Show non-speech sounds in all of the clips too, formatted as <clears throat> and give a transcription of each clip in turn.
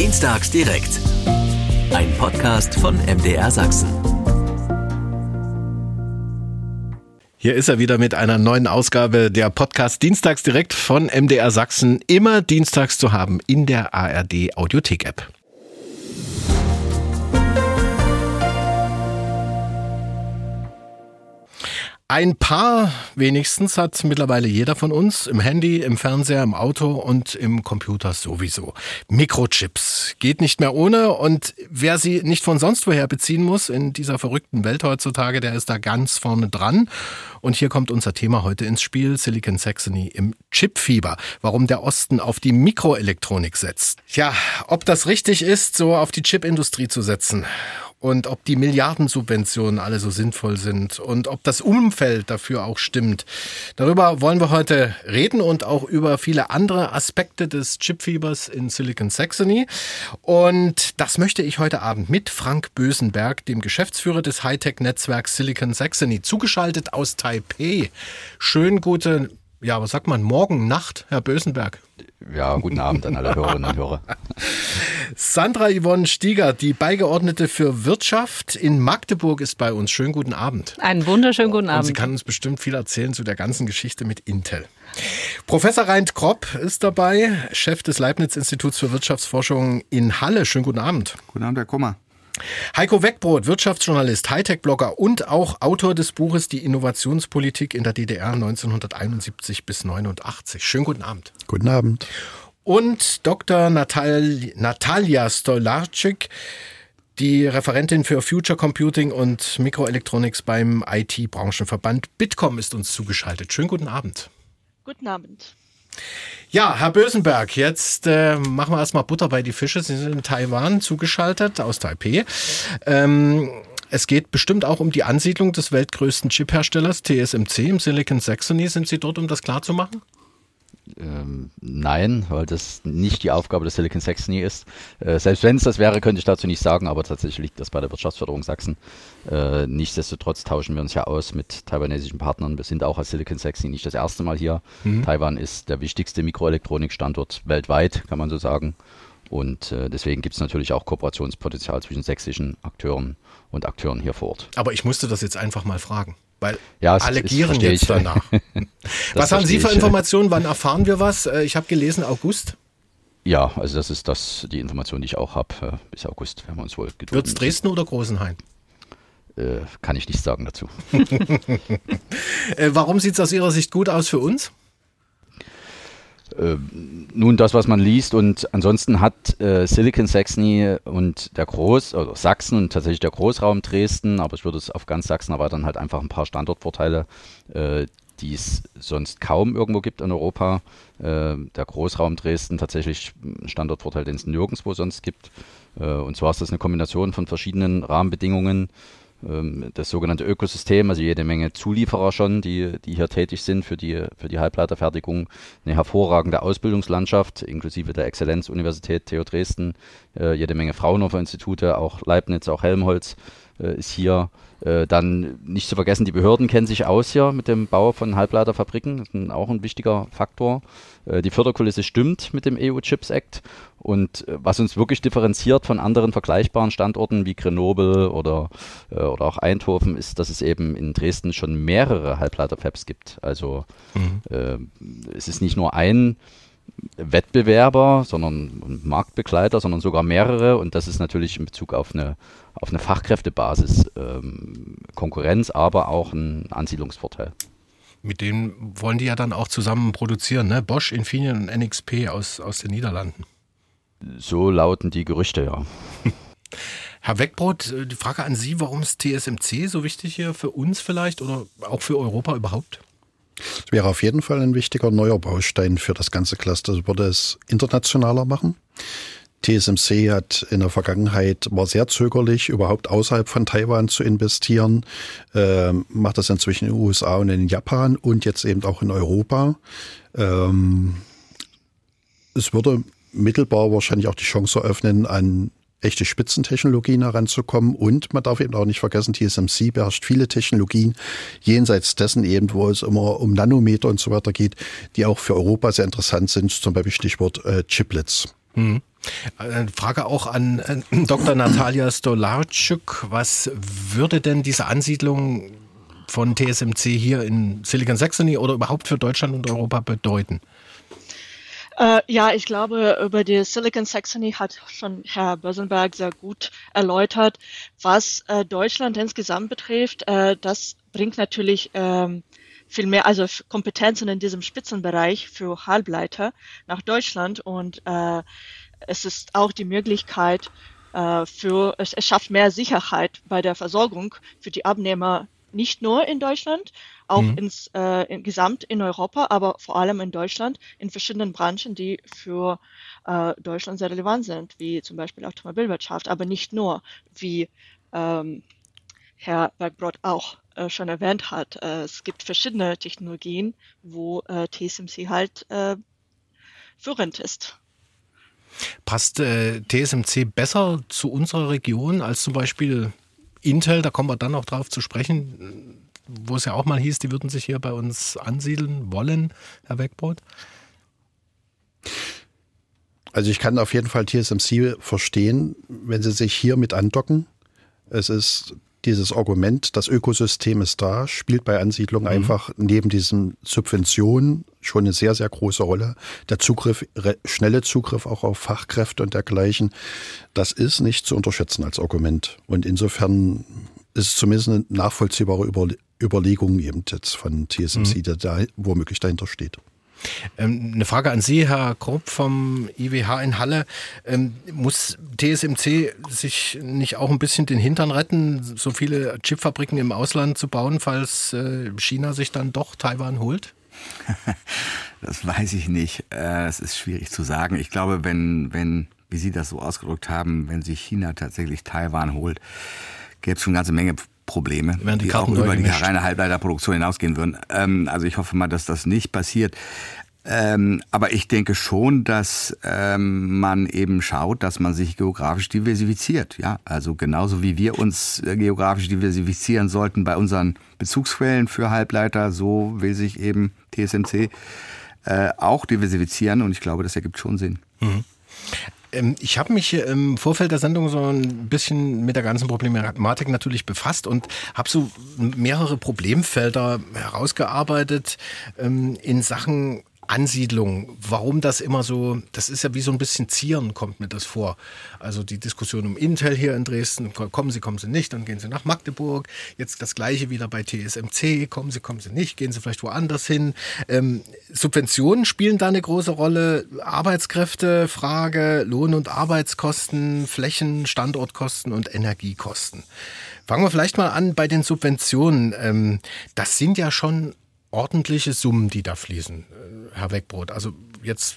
Dienstags direkt. Ein Podcast von MDR Sachsen. Hier ist er wieder mit einer neuen Ausgabe der Podcast Dienstags direkt von MDR Sachsen. Immer dienstags zu haben in der ARD Audiothek App. Ein paar wenigstens hat mittlerweile jeder von uns im Handy, im Fernseher, im Auto und im Computer sowieso. Mikrochips geht nicht mehr ohne und wer sie nicht von sonst woher beziehen muss in dieser verrückten Welt heutzutage, der ist da ganz vorne dran. Und hier kommt unser Thema heute ins Spiel, Silicon Saxony im Chipfieber. Warum der Osten auf die Mikroelektronik setzt. Ja, ob das richtig ist, so auf die Chipindustrie zu setzen und ob die Milliardensubventionen alle so sinnvoll sind und ob das Umfeld dafür auch stimmt. Darüber wollen wir heute reden und auch über viele andere Aspekte des Chipfiebers in Silicon Saxony. Und das möchte ich heute Abend mit Frank Bösenberg, dem Geschäftsführer des Hightech-Netzwerks Silicon Saxony, zugeschaltet aus Taipei. Schön gute, ja, was sagt man, morgen, Nacht, Herr Bösenberg. Ja, guten Abend an alle Hörerinnen und Hörer. Sandra Yvonne Stieger, die Beigeordnete für Wirtschaft in Magdeburg, ist bei uns. Schönen guten Abend. Einen wunderschönen guten Abend. Und sie kann uns bestimmt viel erzählen zu der ganzen Geschichte mit Intel. Professor Reint Kropp ist dabei, Chef des Leibniz-Instituts für Wirtschaftsforschung in Halle. Schönen guten Abend. Guten Abend, Herr Kummer. Heiko Weckbrot, Wirtschaftsjournalist, Hightech-Blogger und auch Autor des Buches Die Innovationspolitik in der DDR 1971 bis 89. Schönen guten Abend. Guten Abend. Und Dr. Natal Natalia Stolarczyk, die Referentin für Future Computing und Mikroelektronics beim IT-Branchenverband Bitkom ist uns zugeschaltet. Schönen guten Abend. Guten Abend. Ja, Herr Bösenberg, jetzt äh, machen wir erstmal Butter bei die Fische. Sie sind in Taiwan zugeschaltet, aus Taipei. Ähm, es geht bestimmt auch um die Ansiedlung des weltgrößten Chipherstellers TSMC im Silicon Saxony. Sind Sie dort, um das klarzumachen? Ähm, nein, weil das nicht die Aufgabe des Silicon Saxony ist. Äh, selbst wenn es das wäre, könnte ich dazu nicht sagen, aber tatsächlich liegt das bei der Wirtschaftsförderung Sachsen. Äh, nichtsdestotrotz tauschen wir uns ja aus mit taiwanesischen Partnern. Wir sind auch als Silicon Saxony nicht das erste Mal hier. Mhm. Taiwan ist der wichtigste Mikroelektronikstandort weltweit, kann man so sagen. Und äh, deswegen gibt es natürlich auch Kooperationspotenzial zwischen sächsischen Akteuren und Akteuren hier vor Ort. Aber ich musste das jetzt einfach mal fragen. Weil ja, alle gieren jetzt ich. danach. <laughs> was haben Sie für Informationen? Wann erfahren wir was? Äh, ich habe gelesen, August. Ja, also das ist das die Information, die ich auch habe. Äh, bis August werden wir uns wohl gedulden. Wird es Dresden oder Großenhain? Äh, kann ich nichts sagen dazu. <laughs> äh, warum sieht es aus Ihrer Sicht gut aus für uns? Äh, nun, das, was man liest und ansonsten hat äh, Silicon Saxony und der Groß, oder Sachsen und tatsächlich der Großraum Dresden, aber ich würde es auf ganz Sachsen erweitern, halt einfach ein paar Standortvorteile, äh, die es sonst kaum irgendwo gibt in Europa. Äh, der Großraum Dresden tatsächlich ein Standortvorteil, den es nirgendwo sonst gibt. Äh, und zwar ist das eine Kombination von verschiedenen Rahmenbedingungen, das sogenannte Ökosystem, also jede Menge Zulieferer schon, die, die hier tätig sind für die, für die Halbleiterfertigung, eine hervorragende Ausbildungslandschaft, inklusive der Exzellenzuniversität TU Dresden, äh, jede Menge Fraunhofer-Institute, auch Leibniz, auch Helmholtz äh, ist hier. Äh, dann nicht zu vergessen, die Behörden kennen sich aus hier mit dem Bau von Halbleiterfabriken, das ist auch ein wichtiger Faktor. Die Förderkulisse stimmt mit dem EU-Chips Act und äh, was uns wirklich differenziert von anderen vergleichbaren Standorten wie Grenoble oder, äh, oder auch Eindhoven, ist, dass es eben in Dresden schon mehrere Halbleiter-Fabs gibt. Also mhm. äh, es ist nicht nur ein Wettbewerber, sondern Marktbegleiter, sondern sogar mehrere. Und das ist natürlich in Bezug auf eine, auf eine Fachkräftebasis ähm, Konkurrenz, aber auch ein Ansiedlungsvorteil. Mit denen wollen die ja dann auch zusammen produzieren, ne? Bosch, Infineon und NXP aus, aus den Niederlanden. So lauten die Gerüchte, ja. <laughs> Herr Weckbrot, äh, die Frage an Sie, warum ist TSMC so wichtig hier für uns vielleicht oder auch für Europa überhaupt? Es wäre auf jeden Fall ein wichtiger neuer Baustein für das ganze Cluster. Das würde es internationaler machen. TSMC hat in der Vergangenheit war sehr zögerlich, überhaupt außerhalb von Taiwan zu investieren, ähm, macht das inzwischen in den USA und in Japan und jetzt eben auch in Europa. Ähm, es würde mittelbar wahrscheinlich auch die Chance eröffnen, an echte Spitzentechnologien heranzukommen. Und man darf eben auch nicht vergessen, TSMC beherrscht viele Technologien jenseits dessen eben, wo es immer um Nanometer und so weiter geht, die auch für Europa sehr interessant sind, zum Beispiel Stichwort äh, Chiplets. Mhm. Frage auch an <clears throat> Dr. Natalia Stolarczuk. Was würde denn diese Ansiedlung von TSMC hier in Silicon Saxony oder überhaupt für Deutschland und Europa bedeuten? Äh, ja, ich glaube, über die Silicon Saxony hat schon Herr Bösenberg sehr gut erläutert, was äh, Deutschland insgesamt betrifft. Äh, das bringt natürlich ähm, viel mehr, also Kompetenzen in diesem Spitzenbereich für Halbleiter nach Deutschland und äh, es ist auch die Möglichkeit äh, für, es, es schafft mehr Sicherheit bei der Versorgung für die Abnehmer nicht nur in Deutschland, auch mhm. ins, äh, in, gesamt in Europa, aber vor allem in Deutschland in verschiedenen Branchen, die für äh, Deutschland sehr relevant sind, wie zum Beispiel Automobilwirtschaft, aber nicht nur, wie ähm, Herr Bergbrot auch äh, schon erwähnt hat. Äh, es gibt verschiedene Technologien, wo äh, TSMC halt äh, führend ist. Passt äh, TSMC besser zu unserer Region als zum Beispiel Intel, da kommen wir dann auch drauf zu sprechen, wo es ja auch mal hieß, die würden sich hier bei uns ansiedeln wollen, Herr Wegbrot? Also ich kann auf jeden Fall TSMC verstehen, wenn sie sich hier mit andocken. Es ist dieses Argument, das Ökosystem ist da, spielt bei Ansiedlung mhm. einfach neben diesen Subventionen schon eine sehr, sehr große Rolle. Der Zugriff, schnelle Zugriff auch auf Fachkräfte und dergleichen, das ist nicht zu unterschätzen als Argument. Und insofern ist es zumindest eine nachvollziehbare Überlegung eben jetzt von TSMC, mhm. der da womöglich dahinter steht. Ähm, eine Frage an Sie, Herr Grob vom IWH in Halle. Ähm, muss TSMC sich nicht auch ein bisschen den Hintern retten, so viele Chipfabriken im Ausland zu bauen, falls äh, China sich dann doch Taiwan holt? <laughs> Das weiß ich nicht. Äh, es ist schwierig zu sagen. Ich glaube, wenn, wenn, wie Sie das so ausgedrückt haben, wenn sich China tatsächlich Taiwan holt, gäbe es schon eine ganze Menge Probleme, die, die auch über die reine Halbleiterproduktion hinausgehen würden. Ähm, also ich hoffe mal, dass das nicht passiert. Ähm, aber ich denke schon, dass ähm, man eben schaut, dass man sich geografisch diversifiziert. Ja, also genauso wie wir uns äh, geografisch diversifizieren sollten bei unseren Bezugsquellen für Halbleiter, so will sich eben TSMC äh, auch diversifizieren. Und ich glaube, das ergibt schon Sinn. Mhm. Ähm, ich habe mich im Vorfeld der Sendung so ein bisschen mit der ganzen Problematik natürlich befasst und habe so mehrere Problemfelder herausgearbeitet ähm, in Sachen Ansiedlung, warum das immer so, das ist ja wie so ein bisschen Zieren, kommt mir das vor. Also die Diskussion um Intel hier in Dresden, kommen Sie, kommen Sie nicht, dann gehen Sie nach Magdeburg. Jetzt das gleiche wieder bei TSMC, kommen Sie, kommen Sie nicht, gehen Sie vielleicht woanders hin. Ähm, Subventionen spielen da eine große Rolle, Arbeitskräftefrage, Lohn- und Arbeitskosten, Flächen, Standortkosten und Energiekosten. Fangen wir vielleicht mal an bei den Subventionen. Ähm, das sind ja schon ordentliche Summen, die da fließen, äh, Herr Wegbrot. Also jetzt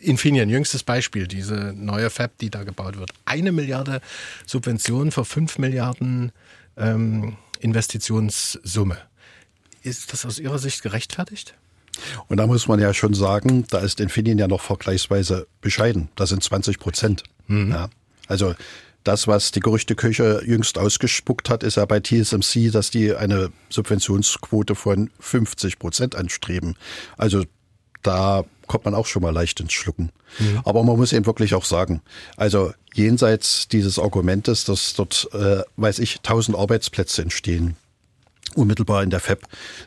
Infineon, jüngstes Beispiel, diese neue Fab, die da gebaut wird. Eine Milliarde Subventionen für fünf Milliarden ähm, Investitionssumme. Ist das aus Ihrer Sicht gerechtfertigt? Und da muss man ja schon sagen, da ist Infineon ja noch vergleichsweise bescheiden. Das sind 20 Prozent. Mhm. Ja. Also das, was die Gerüchteküche jüngst ausgespuckt hat, ist ja bei TSMC, dass die eine Subventionsquote von 50 Prozent anstreben. Also da kommt man auch schon mal leicht ins Schlucken. Mhm. Aber man muss eben wirklich auch sagen, also jenseits dieses Argumentes, dass dort, äh, weiß ich, tausend Arbeitsplätze entstehen, unmittelbar in der FEP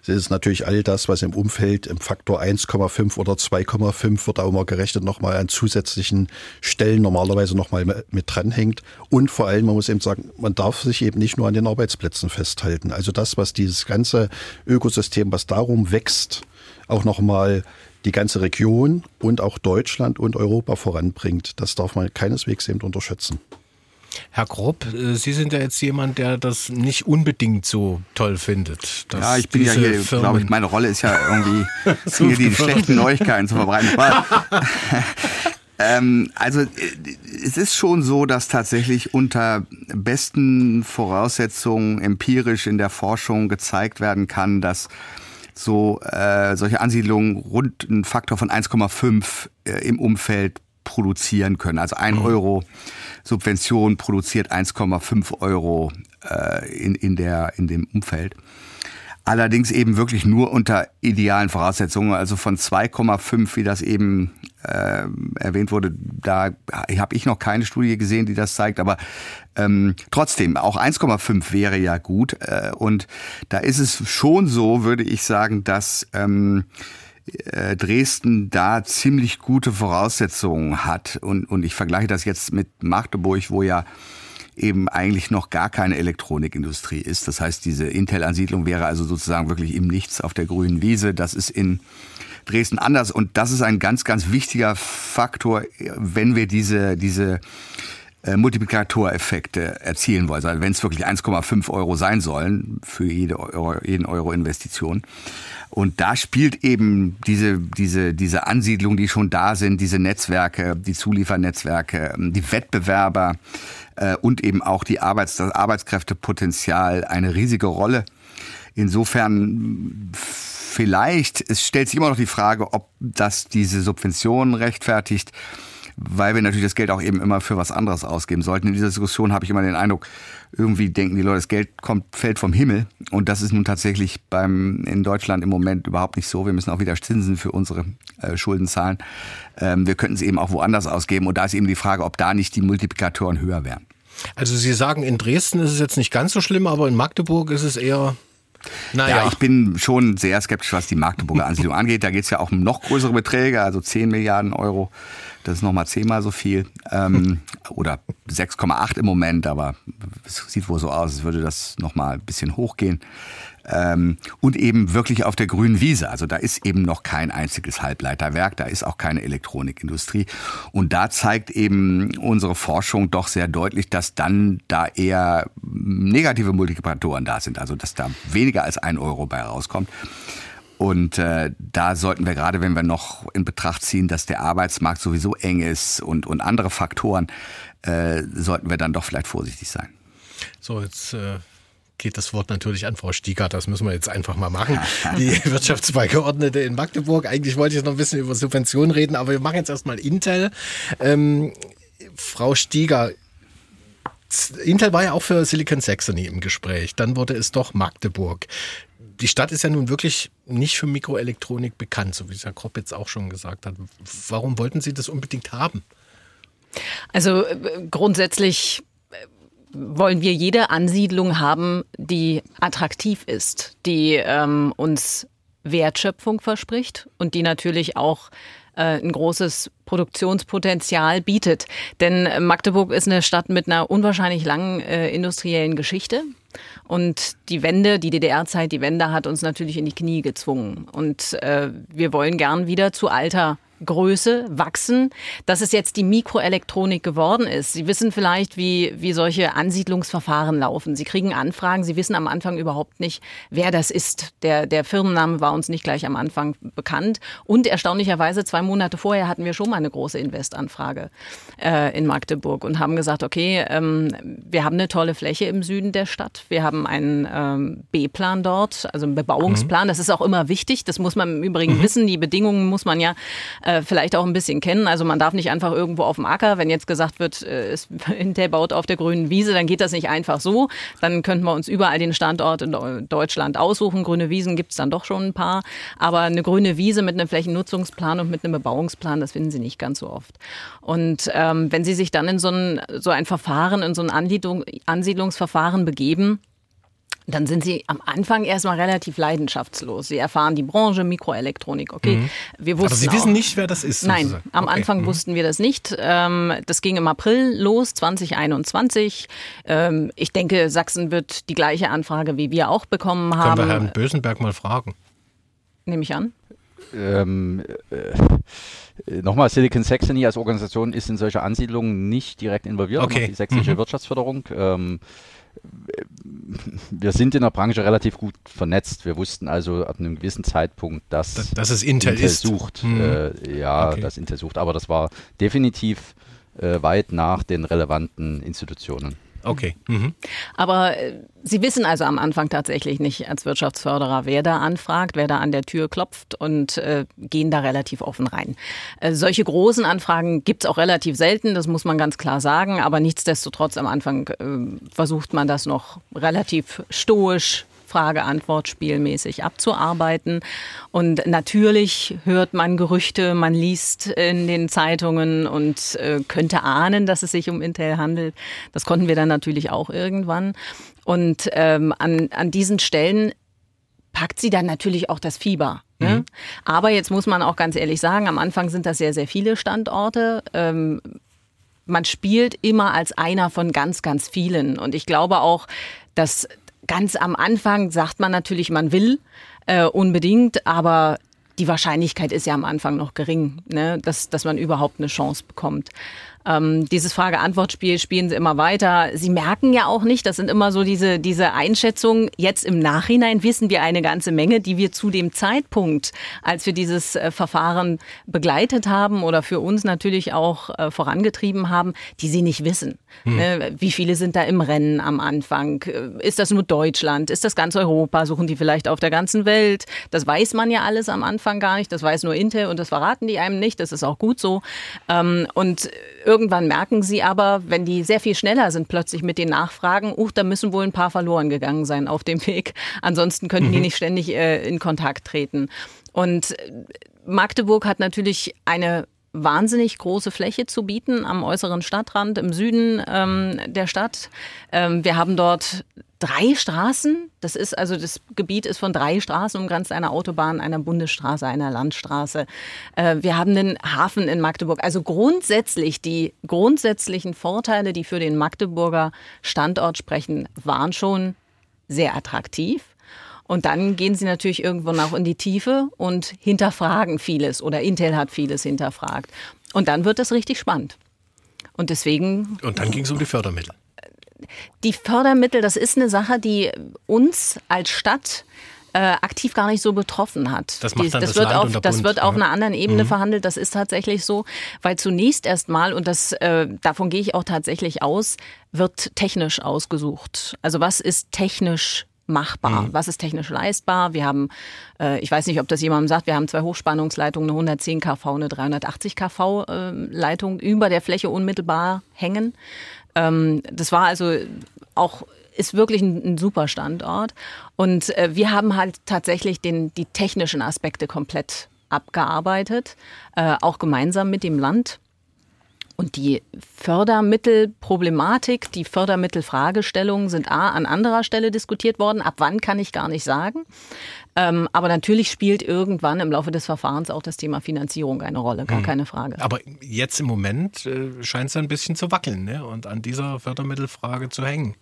ist natürlich all das, was im Umfeld im Faktor 1,5 oder 2,5 wird auch immer gerechnet, nochmal an zusätzlichen Stellen normalerweise nochmal mit dranhängt. Und vor allem, man muss eben sagen, man darf sich eben nicht nur an den Arbeitsplätzen festhalten. Also das, was dieses ganze Ökosystem, was darum wächst, auch nochmal die ganze Region und auch Deutschland und Europa voranbringt, das darf man keineswegs eben unterschätzen. Herr Grob, äh, Sie sind ja jetzt jemand, der das nicht unbedingt so toll findet. Ja, ich bin ja hier, glaube ich, meine Rolle ist ja irgendwie, <laughs> hier die schlechten Neuigkeiten zu verbreiten. <laughs> ähm, also äh, es ist schon so, dass tatsächlich unter besten Voraussetzungen empirisch in der Forschung gezeigt werden kann, dass so äh, solche Ansiedlungen rund einen Faktor von 1,5 äh, im Umfeld produzieren können. Also ein mhm. Euro Subvention produziert 1,5 Euro äh, in, in, der, in dem Umfeld. Allerdings eben wirklich nur unter idealen Voraussetzungen, also von 2,5, wie das eben äh, erwähnt wurde, da habe ich noch keine Studie gesehen, die das zeigt, aber ähm, trotzdem, auch 1,5 wäre ja gut. Äh, und da ist es schon so, würde ich sagen, dass ähm, äh, Dresden da ziemlich gute Voraussetzungen hat. Und, und ich vergleiche das jetzt mit Magdeburg, wo ja eben eigentlich noch gar keine Elektronikindustrie ist. Das heißt, diese Intel-Ansiedlung wäre also sozusagen wirklich im Nichts auf der grünen Wiese. Das ist in Dresden anders. Und das ist ein ganz, ganz wichtiger Faktor, wenn wir diese, diese äh, Multiplikatoreffekte erzielen wollen. Also wenn es wirklich 1,5 Euro sein sollen für jede Euro, jeden Euro Investition. Und da spielt eben diese, diese, diese Ansiedlung, die schon da sind, diese Netzwerke, die Zuliefernetzwerke, die Wettbewerber äh, und eben auch die Arbeits-, das Arbeitskräftepotenzial eine riesige Rolle. Insofern vielleicht, es stellt sich immer noch die Frage, ob das diese Subventionen rechtfertigt, weil wir natürlich das Geld auch eben immer für was anderes ausgeben sollten. In dieser Diskussion habe ich immer den Eindruck, irgendwie denken die Leute, das Geld kommt, fällt vom Himmel. Und das ist nun tatsächlich beim, in Deutschland im Moment überhaupt nicht so. Wir müssen auch wieder Zinsen für unsere äh, Schulden zahlen. Ähm, wir könnten es eben auch woanders ausgeben. Und da ist eben die Frage, ob da nicht die Multiplikatoren höher wären. Also Sie sagen, in Dresden ist es jetzt nicht ganz so schlimm, aber in Magdeburg ist es eher naja. Ja, ich bin schon sehr skeptisch, was die Magdeburger Ansiedlung angeht. Da geht es ja auch um noch größere Beträge, also 10 Milliarden Euro. Das ist nochmal zehnmal so viel. Ähm, oder 6,8 im Moment, aber es sieht wohl so aus, als würde das nochmal ein bisschen hochgehen. Ähm, und eben wirklich auf der grünen Wiese. Also da ist eben noch kein einziges Halbleiterwerk, da ist auch keine Elektronikindustrie. Und da zeigt eben unsere Forschung doch sehr deutlich, dass dann da eher negative Multiplikatoren da sind. Also dass da weniger als ein Euro bei rauskommt. Und äh, da sollten wir gerade, wenn wir noch in Betracht ziehen, dass der Arbeitsmarkt sowieso eng ist und, und andere Faktoren, äh, sollten wir dann doch vielleicht vorsichtig sein. So, jetzt äh, geht das Wort natürlich an Frau Stieger. Das müssen wir jetzt einfach mal machen. <laughs> Die Wirtschaftsbeigeordnete in Magdeburg. Eigentlich wollte ich noch ein bisschen über Subventionen reden, aber wir machen jetzt erstmal Intel. Ähm, Frau Stieger, Intel war ja auch für Silicon Saxony im Gespräch. Dann wurde es doch Magdeburg die Stadt ist ja nun wirklich nicht für Mikroelektronik bekannt, so wie es Herr Kropp jetzt auch schon gesagt hat. Warum wollten Sie das unbedingt haben? Also äh, grundsätzlich wollen wir jede Ansiedlung haben, die attraktiv ist, die ähm, uns Wertschöpfung verspricht und die natürlich auch äh, ein großes Produktionspotenzial bietet. Denn Magdeburg ist eine Stadt mit einer unwahrscheinlich langen äh, industriellen Geschichte. Und die Wende, die DDR-Zeit, die Wende hat uns natürlich in die Knie gezwungen. Und äh, wir wollen gern wieder zu alter Größe wachsen, dass es jetzt die Mikroelektronik geworden ist. Sie wissen vielleicht, wie, wie solche Ansiedlungsverfahren laufen. Sie kriegen Anfragen, Sie wissen am Anfang überhaupt nicht, wer das ist. Der, der Firmenname war uns nicht gleich am Anfang bekannt. Und erstaunlicherweise, zwei Monate vorher hatten wir schon mal eine große Investanfrage äh, in Magdeburg und haben gesagt, okay, ähm, wir haben eine tolle Fläche im Süden der Stadt. Wir haben einen ähm, B-Plan dort, also einen Bebauungsplan. Mhm. Das ist auch immer wichtig. Das muss man im Übrigen mhm. wissen. Die Bedingungen muss man ja äh, äh, vielleicht auch ein bisschen kennen. Also man darf nicht einfach irgendwo auf dem Acker, wenn jetzt gesagt wird, äh, Intel <laughs> baut auf der grünen Wiese, dann geht das nicht einfach so. Dann könnten wir uns überall den Standort in Deutschland aussuchen. Grüne Wiesen gibt es dann doch schon ein paar. Aber eine grüne Wiese mit einem Flächennutzungsplan und mit einem Bebauungsplan, das finden Sie nicht ganz so oft. Und ähm, wenn Sie sich dann in so ein, so ein Verfahren, in so ein Ansiedlung, Ansiedlungsverfahren begeben, dann sind sie am Anfang erstmal relativ leidenschaftslos. Sie erfahren die Branche, Mikroelektronik, okay. Mhm. Wir wussten Aber Sie auch, wissen nicht, wer das ist? Nein, sozusagen. am okay. Anfang mhm. wussten wir das nicht. Ähm, das ging im April los, 2021. Ähm, ich denke, Sachsen wird die gleiche Anfrage wie wir auch bekommen haben. Können wir Herrn Bösenberg mal fragen? Nehme ich an. Ähm, äh, Nochmal, Silicon Saxony als Organisation ist in solche Ansiedlungen nicht direkt involviert. Okay. Die sächsische mhm. Wirtschaftsförderung. Ähm, wir sind in der Branche relativ gut vernetzt. Wir wussten also ab einem gewissen Zeitpunkt, dass, dass, dass es Intel, Intel ist. sucht. Mhm. Äh, ja, okay. dass Intel sucht. Aber das war definitiv äh, weit nach den relevanten Institutionen. Okay. Mhm. Aber äh, Sie wissen also am Anfang tatsächlich nicht als Wirtschaftsförderer, wer da anfragt, wer da an der Tür klopft und äh, gehen da relativ offen rein. Äh, solche großen Anfragen gibt's auch relativ selten, das muss man ganz klar sagen, aber nichtsdestotrotz am Anfang äh, versucht man das noch relativ stoisch Frage-Antwort-Spielmäßig abzuarbeiten. Und natürlich hört man Gerüchte, man liest in den Zeitungen und äh, könnte ahnen, dass es sich um Intel handelt. Das konnten wir dann natürlich auch irgendwann. Und ähm, an, an diesen Stellen packt sie dann natürlich auch das Fieber. Ne? Mhm. Aber jetzt muss man auch ganz ehrlich sagen, am Anfang sind das sehr, sehr viele Standorte. Ähm, man spielt immer als einer von ganz, ganz vielen. Und ich glaube auch, dass ganz am Anfang sagt man natürlich, man will äh, unbedingt, aber die Wahrscheinlichkeit ist ja am Anfang noch gering, ne, dass, dass man überhaupt eine Chance bekommt. Ähm, dieses Frage-Antwort-Spiel spielen sie immer weiter. Sie merken ja auch nicht, das sind immer so diese, diese Einschätzungen. Jetzt im Nachhinein wissen wir eine ganze Menge, die wir zu dem Zeitpunkt, als wir dieses äh, Verfahren begleitet haben oder für uns natürlich auch äh, vorangetrieben haben, die sie nicht wissen. Hm. Ne, wie viele sind da im Rennen am Anfang? Äh, ist das nur Deutschland? Ist das ganz Europa? Suchen die vielleicht auf der ganzen Welt? Das weiß man ja alles am Anfang gar nicht. Das weiß nur Intel und das verraten die einem nicht. Das ist auch gut so. Ähm, und Irgendwann merken sie aber, wenn die sehr viel schneller sind plötzlich mit den Nachfragen, uh, da müssen wohl ein paar verloren gegangen sein auf dem Weg. Ansonsten könnten mhm. die nicht ständig äh, in Kontakt treten. Und äh, Magdeburg hat natürlich eine wahnsinnig große Fläche zu bieten am äußeren Stadtrand im Süden ähm, der Stadt. Ähm, wir haben dort drei Straßen. Das ist also das Gebiet ist von drei Straßen umgrenzt, einer Autobahn, einer Bundesstraße, einer Landstraße. Äh, wir haben den Hafen in Magdeburg. Also grundsätzlich die grundsätzlichen Vorteile, die für den Magdeburger Standort sprechen, waren schon sehr attraktiv. Und dann gehen sie natürlich irgendwann auch in die Tiefe und hinterfragen vieles oder Intel hat vieles hinterfragt. Und dann wird es richtig spannend. Und deswegen. Und dann ging es um die Fördermittel. Die Fördermittel, das ist eine Sache, die uns als Stadt äh, aktiv gar nicht so betroffen hat. Das, macht dann das, das wird, auf, das Bund, wird auf ja. einer anderen Ebene Mhm. verhandelt. Das ist tatsächlich so, weil zunächst erstmal, und das, äh, davon gehe ich auch tatsächlich aus, wird technisch ausgesucht. Also was ist technisch machbar? Mhm. Was ist technisch leistbar? Wir haben, äh, ich weiß nicht, ob das jemandem sagt, wir haben zwei Hochspannungsleitungen, eine 110 kV, eine 380 kV äh, Leitung über der Fläche unmittelbar hängen. Ähm, das war also auch ist wirklich ein, ein super Standort. Und äh, wir haben halt tatsächlich den, die technischen Aspekte komplett abgearbeitet, äh, auch gemeinsam mit dem Land. Und die Fördermittelproblematik, die Fördermittelfragestellungen sind A an anderer Stelle diskutiert worden. Ab wann kann ich gar nicht sagen. Ähm, aber natürlich spielt irgendwann im Laufe des Verfahrens auch das Thema Finanzierung eine Rolle, gar keine Frage. Aber jetzt im Moment äh, scheint es ein bisschen zu wackeln ne? und an dieser Fördermittelfrage zu hängen.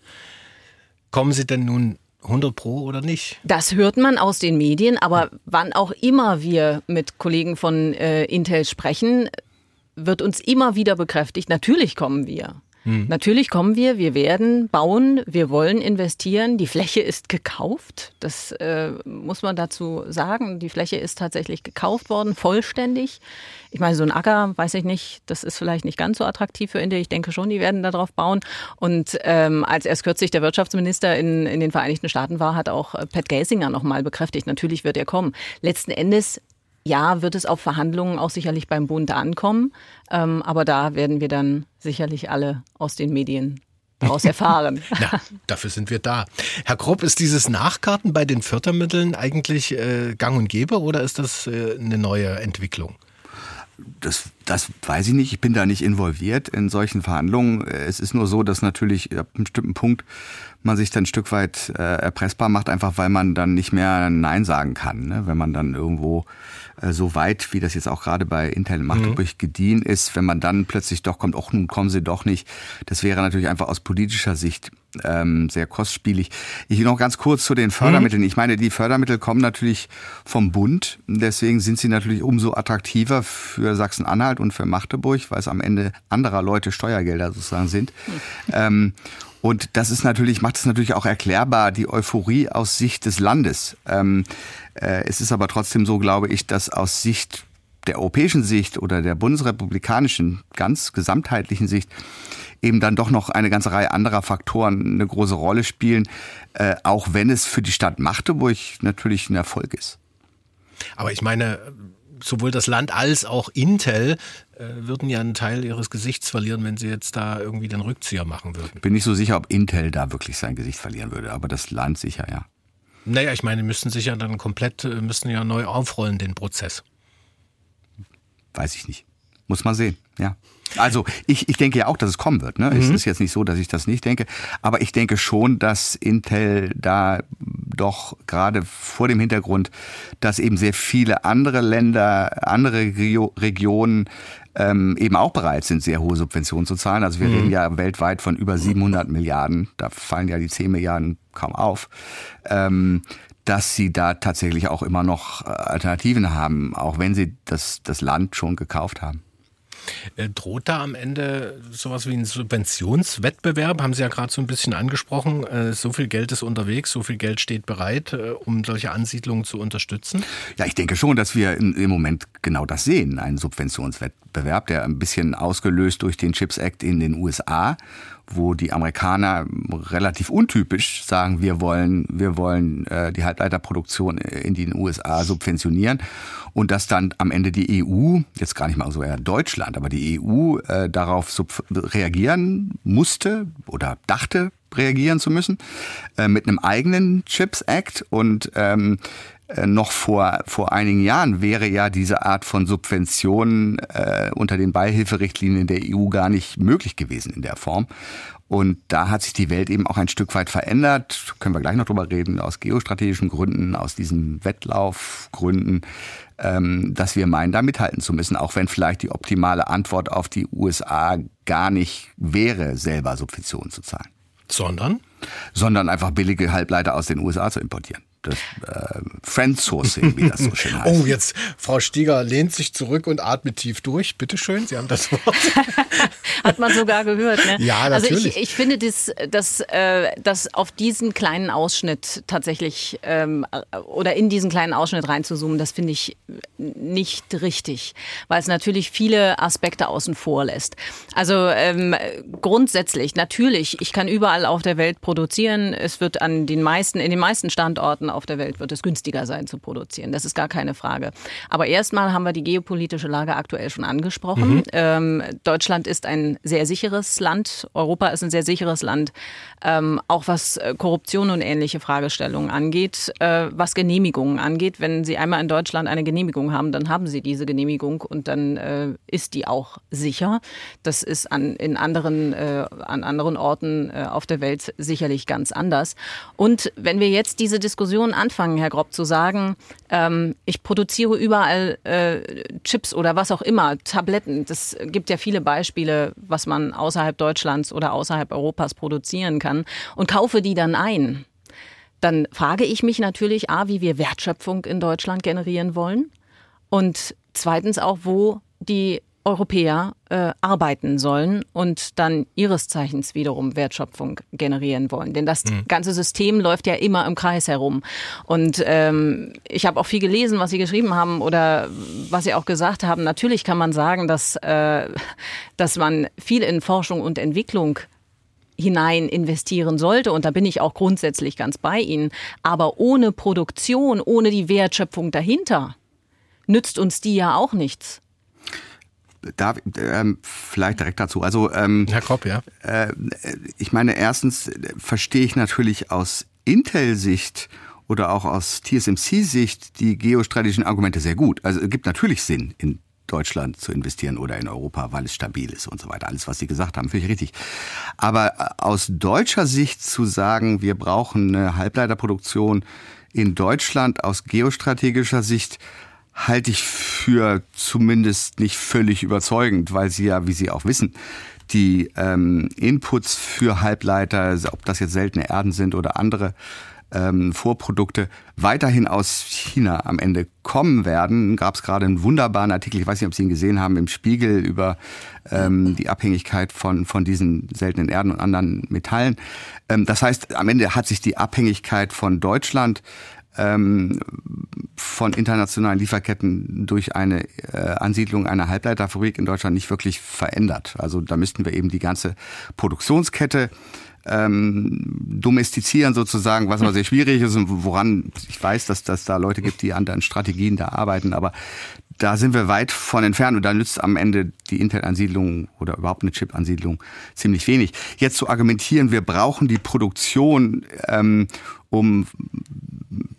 Kommen Sie denn nun 100 Pro oder nicht? Das hört man aus den Medien, aber wann auch immer wir mit Kollegen von äh, Intel sprechen, wird uns immer wieder bekräftigt, natürlich kommen wir. Natürlich kommen wir, wir werden bauen, wir wollen investieren. Die Fläche ist gekauft, das äh, muss man dazu sagen. Die Fläche ist tatsächlich gekauft worden, vollständig. Ich meine, so ein Acker, weiß ich nicht, das ist vielleicht nicht ganz so attraktiv für India. Ich denke schon, die werden darauf bauen. Und ähm, als erst kürzlich der Wirtschaftsminister in, in den Vereinigten Staaten war, hat auch äh, Pat Gelsinger nochmal bekräftigt, natürlich wird er kommen. Letzten Endes ja, wird es auf Verhandlungen auch sicherlich beim Bund ankommen. Ähm, aber da werden wir dann sicherlich alle aus den Medien <laughs> daraus erfahren. Na, dafür sind wir da. Herr Kropp, ist dieses Nachkarten bei den Fördermitteln eigentlich äh, gang und gäbe oder ist das äh, eine neue Entwicklung? Das, das weiß ich nicht. Ich bin da nicht involviert in solchen Verhandlungen. Es ist nur so, dass natürlich ab einem bestimmten Punkt man sich dann ein Stück weit äh, erpressbar macht, einfach weil man dann nicht mehr Nein sagen kann. Ne? Wenn man dann irgendwo äh, so weit, wie das jetzt auch gerade bei Intel in Magdeburg gediehen ist, wenn man dann plötzlich doch kommt, ach nun kommen sie doch nicht. Das wäre natürlich einfach aus politischer Sicht ähm, sehr kostspielig. Ich noch ganz kurz zu den Fördermitteln. Ich meine, die Fördermittel kommen natürlich vom Bund. Deswegen sind sie natürlich umso attraktiver für Sachsen-Anhalt und für Magdeburg, weil es am Ende anderer Leute Steuergelder sozusagen sind. Ähm, und das ist natürlich, macht es natürlich auch erklärbar, die Euphorie aus Sicht des Landes. Ähm, äh, es ist aber trotzdem so, glaube ich, dass aus Sicht der europäischen Sicht oder der bundesrepublikanischen, ganz gesamtheitlichen Sicht eben dann doch noch eine ganze Reihe anderer Faktoren eine große Rolle spielen, äh, auch wenn es für die Stadt Magdeburg natürlich ein Erfolg ist. Aber ich meine, sowohl das Land als auch Intel äh, würden ja einen Teil ihres Gesichts verlieren, wenn sie jetzt da irgendwie den Rückzieher machen würden. Bin nicht so sicher, ob Intel da wirklich sein Gesicht verlieren würde, aber das Land sicher, ja. Naja, ich meine, müssen sich ja dann komplett, äh, müssen ja neu aufrollen, den Prozess. Weiß ich nicht. Muss man sehen, ja. Also ich, ich denke ja auch, dass es kommen wird. Ne? Mhm. Es ist jetzt nicht so, dass ich das nicht denke. Aber ich denke schon, dass Intel da doch gerade vor dem Hintergrund, dass eben sehr viele andere Länder, andere Regio Regionen ähm, eben auch bereit sind, sehr hohe Subventionen zu zahlen. Also wir mhm. reden ja weltweit von über 700 Milliarden. Da fallen ja die 10 Milliarden kaum auf. Ähm, dass sie da tatsächlich auch immer noch äh, Alternativen haben, auch wenn sie das, das Land schon gekauft haben. Äh, droht da am Ende sowas wie ein Subventionswettbewerb? Haben Sie ja gerade so ein bisschen angesprochen. Äh, so viel Geld ist unterwegs, so viel Geld steht bereit, äh, um solche Ansiedlungen zu unterstützen? Ja, ich denke schon, dass wir im Moment genau das sehen. Einen Subventionswettbewerb, der ein bisschen ausgelöst durch den Chips Act in den USA wo die Amerikaner relativ untypisch sagen, wir wollen, wir wollen äh, die Halbleiterproduktion in den USA subventionieren und dass dann am Ende die EU, jetzt gar nicht mal so eher Deutschland, aber die EU äh, darauf reagieren musste oder dachte reagieren zu müssen äh, mit einem eigenen Chips Act und ähm, äh, noch vor, vor einigen Jahren wäre ja diese Art von Subventionen äh, unter den Beihilferichtlinien der EU gar nicht möglich gewesen in der Form. Und da hat sich die Welt eben auch ein Stück weit verändert. Können wir gleich noch drüber reden, aus geostrategischen Gründen, aus diesen Wettlaufgründen, ähm, dass wir meinen, da mithalten zu müssen, auch wenn vielleicht die optimale Antwort auf die USA gar nicht wäre, selber Subventionen zu zahlen. Sondern? Sondern einfach billige Halbleiter aus den USA zu importieren das äh, Friendsourcing, wie das so schön <laughs> heißt. Oh, jetzt, Frau Stieger lehnt sich zurück und atmet tief durch. Bitte schön, Sie haben das Wort. <laughs> Hat man sogar gehört, ne? Ja, natürlich. Also ich, ich finde, das, das, äh, das auf diesen kleinen Ausschnitt tatsächlich ähm, oder in diesen kleinen Ausschnitt reinzuzoomen, das finde ich nicht richtig, weil es natürlich viele Aspekte außen vor lässt. Also ähm, grundsätzlich, natürlich, ich kann überall auf der Welt produzieren. Es wird an den meisten, in den meisten Standorten auf der Welt wird es günstiger sein zu produzieren. Das ist gar keine Frage. Aber erstmal haben wir die geopolitische Lage aktuell schon angesprochen. Mhm. Ähm, Deutschland ist ein sehr sicheres Land. Europa ist ein sehr sicheres Land. Ähm, auch was äh, Korruption und ähnliche Fragestellungen angeht, äh, was Genehmigungen angeht. Wenn Sie einmal in Deutschland eine Genehmigung haben, dann haben Sie diese Genehmigung und dann äh, ist die auch sicher. Das ist an, in anderen, äh, an anderen Orten äh, auf der Welt sicherlich ganz anders. Und wenn wir jetzt diese Diskussion Diskussion anfangen, Herr Grob, zu sagen, ähm, ich produziere überall äh, Chips oder was auch immer, Tabletten. Das gibt ja viele Beispiele, was man außerhalb Deutschlands oder außerhalb Europas produzieren kann und kaufe die dann ein. Dann frage ich mich natürlich, a, wie wir Wertschöpfung in Deutschland generieren wollen und zweitens auch, wo die Europäer äh, arbeiten sollen und dann ihres Zeichens wiederum Wertschöpfung generieren wollen. Denn das mhm. ganze System läuft ja immer im Kreis herum. Und ähm, ich habe auch viel gelesen, was Sie geschrieben haben oder was Sie auch gesagt haben. Natürlich kann man sagen, dass, äh, dass man viel in Forschung und Entwicklung hinein investieren sollte. Und da bin ich auch grundsätzlich ganz bei Ihnen. Aber ohne Produktion, ohne die Wertschöpfung dahinter, nützt uns die ja auch nichts da ähm, vielleicht direkt dazu. Also ähm, Herr Kopp, ja. Äh, ich meine, erstens verstehe ich natürlich aus Intel-Sicht oder auch aus TSMC-Sicht die geostrategischen Argumente sehr gut. Also es gibt natürlich Sinn, in Deutschland zu investieren oder in Europa, weil es stabil ist und so weiter. Alles, was Sie gesagt haben, finde ich richtig. Aber aus deutscher Sicht zu sagen, wir brauchen eine Halbleiterproduktion in Deutschland aus geostrategischer Sicht, halte ich für zumindest nicht völlig überzeugend, weil sie ja, wie Sie auch wissen, die ähm, Inputs für Halbleiter, ob das jetzt seltene Erden sind oder andere ähm, Vorprodukte, weiterhin aus China am Ende kommen werden. Gab es gerade einen wunderbaren Artikel, ich weiß nicht, ob Sie ihn gesehen haben, im Spiegel über ähm, die Abhängigkeit von, von diesen seltenen Erden und anderen Metallen. Ähm, das heißt, am Ende hat sich die Abhängigkeit von Deutschland ähm, von internationalen Lieferketten durch eine äh, Ansiedlung einer Halbleiterfabrik in Deutschland nicht wirklich verändert. Also da müssten wir eben die ganze Produktionskette ähm, domestizieren sozusagen, was aber sehr schwierig ist und woran ich weiß, dass dass da Leute gibt, die an den Strategien da arbeiten, aber da sind wir weit von entfernt und da nützt am Ende die Intel-Ansiedlung oder überhaupt eine Chip-Ansiedlung ziemlich wenig. Jetzt zu argumentieren, wir brauchen die Produktion, ähm, um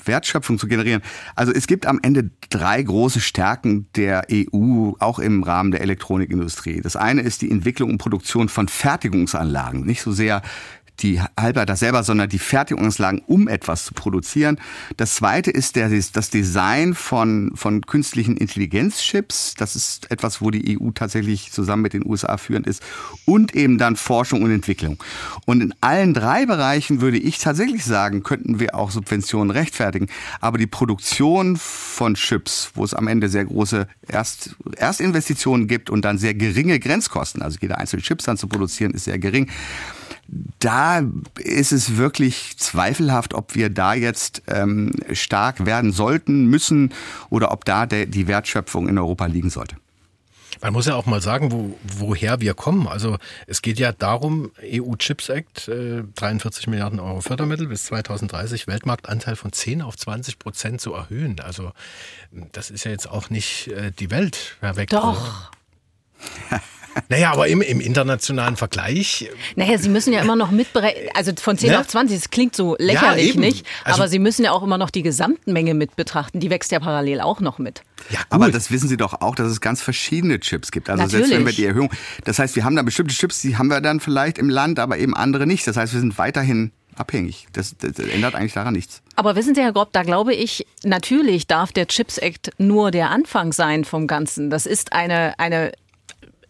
Wertschöpfung zu generieren. Also es gibt am Ende drei große Stärken der EU, auch im Rahmen der Elektronikindustrie. Das eine ist die Entwicklung und Produktion von Fertigungsanlagen, nicht so sehr die Halbleiter selber, sondern die Fertigungsanlagen, um etwas zu produzieren. Das zweite ist der, das Design von, von künstlichen Intelligenzchips. Das ist etwas, wo die EU tatsächlich zusammen mit den USA führend ist. Und eben dann Forschung und Entwicklung. Und in allen drei Bereichen würde ich tatsächlich sagen, könnten wir auch Subventionen rechtfertigen. Aber die Produktion von Chips, wo es am Ende sehr große Erst, Erstinvestitionen gibt und dann sehr geringe Grenzkosten, also jeder einzelne Chips dann zu produzieren, ist sehr gering da ist es wirklich zweifelhaft, ob wir da jetzt ähm, stark werden sollten, müssen oder ob da der, die Wertschöpfung in Europa liegen sollte. Man muss ja auch mal sagen, wo, woher wir kommen. Also es geht ja darum, EU Chips Act, äh, 43 Milliarden Euro Fördermittel bis 2030, Weltmarktanteil von 10 auf 20 Prozent zu erhöhen. Also das ist ja jetzt auch nicht äh, die Welt, Herr Weck. Doch. <laughs> Naja, aber im, im internationalen Vergleich. Naja, Sie müssen ja immer noch mitberechnen, also von 10 ne? auf 20, das klingt so lächerlich ja, nicht, also, aber Sie müssen ja auch immer noch die Gesamtmenge mit betrachten. Die wächst ja parallel auch noch mit. Ja, aber das wissen Sie doch auch, dass es ganz verschiedene Chips gibt. Also Natürlich. selbst wenn wir die Erhöhung, das heißt, wir haben da bestimmte Chips, die haben wir dann vielleicht im Land, aber eben andere nicht. Das heißt, wir sind weiterhin abhängig. Das, das, ändert eigentlich daran nichts. Aber wissen Sie, Herr Grob, da glaube ich, natürlich darf der Chips Act nur der Anfang sein vom Ganzen. Das ist eine, eine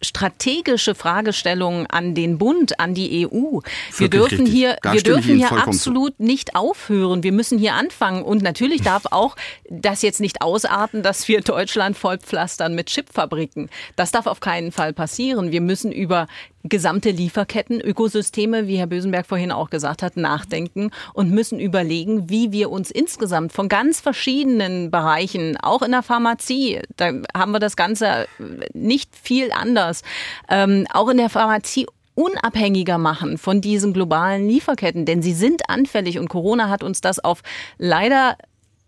strategische Fragestellungen an den Bund, an die EU. Wir dürfen hier, wir dürfen hier absolut zu. nicht aufhören. Wir müssen hier anfangen. Und natürlich darf auch das jetzt nicht ausarten, dass wir Deutschland vollpflastern mit Chipfabriken. Das darf auf keinen Fall passieren. Wir müssen über gesamte Lieferketten, Ökosysteme, wie Herr Bösenberg vorhin auch gesagt hat, nachdenken und müssen überlegen, wie wir uns insgesamt von ganz verschiedenen Bereichen, auch in der Pharmazie, da haben wir das Ganze nicht viel anders, ähm, auch in der Pharmazie unabhängiger machen von diesen globalen Lieferketten, denn sie sind anfällig und Corona hat uns das auf leider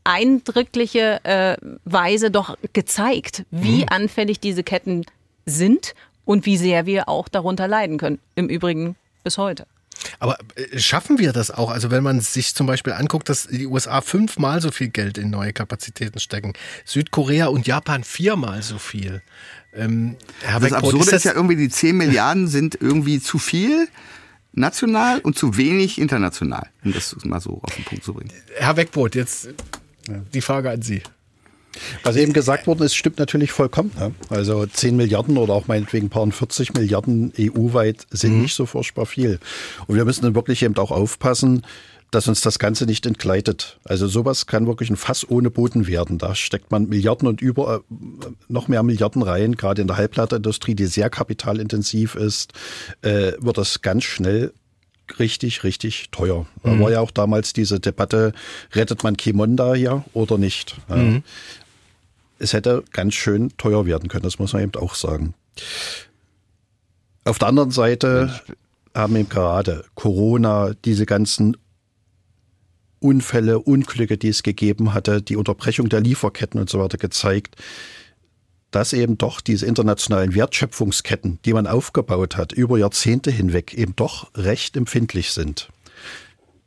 eindrückliche äh, Weise doch gezeigt, wie mhm. anfällig diese Ketten sind und wie sehr wir auch darunter leiden können. Im Übrigen bis heute. Aber äh, schaffen wir das auch? Also wenn man sich zum Beispiel anguckt, dass die USA fünfmal so viel Geld in neue Kapazitäten stecken, Südkorea und Japan viermal so viel. Ähm, Herr das Absurde ist, das ist ja irgendwie, die 10 Milliarden sind irgendwie zu viel national und zu wenig international, um das mal so auf den Punkt zu bringen. Herr Weckbrot, jetzt die Frage an Sie. Was eben gesagt worden ist, stimmt natürlich vollkommen. Ne? Also 10 Milliarden oder auch meinetwegen ein paar 40 Milliarden EU-weit sind mhm. nicht so furchtbar viel. Und wir müssen dann wirklich eben auch aufpassen, dass uns das Ganze nicht entgleitet. Also sowas kann wirklich ein Fass ohne Boden werden. Da steckt man Milliarden und über äh, noch mehr Milliarden rein. Gerade in der Halbleiterindustrie, die sehr kapitalintensiv ist, äh, wird das ganz schnell richtig, richtig teuer. Da mhm. war ja auch damals diese Debatte, rettet man Kimonda hier oder nicht? Mhm es hätte ganz schön teuer werden können, das muss man eben auch sagen. Auf der anderen Seite haben eben gerade Corona, diese ganzen Unfälle, Unglücke, die es gegeben hatte, die Unterbrechung der Lieferketten und so weiter gezeigt, dass eben doch diese internationalen Wertschöpfungsketten, die man aufgebaut hat, über Jahrzehnte hinweg eben doch recht empfindlich sind.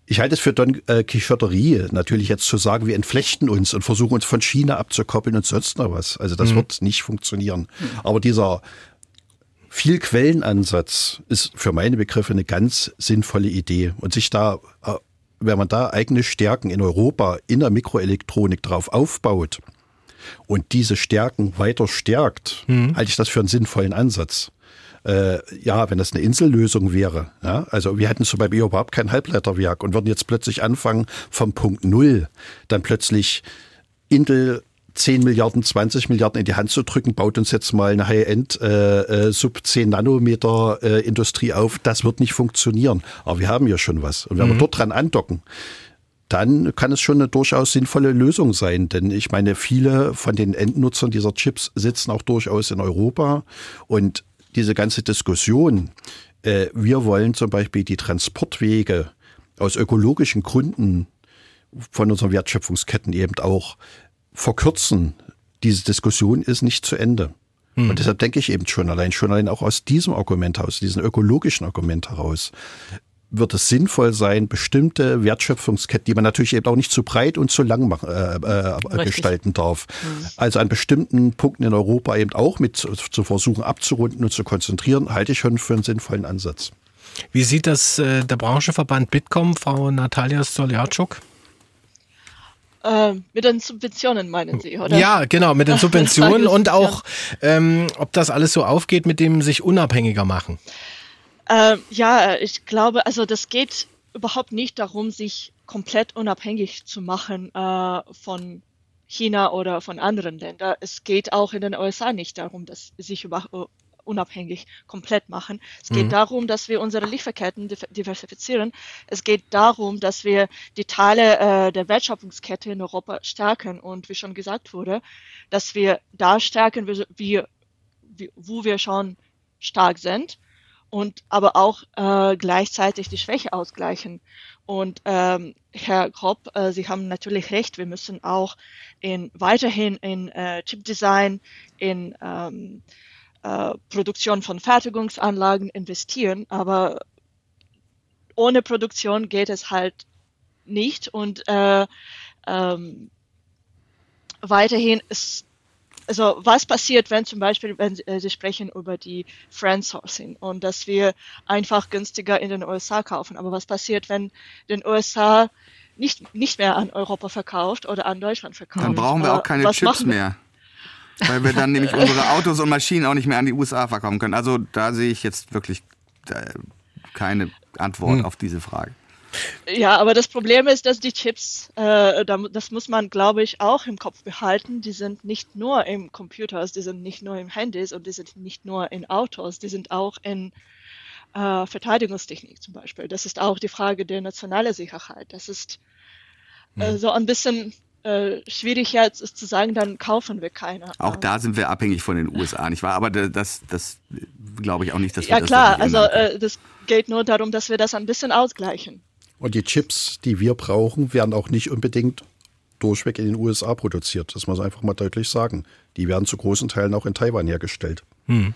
Ich halte es für Don äh, Quixoterie, natürlich jetzt zu sagen, wir entflechten uns und versuchen uns von China abzukoppeln und sonst noch was. Also das mhm. wird nicht funktionieren. Aber dieser Vielquellenansatz ist für meine Begriffe eine ganz sinnvolle Idee. Und sich da, äh, wenn man da eigene Stärken in Europa in der Mikroelektronik drauf aufbaut und diese Stärken weiter stärkt, mhm. halte ich das für einen sinnvollen Ansatz äh, ja, wenn das eine Insellösung wäre, ja, also wir hätten zum Beispiel überhaupt kein Halbleiterwerk und würden jetzt plötzlich anfangen vom Punkt Null, dann plötzlich Intel 10 Milliarden, 20 Milliarden in die Hand zu drücken, baut uns jetzt mal eine High-End äh, äh, Sub 10 Nanometer äh, Industrie auf. Das wird nicht funktionieren. Aber wir haben ja schon was. Und wenn mhm. wir dort dran andocken, dann kann es schon eine durchaus sinnvolle Lösung sein. Denn ich meine, viele von den Endnutzern dieser Chips sitzen auch durchaus in Europa und diese ganze Diskussion, äh, wir wollen zum Beispiel die Transportwege aus ökologischen Gründen von unseren Wertschöpfungsketten eben auch verkürzen. Diese Diskussion ist nicht zu Ende. Mhm. Und deshalb denke ich eben schon allein, schon allein auch aus diesem Argument heraus, diesem ökologischen Argument heraus, wird es sinnvoll sein, bestimmte Wertschöpfungsketten, die man natürlich eben auch nicht zu breit und zu lang machen, äh, äh, gestalten darf. Mhm. Also an bestimmten Punkten in Europa eben auch mit zu, zu, versuchen abzurunden und zu konzentrieren, halte ich schon für einen sinnvollen Ansatz. Wie sieht das äh, der Branchenverband Bitkom, Frau Natalia Stoliarczuk? Äh, mit den Subventionen meinen Sie, oder? Ja, genau, mit den <laughs> Subventionen und auch, ähm, ob das alles so aufgeht mit dem sich unabhängiger machen. Äh, ja, ich glaube, also das geht überhaupt nicht darum, sich komplett unabhängig zu machen äh, von China oder von anderen Ländern. Es geht auch in den USA nicht darum, dass sich über, unabhängig komplett machen. Es geht mhm. darum, dass wir unsere Lieferketten diversifizieren. Es geht darum, dass wir die Teile äh, der Wertschöpfungskette in Europa stärken und wie schon gesagt wurde, dass wir da stärken, wie, wie, wo wir schon stark sind und aber auch äh, gleichzeitig die Schwäche ausgleichen. Und ähm, Herr Kropp, äh, Sie haben natürlich recht, wir müssen auch in, weiterhin in äh, Chipdesign, in ähm, äh, Produktion von Fertigungsanlagen investieren, aber ohne Produktion geht es halt nicht und äh, ähm, weiterhin ist also was passiert, wenn zum Beispiel, wenn äh, Sie sprechen über die Friendsourcing und dass wir einfach günstiger in den USA kaufen. Aber was passiert, wenn den USA nicht, nicht mehr an Europa verkauft oder an Deutschland verkauft? Dann brauchen wir auch keine was Chips mehr. Weil wir dann nämlich <laughs> unsere Autos und Maschinen auch nicht mehr an die USA verkaufen können. Also da sehe ich jetzt wirklich äh, keine Antwort hm. auf diese Frage. Ja, aber das Problem ist, dass die Chips, äh, das muss man, glaube ich, auch im Kopf behalten. Die sind nicht nur im Computers, die sind nicht nur im Handys und die sind nicht nur in Autos, die sind auch in äh, Verteidigungstechnik zum Beispiel. Das ist auch die Frage der nationalen Sicherheit. Das ist äh, hm. so ein bisschen äh, schwierig jetzt ist zu sagen, dann kaufen wir keine. Auch da sind wir abhängig von den USA, nicht wahr? Aber das, das glaube ich auch nicht, dass wir ja, das klar, also äh, das geht nur darum, dass wir das ein bisschen ausgleichen. Und die Chips, die wir brauchen, werden auch nicht unbedingt durchweg in den USA produziert. Das muss man einfach mal deutlich sagen. Die werden zu großen Teilen auch in Taiwan hergestellt. Hm.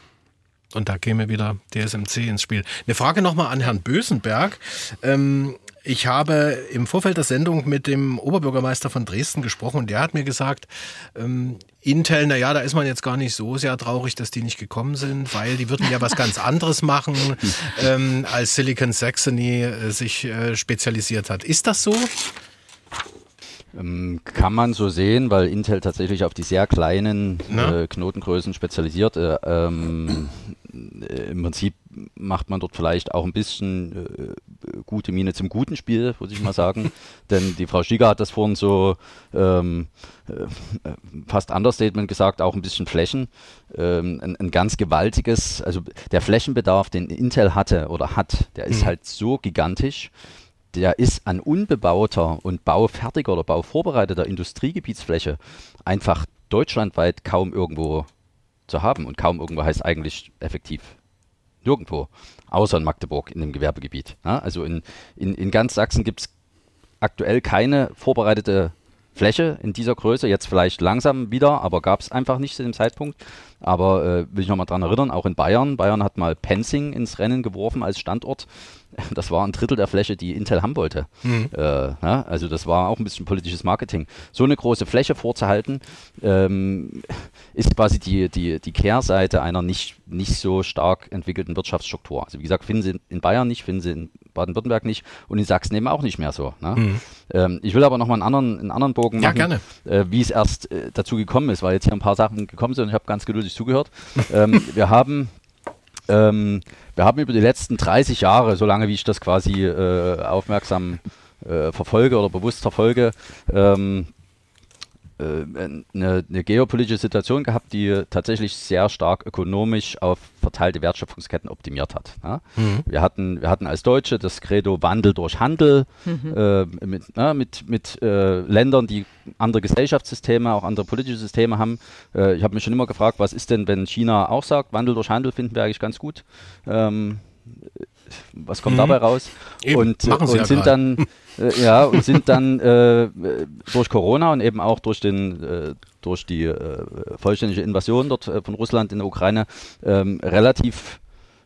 Und da käme wieder DSMC ins Spiel. Eine Frage nochmal an Herrn Bösenberg. Ähm, ich habe im Vorfeld der Sendung mit dem Oberbürgermeister von Dresden gesprochen und der hat mir gesagt, ähm, Intel, na ja, da ist man jetzt gar nicht so sehr traurig, dass die nicht gekommen sind, weil die würden ja was ganz <laughs> anderes machen, ähm, als Silicon Saxony äh, sich äh, spezialisiert hat. Ist das so? Ähm, kann man so sehen, weil Intel tatsächlich auf die sehr kleinen äh, Knotengrößen spezialisiert. Äh, ähm, äh, Im Prinzip macht man dort vielleicht auch ein bisschen äh, gute Miene zum guten Spiel, muss ich mal sagen. <laughs> Denn die Frau Stiger hat das vorhin so ähm, äh, fast Understatement gesagt, auch ein bisschen Flächen. Ähm, ein, ein, ganz gewaltiges, also der Flächenbedarf, den Intel hatte oder hat, der ist mhm. halt so gigantisch. Der ist an unbebauter und baufertiger oder bauvorbereiteter Industriegebietsfläche einfach deutschlandweit kaum irgendwo zu haben. Und kaum irgendwo heißt eigentlich effektiv nirgendwo, außer in Magdeburg in dem Gewerbegebiet. Ja, also in, in, in ganz Sachsen gibt es aktuell keine vorbereitete Fläche in dieser Größe, jetzt vielleicht langsam wieder, aber gab es einfach nicht zu dem Zeitpunkt. Aber äh, will ich nochmal dran erinnern, auch in Bayern. Bayern hat mal Penzing ins Rennen geworfen als Standort. <laughs> Das war ein Drittel der Fläche, die Intel haben wollte. Mhm. Äh, ja, also das war auch ein bisschen politisches Marketing. So eine große Fläche vorzuhalten, ähm, ist quasi die, die, die Kehrseite einer nicht, nicht so stark entwickelten Wirtschaftsstruktur. Also wie gesagt, finden Sie in Bayern nicht, finden Sie in Baden-Württemberg nicht und in Sachsen eben auch nicht mehr so. Ne? Mhm. Ähm, ich will aber nochmal einen anderen, einen anderen Bogen machen, ja, äh, wie es erst äh, dazu gekommen ist, weil jetzt hier ein paar Sachen gekommen sind und ich habe ganz geduldig zugehört. <laughs> ähm, wir haben ähm, wir haben über die letzten 30 Jahre, so lange wie ich das quasi äh, aufmerksam äh, verfolge oder bewusst verfolge, ähm, äh, eine, eine, geopolitische Situation gehabt, die tatsächlich sehr stark ökonomisch auf verteilte Wertschöpfungsketten optimiert hat. Ja? Mhm. Wir, hatten, wir hatten als Deutsche das Credo Wandel durch Handel mhm. äh, mit, na, mit, mit äh, Ländern, die andere Gesellschaftssysteme, auch andere politische Systeme haben. Äh, ich habe mich schon immer gefragt, was ist denn, wenn China auch sagt, Wandel durch Handel finden wir eigentlich ganz gut. Ähm, was kommt mhm. dabei raus? Eben, und, und ja sind dann <laughs> äh, ja und sind dann äh, durch Corona und eben auch durch den äh, durch die äh, vollständige Invasion dort äh, von Russland in der Ukraine ähm, relativ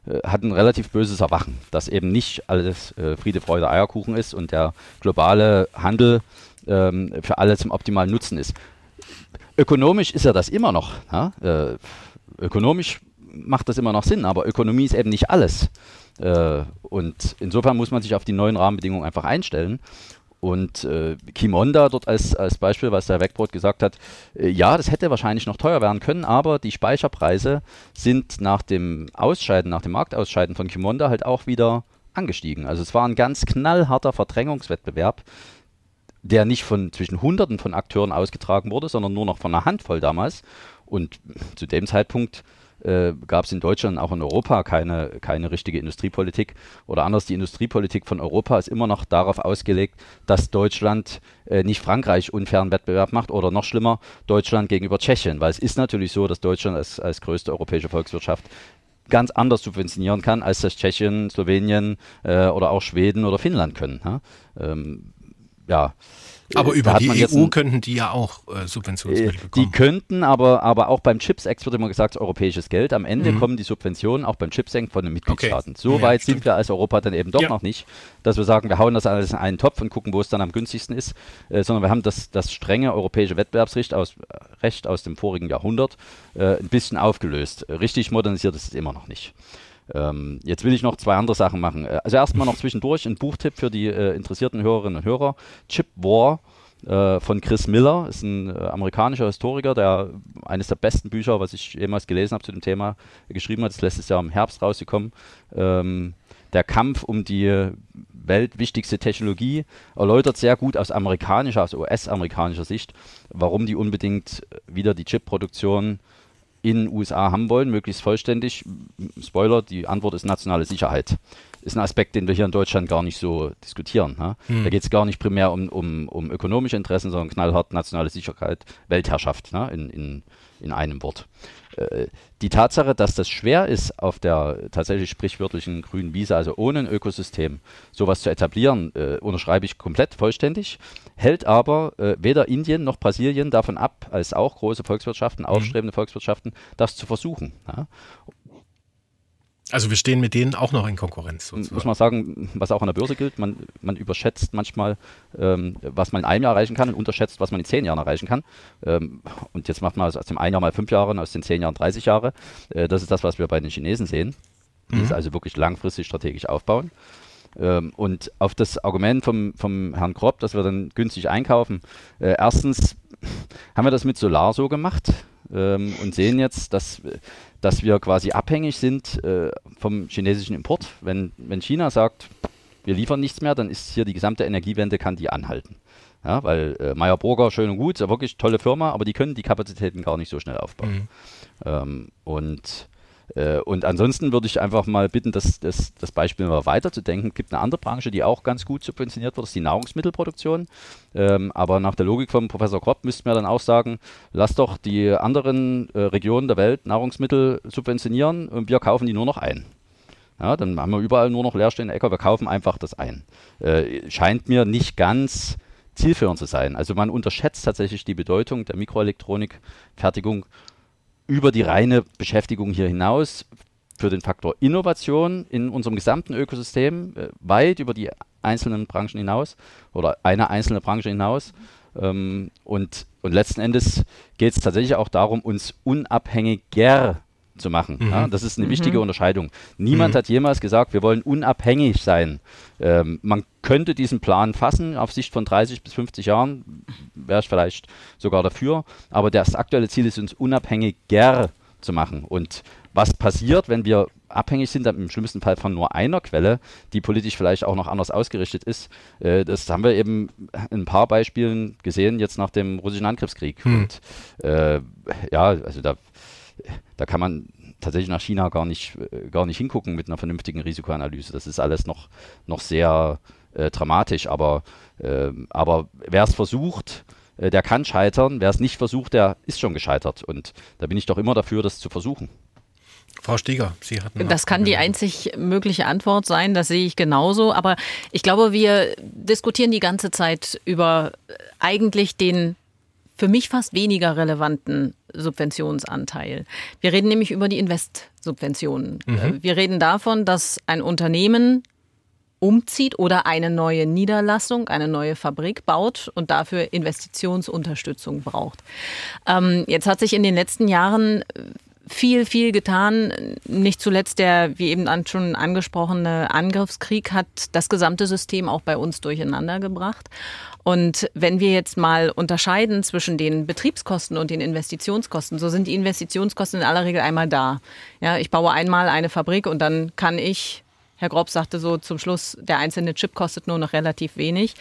äh, hat ein relativ böses Erwachen, dass eben nicht alles Friede, Freude, Eierkuchen ist und der globale Handel ähm, für alle zum optimalen Nutzen ist. Ökonomisch ist ja das immer noch. Ja? Ökonomisch macht das immer noch Sinn, aber Ökonomie ist eben nicht alles. Äh, und insofern muss man sich auf die neuen Rahmenbedingungen einfach einstellen. Und äh, Kimonda dort als, als Beispiel, was der Wegbrot gesagt hat, äh, ja, das hätte wahrscheinlich noch teuer werden können, aber die Speicherpreise sind nach dem Ausscheiden, nach dem Marktausscheiden von Kimonda halt auch wieder angestiegen. Also es war ein ganz knallharter Verdrängungswettbewerb, der nicht von zwischen Hunderten von Akteuren ausgetragen wurde, sondern nur noch von einer Handvoll damals. Und zu dem Zeitpunkt äh, gab es in Deutschland, auch in Europa, keine, keine richtige Industriepolitik. Oder anders, die Industriepolitik von Europa ist immer noch darauf ausgelegt, dass Deutschland äh, nicht Frankreich unfairen Wettbewerb macht oder noch schlimmer, Deutschland gegenüber Tschechien. Weil es ist natürlich so, dass Deutschland als, als größte europäische Volkswirtschaft ganz anders subventionieren kann, als das Tschechien, Slowenien äh, oder auch Schweden oder Finnland können. Ähm, ja. Aber über die EU könnten die ja auch äh, Subventionsmittel äh, bekommen. Die könnten, aber, aber auch beim Chips-Ex wird immer gesagt, europäisches Geld. Am Ende mhm. kommen die Subventionen auch beim Chips-Ex von den Mitgliedstaaten. Okay. So ja, weit stimmt. sind wir als Europa dann eben doch ja. noch nicht, dass wir sagen, wir hauen das alles in einen Topf und gucken, wo es dann am günstigsten ist, äh, sondern wir haben das, das strenge europäische Wettbewerbsrecht aus, Recht aus dem vorigen Jahrhundert äh, ein bisschen aufgelöst. Richtig modernisiert ist es immer noch nicht. Ähm, jetzt will ich noch zwei andere Sachen machen. Äh, also erstmal noch zwischendurch ein Buchtipp für die äh, interessierten Hörerinnen und Hörer. Chip War äh, von Chris Miller, ist ein äh, amerikanischer Historiker, der eines der besten Bücher, was ich jemals gelesen habe zu dem Thema, geschrieben hat. Das ist letztes Jahr im Herbst rausgekommen. Ähm, der Kampf um die weltwichtigste Technologie erläutert sehr gut aus amerikanischer, aus US-amerikanischer Sicht, warum die unbedingt wieder die Chip-Produktion in den USA haben wollen, möglichst vollständig. Spoiler, die Antwort ist nationale Sicherheit. Ist ein Aspekt, den wir hier in Deutschland gar nicht so diskutieren. Ne? Mhm. Da geht es gar nicht primär um, um, um ökonomische Interessen, sondern knallhart nationale Sicherheit, Weltherrschaft ne? in, in, in einem Wort. Äh, die Tatsache, dass das schwer ist, auf der tatsächlich sprichwörtlichen grünen Wiese, also ohne ein Ökosystem, sowas zu etablieren, äh, unterschreibe ich komplett vollständig, hält aber äh, weder Indien noch Brasilien davon ab, als auch große Volkswirtschaften, mhm. aufstrebende mhm. Volkswirtschaften, das zu versuchen. Ja? Also wir stehen mit denen auch noch in Konkurrenz. Sozusagen. Muss man sagen, was auch an der Börse gilt, man, man überschätzt manchmal, ähm, was man in einem Jahr erreichen kann und unterschätzt, was man in zehn Jahren erreichen kann. Ähm, und jetzt macht man aus dem einen Jahr mal fünf Jahre und aus den zehn Jahren 30 Jahre. Äh, das ist das, was wir bei den Chinesen sehen. Die mhm. es also wirklich langfristig strategisch aufbauen. Ähm, und auf das Argument vom, vom Herrn Kropp, dass wir dann günstig einkaufen, äh, erstens haben wir das mit Solar so gemacht ähm, und sehen jetzt, dass dass wir quasi abhängig sind äh, vom chinesischen Import. Wenn, wenn China sagt, wir liefern nichts mehr, dann ist hier die gesamte Energiewende, kann die anhalten. Ja, weil äh, Meyer Burger, schön und gut, ist ja wirklich tolle Firma, aber die können die Kapazitäten gar nicht so schnell aufbauen. Mhm. Ähm, und und ansonsten würde ich einfach mal bitten, das, das, das Beispiel mal weiterzudenken. Es gibt eine andere Branche, die auch ganz gut subventioniert wird, das ist die Nahrungsmittelproduktion. Ähm, aber nach der Logik von Professor Kropp müssten wir dann auch sagen, lass doch die anderen äh, Regionen der Welt Nahrungsmittel subventionieren und wir kaufen die nur noch ein. Ja, dann haben wir überall nur noch leerstehende Äcker, wir kaufen einfach das ein. Äh, scheint mir nicht ganz zielführend zu sein. Also man unterschätzt tatsächlich die Bedeutung der Mikroelektronikfertigung über die reine Beschäftigung hier hinaus für den Faktor Innovation in unserem gesamten Ökosystem, äh, weit über die einzelnen Branchen hinaus oder eine einzelne Branche hinaus. Ähm, und, und letzten Endes geht es tatsächlich auch darum, uns unabhängiger zu machen. Mhm. Ja, das ist eine mhm. wichtige Unterscheidung. Niemand mhm. hat jemals gesagt, wir wollen unabhängig sein. Ähm, man könnte diesen Plan fassen, auf Sicht von 30 bis 50 Jahren wäre ich vielleicht sogar dafür, aber das aktuelle Ziel ist, uns unabhängiger zu machen. Und was passiert, wenn wir abhängig sind, im schlimmsten Fall von nur einer Quelle, die politisch vielleicht auch noch anders ausgerichtet ist. Äh, das haben wir eben in ein paar Beispielen gesehen, jetzt nach dem russischen Angriffskrieg. Hm. Und äh, ja, also da da kann man tatsächlich nach China gar nicht, äh, gar nicht hingucken mit einer vernünftigen Risikoanalyse. Das ist alles noch, noch sehr äh, dramatisch, aber, äh, aber wer es versucht, äh, der kann scheitern. Wer es nicht versucht, der ist schon gescheitert. Und da bin ich doch immer dafür, das zu versuchen. Frau Steger, Sie hatten. Das kann die einzig mögliche Antwort sein, das sehe ich genauso. Aber ich glaube, wir diskutieren die ganze Zeit über eigentlich den für mich fast weniger relevanten Subventionsanteil. Wir reden nämlich über die Investsubventionen. Mhm. Wir reden davon, dass ein Unternehmen umzieht oder eine neue Niederlassung, eine neue Fabrik baut und dafür Investitionsunterstützung braucht. Ähm, jetzt hat sich in den letzten Jahren viel, viel getan. Nicht zuletzt der, wie eben schon angesprochene Angriffskrieg hat das gesamte System auch bei uns durcheinander gebracht. Und wenn wir jetzt mal unterscheiden zwischen den Betriebskosten und den Investitionskosten, so sind die Investitionskosten in aller Regel einmal da. Ja, ich baue einmal eine Fabrik und dann kann ich Herr Grob sagte so zum Schluss, der einzelne Chip kostet nur noch relativ wenig.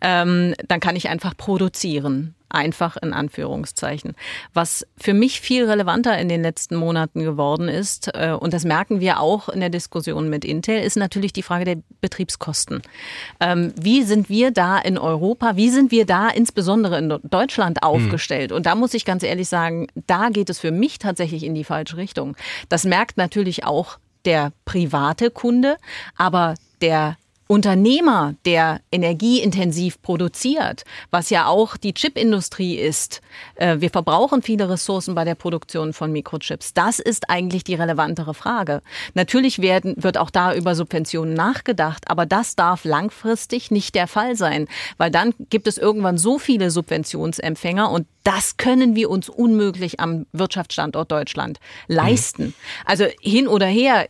Ähm, dann kann ich einfach produzieren. Einfach in Anführungszeichen. Was für mich viel relevanter in den letzten Monaten geworden ist, äh, und das merken wir auch in der Diskussion mit Intel, ist natürlich die Frage der Betriebskosten. Ähm, wie sind wir da in Europa, wie sind wir da insbesondere in Deutschland mhm. aufgestellt? Und da muss ich ganz ehrlich sagen, da geht es für mich tatsächlich in die falsche Richtung. Das merkt natürlich auch der private Kunde, aber der Unternehmer, der energieintensiv produziert, was ja auch die Chipindustrie ist. Äh, wir verbrauchen viele Ressourcen bei der Produktion von Mikrochips. Das ist eigentlich die relevantere Frage. Natürlich werden, wird auch da über Subventionen nachgedacht, aber das darf langfristig nicht der Fall sein, weil dann gibt es irgendwann so viele Subventionsempfänger und das können wir uns unmöglich am Wirtschaftsstandort Deutschland leisten. Also hin oder her,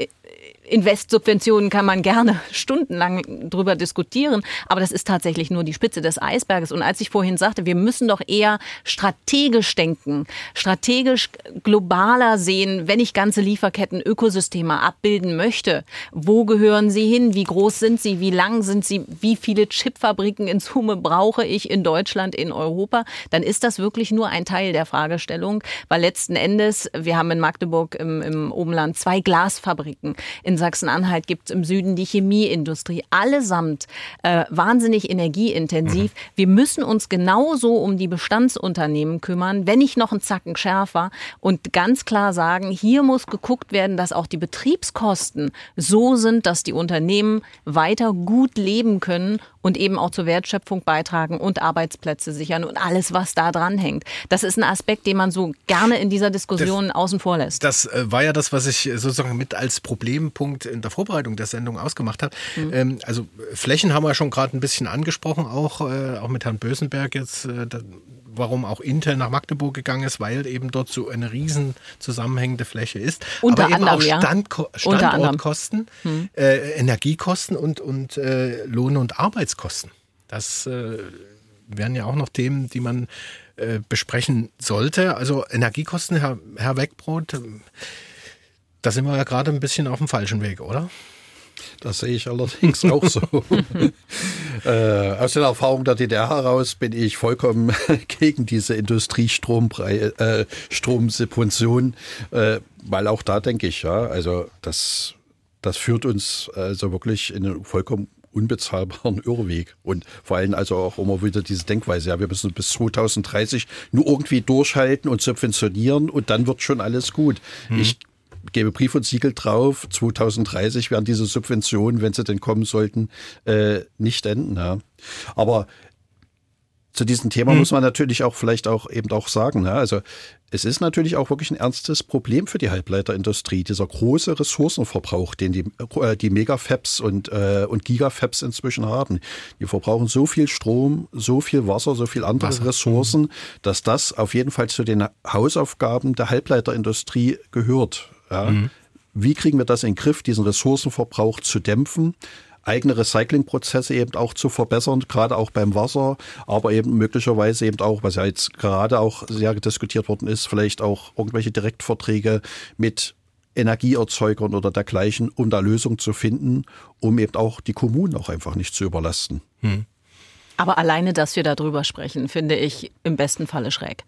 Investsubventionen kann man gerne <laughs> stundenlang drüber diskutieren, aber das ist tatsächlich nur die Spitze des Eisberges. Und als ich vorhin sagte, wir müssen doch eher strategisch denken, strategisch globaler sehen, wenn ich ganze Lieferketten, Ökosysteme abbilden möchte. Wo gehören sie hin? Wie groß sind sie? Wie lang sind sie? Wie viele Chipfabriken in Summe brauche ich in Deutschland, in Europa? Dann ist das wirklich nur ein Teil der Fragestellung, weil letzten Endes, wir haben in Magdeburg im, im Obenland zwei Glasfabriken. In Sachsen-Anhalt gibt es im Süden die Chemieindustrie, allesamt äh, wahnsinnig energieintensiv. Mhm. Wir müssen uns genauso um die Bestandsunternehmen kümmern, wenn nicht noch ein Zacken schärfer und ganz klar sagen, hier muss geguckt werden, dass auch die Betriebskosten so sind, dass die Unternehmen weiter gut leben können und eben auch zur Wertschöpfung beitragen und Arbeitsplätze sichern und alles, was da dran hängt. Das ist ein Aspekt, den man so gerne in dieser Diskussion das, außen vor lässt. Das äh, war ja das, was ich sozusagen mit als Problempunkt in der Vorbereitung der Sendung ausgemacht habe. Mhm. Ähm, also Flächen haben wir schon gerade ein bisschen angesprochen, auch, äh, auch mit Herrn Bösenberg jetzt. Warum auch Intel nach Magdeburg gegangen ist, weil eben dort so eine riesen zusammenhängende Fläche ist. Unter Aber eben anderem, auch Standko ja. Standortkosten, hm. äh, Energiekosten und, und äh, Lohn- und Arbeitskosten. Das äh, wären ja auch noch Themen, die man äh, besprechen sollte. Also Energiekosten, Herr, Herr Wegbrot, da sind wir ja gerade ein bisschen auf dem falschen Weg, oder? Das sehe ich allerdings auch so. <laughs> äh, aus der Erfahrung der DDR heraus bin ich vollkommen <laughs> gegen diese Industriestromsubvention, äh, äh, weil auch da denke ich, ja, also das, das führt uns also wirklich in einen vollkommen unbezahlbaren <laughs> Irrweg. Und vor allem also auch immer wieder diese Denkweise, ja, wir müssen bis 2030 nur irgendwie durchhalten und subventionieren und dann wird schon alles gut. Hm. Ich gebe Brief und Siegel drauf, 2030 werden diese Subventionen, wenn sie denn kommen sollten, äh, nicht enden. Ja. Aber zu diesem Thema hm. muss man natürlich auch vielleicht auch eben auch sagen, ja, also es ist natürlich auch wirklich ein ernstes Problem für die Halbleiterindustrie, dieser große Ressourcenverbrauch, den die, äh, die Megafabs und, äh, und Gigafabs inzwischen haben. Die verbrauchen so viel Strom, so viel Wasser, so viel andere Wasser. Ressourcen, mhm. dass das auf jeden Fall zu den Hausaufgaben der Halbleiterindustrie gehört. Ja? Mhm. Wie kriegen wir das in den Griff, diesen Ressourcenverbrauch zu dämpfen? eigene Recyclingprozesse eben auch zu verbessern, gerade auch beim Wasser, aber eben möglicherweise eben auch, was ja jetzt gerade auch sehr diskutiert worden ist, vielleicht auch irgendwelche Direktverträge mit Energieerzeugern oder dergleichen, um da Lösungen zu finden, um eben auch die Kommunen auch einfach nicht zu überlasten. Hm. Aber alleine, dass wir darüber sprechen, finde ich im besten Falle schräg.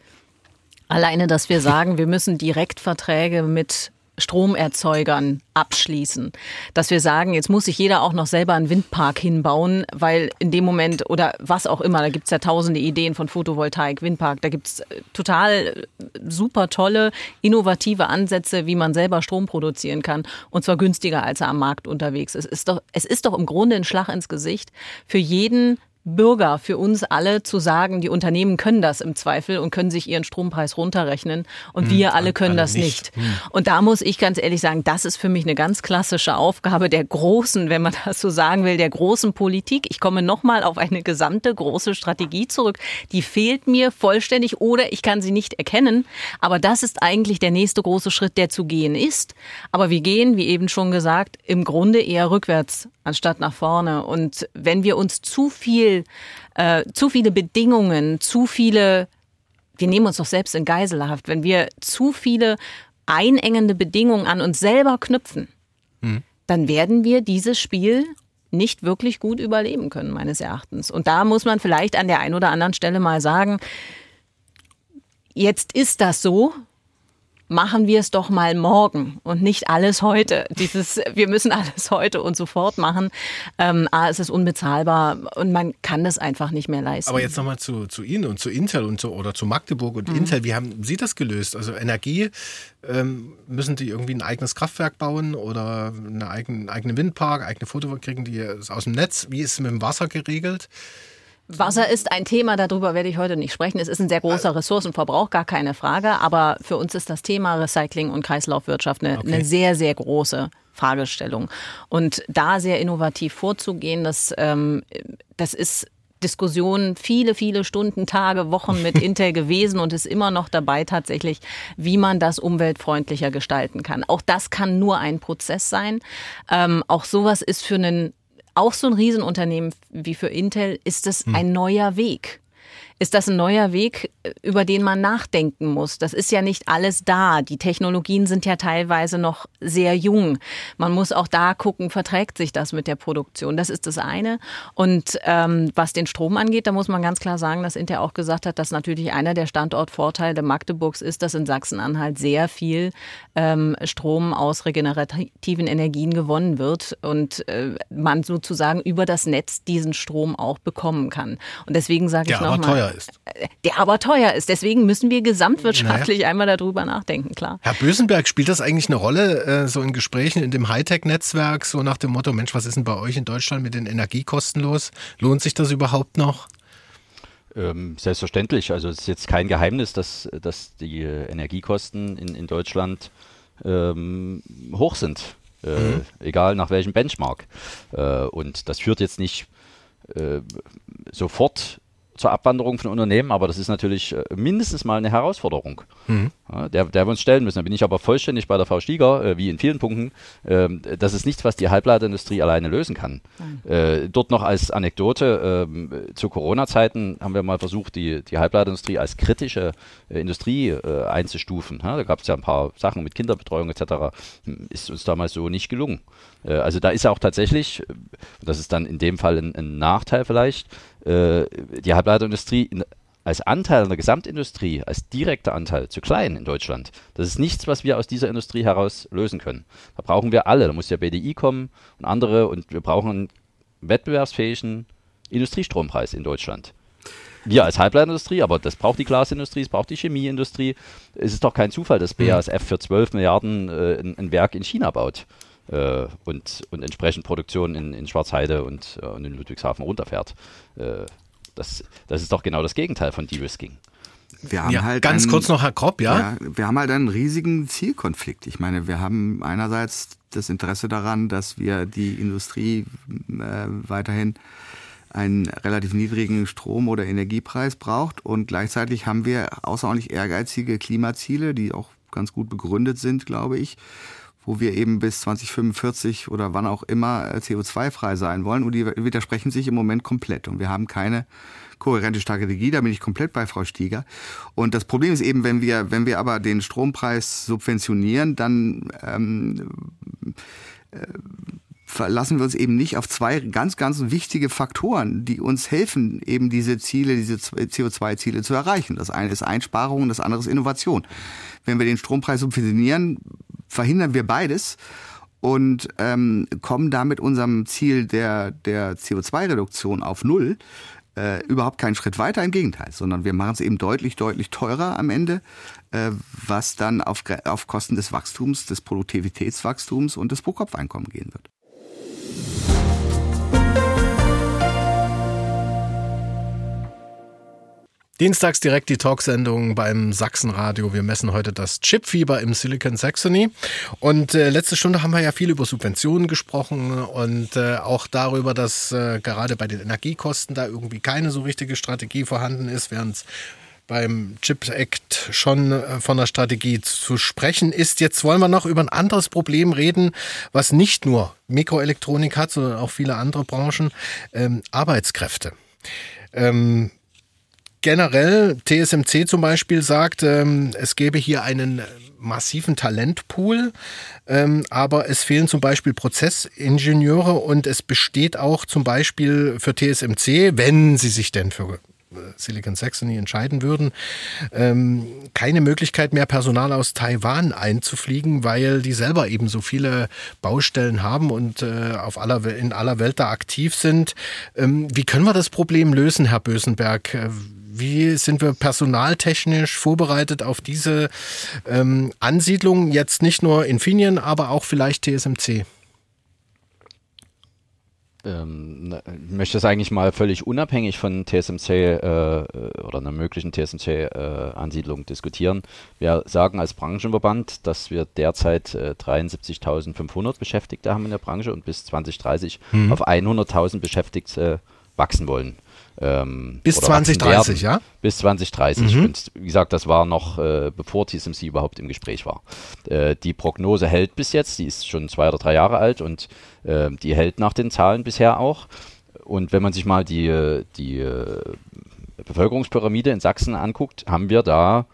Alleine, dass wir sagen, wir müssen Direktverträge mit Stromerzeugern abschließen. Dass wir sagen, jetzt muss sich jeder auch noch selber einen Windpark hinbauen, weil in dem Moment oder was auch immer, da gibt's ja tausende Ideen von Photovoltaik, Windpark, da gibt's äh, total äh, super tolle, innovative Ansätze, wie man selber Strom produzieren kann und zwar günstiger, als er am Markt unterwegs ist. Es ist doch, es ist doch im Grunde ein Schlag ins Gesicht für jeden Bürger, für uns alle zu sagen, die Unternehmen können das im Zweifel und können sich ihren Strompreis runterrechnen und hm, wir alle können alle das nicht. nicht. Hm. Und da muss ich ganz ehrlich sagen, das ist für mich eine ganz klassische Aufgabe der großen, wenn man <laughs> das so sagen will, der großen Politik. Ich komme nochmal auf eine gesamte große Strategie zurück. Die fehlt mir vollständig oder ich kann sie nicht erkennen. Aber das ist eigentlich der nächste große Schritt, der zu gehen ist. Aber wir gehen, wie eben schon gesagt, im Grunde eher rückwärts anstatt nach vorne. Und wenn wir uns zu viel, äh, zu viele Bedingungen, zu viele, wir nehmen uns doch selbst in Geiselhaft, wenn wir zu viele einengende Bedingungen an uns selber knüpfen, hm. dann werden wir dieses Spiel nicht wirklich gut überleben können, meines Erachtens. Und da muss man vielleicht an der einen oder anderen Stelle mal sagen, jetzt ist das so, machen wir es doch mal morgen und nicht alles heute. Dieses, wir müssen alles heute und sofort machen. Ähm, A, es ist unbezahlbar und man kann das einfach nicht mehr leisten. Aber jetzt nochmal zu, zu Ihnen und zu Intel und zu, oder zu Magdeburg und mhm. Intel. Wie haben Sie das gelöst? Also Energie, ähm, müssen die irgendwie ein eigenes Kraftwerk bauen oder einen eigenen Windpark, eigene Photovoltaik kriegen die aus dem Netz? Wie ist es mit dem Wasser geregelt? Wasser ist ein Thema, darüber werde ich heute nicht sprechen. Es ist ein sehr großer Ressourcenverbrauch, gar keine Frage. Aber für uns ist das Thema Recycling und Kreislaufwirtschaft eine, okay. eine sehr, sehr große Fragestellung. Und da sehr innovativ vorzugehen, das, ähm, das ist Diskussion viele, viele Stunden, Tage, Wochen mit <laughs> Intel gewesen und ist immer noch dabei tatsächlich, wie man das umweltfreundlicher gestalten kann. Auch das kann nur ein Prozess sein. Ähm, auch sowas ist für einen auch so ein Riesenunternehmen wie für Intel ist es hm. ein neuer Weg ist das ein neuer Weg, über den man nachdenken muss. Das ist ja nicht alles da. Die Technologien sind ja teilweise noch sehr jung. Man muss auch da gucken, verträgt sich das mit der Produktion. Das ist das eine. Und ähm, was den Strom angeht, da muss man ganz klar sagen, dass Inter auch gesagt hat, dass natürlich einer der Standortvorteile Magdeburgs ist, dass in Sachsen-Anhalt sehr viel ähm, Strom aus regenerativen Energien gewonnen wird und äh, man sozusagen über das Netz diesen Strom auch bekommen kann. Und deswegen sage ich nochmal, ist. Der aber teuer ist. Deswegen müssen wir gesamtwirtschaftlich naja. einmal darüber nachdenken, klar. Herr Bösenberg, spielt das eigentlich eine Rolle, äh, so in Gesprächen in dem Hightech-Netzwerk, so nach dem Motto, Mensch, was ist denn bei euch in Deutschland mit den Energiekosten los? Lohnt sich das überhaupt noch? Ähm, selbstverständlich. Also es ist jetzt kein Geheimnis, dass, dass die Energiekosten in, in Deutschland ähm, hoch sind. Äh, mhm. Egal nach welchem Benchmark. Äh, und das führt jetzt nicht äh, sofort zur Abwanderung von Unternehmen, aber das ist natürlich äh, mindestens mal eine Herausforderung, mhm. ja, der, der wir uns stellen müssen. Da bin ich aber vollständig bei der Frau Stieger, äh, wie in vielen Punkten. Ähm, das ist nichts, was die Halbleiterindustrie alleine lösen kann. Äh, dort noch als Anekdote, äh, zu Corona-Zeiten haben wir mal versucht, die, die Halbleiterindustrie als kritische Industrie einzustufen. Ja, da gab es ja ein paar Sachen mit Kinderbetreuung etc. Ist uns damals so nicht gelungen. Also da ist auch tatsächlich, das ist dann in dem Fall ein, ein Nachteil vielleicht, äh, die Halbleiterindustrie in, als Anteil an der Gesamtindustrie, als direkter Anteil zu klein in Deutschland. Das ist nichts, was wir aus dieser Industrie heraus lösen können. Da brauchen wir alle. Da muss ja BDI kommen und andere und wir brauchen einen wettbewerbsfähigen Industriestrompreis in Deutschland. Wir als Halbleiterindustrie, aber das braucht die Glasindustrie, es braucht die Chemieindustrie. Es ist doch kein Zufall, dass BASF für 12 Milliarden äh, ein, ein Werk in China baut äh, und, und entsprechend Produktion in, in Schwarzheide und, äh, und in Ludwigshafen runterfährt. Äh, das, das ist doch genau das Gegenteil von De-Risking. Wir haben ja, halt ganz einen, kurz noch, Herr Kropp, ja? ja? Wir haben halt einen riesigen Zielkonflikt. Ich meine, wir haben einerseits das Interesse daran, dass wir die Industrie äh, weiterhin einen relativ niedrigen Strom- oder Energiepreis braucht und gleichzeitig haben wir außerordentlich ehrgeizige Klimaziele, die auch ganz gut begründet sind, glaube ich wo wir eben bis 2045 oder wann auch immer äh, CO2-frei sein wollen. Und die widersprechen sich im Moment komplett. Und wir haben keine kohärente Strategie. Da bin ich komplett bei Frau Stieger. Und das Problem ist eben, wenn wir, wenn wir aber den Strompreis subventionieren, dann ähm, äh, verlassen wir uns eben nicht auf zwei ganz, ganz wichtige Faktoren, die uns helfen, eben diese Ziele, diese CO2-Ziele zu erreichen. Das eine ist Einsparung, das andere ist Innovation. Wenn wir den Strompreis subventionieren, verhindern wir beides und ähm, kommen damit unserem Ziel der, der CO2-Reduktion auf Null äh, überhaupt keinen Schritt weiter, im Gegenteil, sondern wir machen es eben deutlich, deutlich teurer am Ende, äh, was dann auf, auf Kosten des Wachstums, des Produktivitätswachstums und des Pro-Kopf-Einkommen gehen wird. Dienstags direkt die Talksendung beim Sachsenradio. Wir messen heute das Chipfieber im Silicon Saxony. Und äh, letzte Stunde haben wir ja viel über Subventionen gesprochen und äh, auch darüber, dass äh, gerade bei den Energiekosten da irgendwie keine so richtige Strategie vorhanden ist, während beim Chips Act schon äh, von der Strategie zu sprechen ist. Jetzt wollen wir noch über ein anderes Problem reden, was nicht nur Mikroelektronik hat, sondern auch viele andere Branchen, ähm, Arbeitskräfte. Ähm, generell, TSMC zum Beispiel sagt, ähm, es gäbe hier einen massiven Talentpool, ähm, aber es fehlen zum Beispiel Prozessingenieure und es besteht auch zum Beispiel für TSMC, wenn sie sich denn für äh, Silicon Saxony entscheiden würden, ähm, keine Möglichkeit mehr Personal aus Taiwan einzufliegen, weil die selber eben so viele Baustellen haben und äh, auf aller, in aller Welt da aktiv sind. Wie können wir das Problem lösen, Herr Bösenberg? Äh, wie sind wir personaltechnisch vorbereitet auf diese ähm, Ansiedlung? Jetzt nicht nur Infineon, aber auch vielleicht TSMC. Ähm, ich möchte das eigentlich mal völlig unabhängig von TSMC äh, oder einer möglichen TSMC-Ansiedlung äh, diskutieren. Wir sagen als Branchenverband, dass wir derzeit äh, 73.500 Beschäftigte haben in der Branche und bis 2030 mhm. auf 100.000 Beschäftigte wachsen wollen. Ähm, bis 2030, ja? Bis 2030. Mhm. Und wie gesagt, das war noch äh, bevor TSMC überhaupt im Gespräch war. Äh, die Prognose hält bis jetzt, die ist schon zwei oder drei Jahre alt und äh, die hält nach den Zahlen bisher auch. Und wenn man sich mal die, die äh, Bevölkerungspyramide in Sachsen anguckt, haben wir da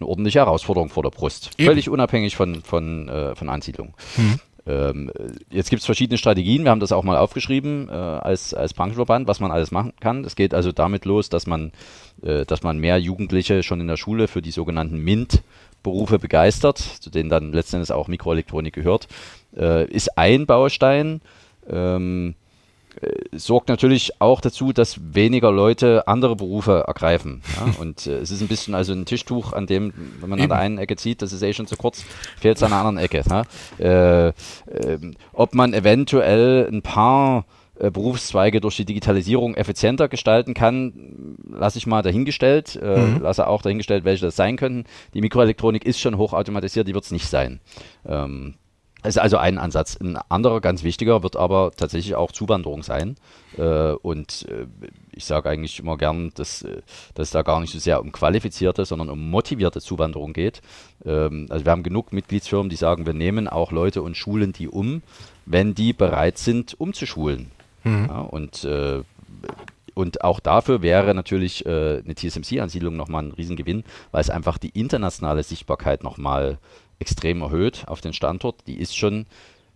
eine ordentliche Herausforderung vor der Brust. Eben. Völlig unabhängig von, von, äh, von Ansiedlung. Mhm. Ähm, jetzt gibt es verschiedene Strategien, wir haben das auch mal aufgeschrieben äh, als, als Branchenverband, was man alles machen kann. Es geht also damit los, dass man, äh, dass man mehr Jugendliche schon in der Schule für die sogenannten MINT-Berufe begeistert, zu denen dann letztendlich auch Mikroelektronik gehört, äh, ist ein Baustein. Ähm, äh, sorgt natürlich auch dazu, dass weniger Leute andere Berufe ergreifen. Ja? <laughs> Und äh, es ist ein bisschen also ein Tischtuch, an dem, wenn man Eben. an der einen Ecke zieht, das ist eh schon zu kurz, fehlt es an der anderen Ecke. Ja? Äh, äh, ob man eventuell ein paar äh, Berufszweige durch die Digitalisierung effizienter gestalten kann, lasse ich mal dahingestellt, äh, mhm. lasse auch dahingestellt, welche das sein könnten. Die Mikroelektronik ist schon hochautomatisiert, die wird es nicht sein. Ähm, das ist also ein Ansatz. Ein anderer, ganz wichtiger, wird aber tatsächlich auch Zuwanderung sein. Äh, und äh, ich sage eigentlich immer gern, dass, äh, dass es da gar nicht so sehr um qualifizierte, sondern um motivierte Zuwanderung geht. Ähm, also wir haben genug Mitgliedsfirmen, die sagen, wir nehmen auch Leute und schulen die um, wenn die bereit sind, umzuschulen. Mhm. Ja, und äh, und auch dafür wäre natürlich äh, eine TSMC-Ansiedlung nochmal ein Riesengewinn, weil es einfach die internationale Sichtbarkeit nochmal extrem erhöht auf den Standort. Die ist schon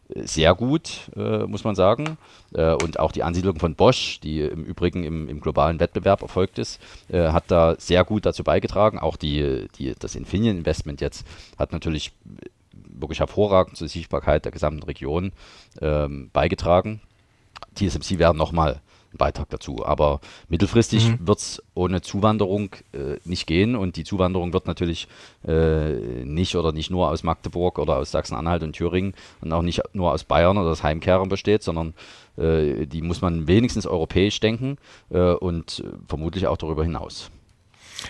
äh, sehr gut, äh, muss man sagen. Äh, und auch die Ansiedlung von Bosch, die im Übrigen im, im globalen Wettbewerb erfolgt ist, äh, hat da sehr gut dazu beigetragen. Auch die, die, das Infineon-Investment jetzt hat natürlich wirklich hervorragend zur Sichtbarkeit der gesamten Region ähm, beigetragen. TSMC werden nochmal Beitrag dazu. Aber mittelfristig mhm. wird es ohne Zuwanderung äh, nicht gehen und die Zuwanderung wird natürlich äh, nicht oder nicht nur aus Magdeburg oder aus Sachsen-Anhalt und Thüringen und auch nicht nur aus Bayern oder aus Heimkehrern besteht, sondern äh, die muss man wenigstens europäisch denken äh, und vermutlich auch darüber hinaus.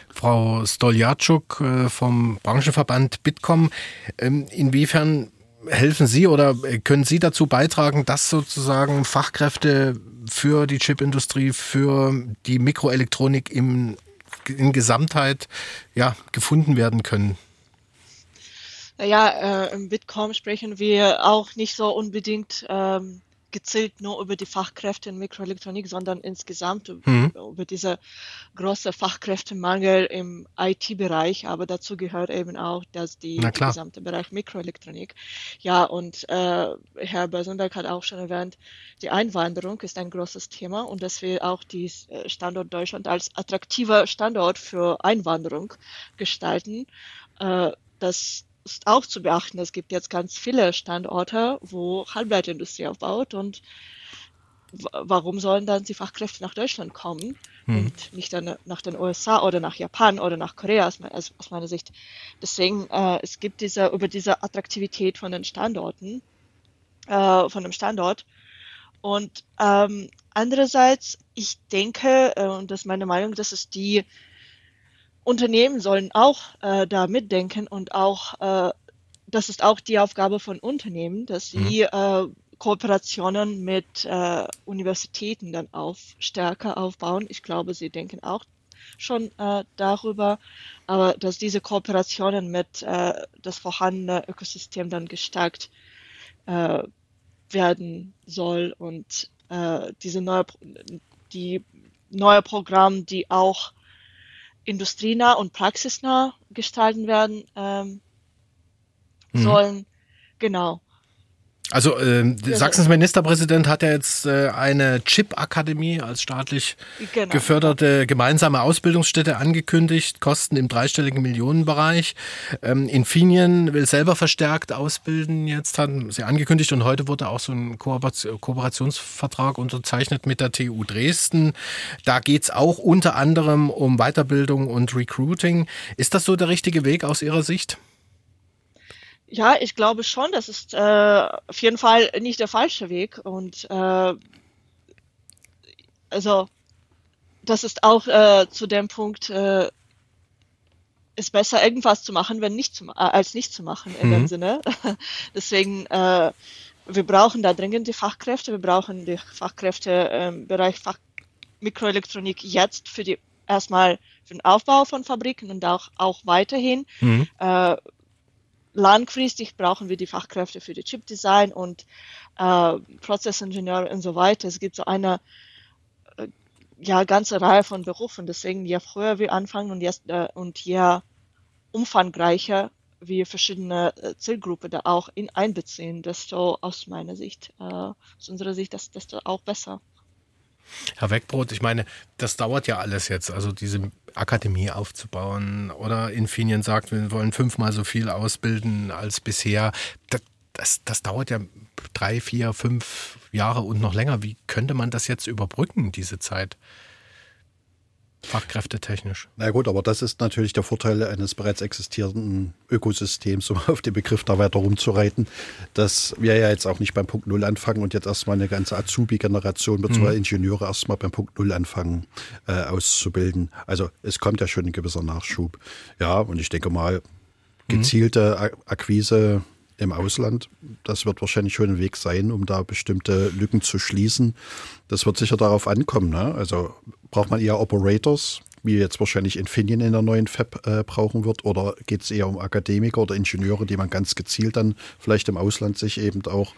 Frau Stoljatschuk äh, vom Branchenverband Bitkom, ähm, inwiefern helfen Sie oder können Sie dazu beitragen, dass sozusagen Fachkräfte für die Chipindustrie, für die Mikroelektronik im, in Gesamtheit ja, gefunden werden können? Ja, äh, im Bitkom sprechen wir auch nicht so unbedingt ähm, gezielt nur über die Fachkräfte in Mikroelektronik, sondern insgesamt mhm. über diese große Fachkräftemangel im IT-Bereich. Aber dazu gehört eben auch, dass die gesamte Bereich Mikroelektronik. Ja, und äh, Herr Börsenberg hat auch schon erwähnt, die Einwanderung ist ein großes Thema und dass wir auch die äh, Standort Deutschland als attraktiver Standort für Einwanderung gestalten. Äh, das ist auch zu beachten, es gibt jetzt ganz viele Standorte, wo Halbleiterindustrie aufbaut und warum sollen dann die Fachkräfte nach Deutschland kommen hm. und nicht dann nach den USA oder nach Japan oder nach Korea aus, aus meiner Sicht. Deswegen, äh, es gibt diese, über diese Attraktivität von den Standorten, äh, von dem Standort. Und ähm, andererseits, ich denke, äh, und das ist meine Meinung, dass es die Unternehmen sollen auch äh, da mitdenken und auch, äh, das ist auch die Aufgabe von Unternehmen, dass sie äh, Kooperationen mit äh, Universitäten dann auf stärker aufbauen. Ich glaube, sie denken auch schon äh, darüber, aber dass diese Kooperationen mit äh, das vorhandene Ökosystem dann gestärkt äh, werden soll und äh, diese neue, die neue Programme, die auch industrienah und praxisnah gestalten werden ähm, mhm. sollen. Genau. Also äh, Sachsens Ministerpräsident hat ja jetzt äh, eine Chip-Akademie als staatlich genau. geförderte gemeinsame Ausbildungsstätte angekündigt, Kosten im dreistelligen Millionenbereich. Ähm, Infineon will selber verstärkt ausbilden, jetzt haben sie angekündigt und heute wurde auch so ein Kooperationsvertrag unterzeichnet mit der TU Dresden. Da geht's auch unter anderem um Weiterbildung und Recruiting. Ist das so der richtige Weg aus Ihrer Sicht? Ja, ich glaube schon, das ist äh, auf jeden Fall nicht der falsche Weg. Und äh, also das ist auch äh, zu dem Punkt, äh, ist besser irgendwas zu machen, wenn nicht zu, äh, als nicht zu machen in mhm. dem Sinne. <laughs> Deswegen, äh, wir brauchen da dringend die Fachkräfte, wir brauchen die Fachkräfte im Bereich Fach Mikroelektronik jetzt für die erstmal für den Aufbau von Fabriken und auch, auch weiterhin. Mhm. Äh, langfristig brauchen wir die Fachkräfte für die Chipdesign und äh, Prozessingenieure und so weiter. Es gibt so eine äh, ja ganze Reihe von Berufen. Deswegen je früher wir anfangen und, jetzt, äh, und je umfangreicher wir verschiedene äh, Zielgruppen da auch in einbeziehen, desto aus meiner Sicht, äh, aus unserer Sicht, desto auch besser. Herr Wegbrot, ich meine, das dauert ja alles jetzt, also diese Akademie aufzubauen. Oder Infineon sagt, wir wollen fünfmal so viel ausbilden als bisher. Das, das, das dauert ja drei, vier, fünf Jahre und noch länger. Wie könnte man das jetzt überbrücken, diese Zeit? Fachkräftetechnisch. Na gut, aber das ist natürlich der Vorteil eines bereits existierenden Ökosystems, <laughs> um auf den Begriff da weiter rumzureiten, dass wir ja jetzt auch nicht beim Punkt Null anfangen und jetzt erstmal eine ganze Azubi-Generation mit zwei mhm. Ingenieure erstmal beim Punkt Null anfangen äh, auszubilden. Also es kommt ja schon ein gewisser Nachschub. Ja, und ich denke mal, gezielte Akquise im Ausland. Das wird wahrscheinlich schon ein Weg sein, um da bestimmte Lücken zu schließen. Das wird sicher darauf ankommen. Ne? Also braucht man eher Operators, wie jetzt wahrscheinlich Infineon in der neuen Fab äh, brauchen wird, oder geht es eher um Akademiker oder Ingenieure, die man ganz gezielt dann vielleicht im Ausland sich eben auch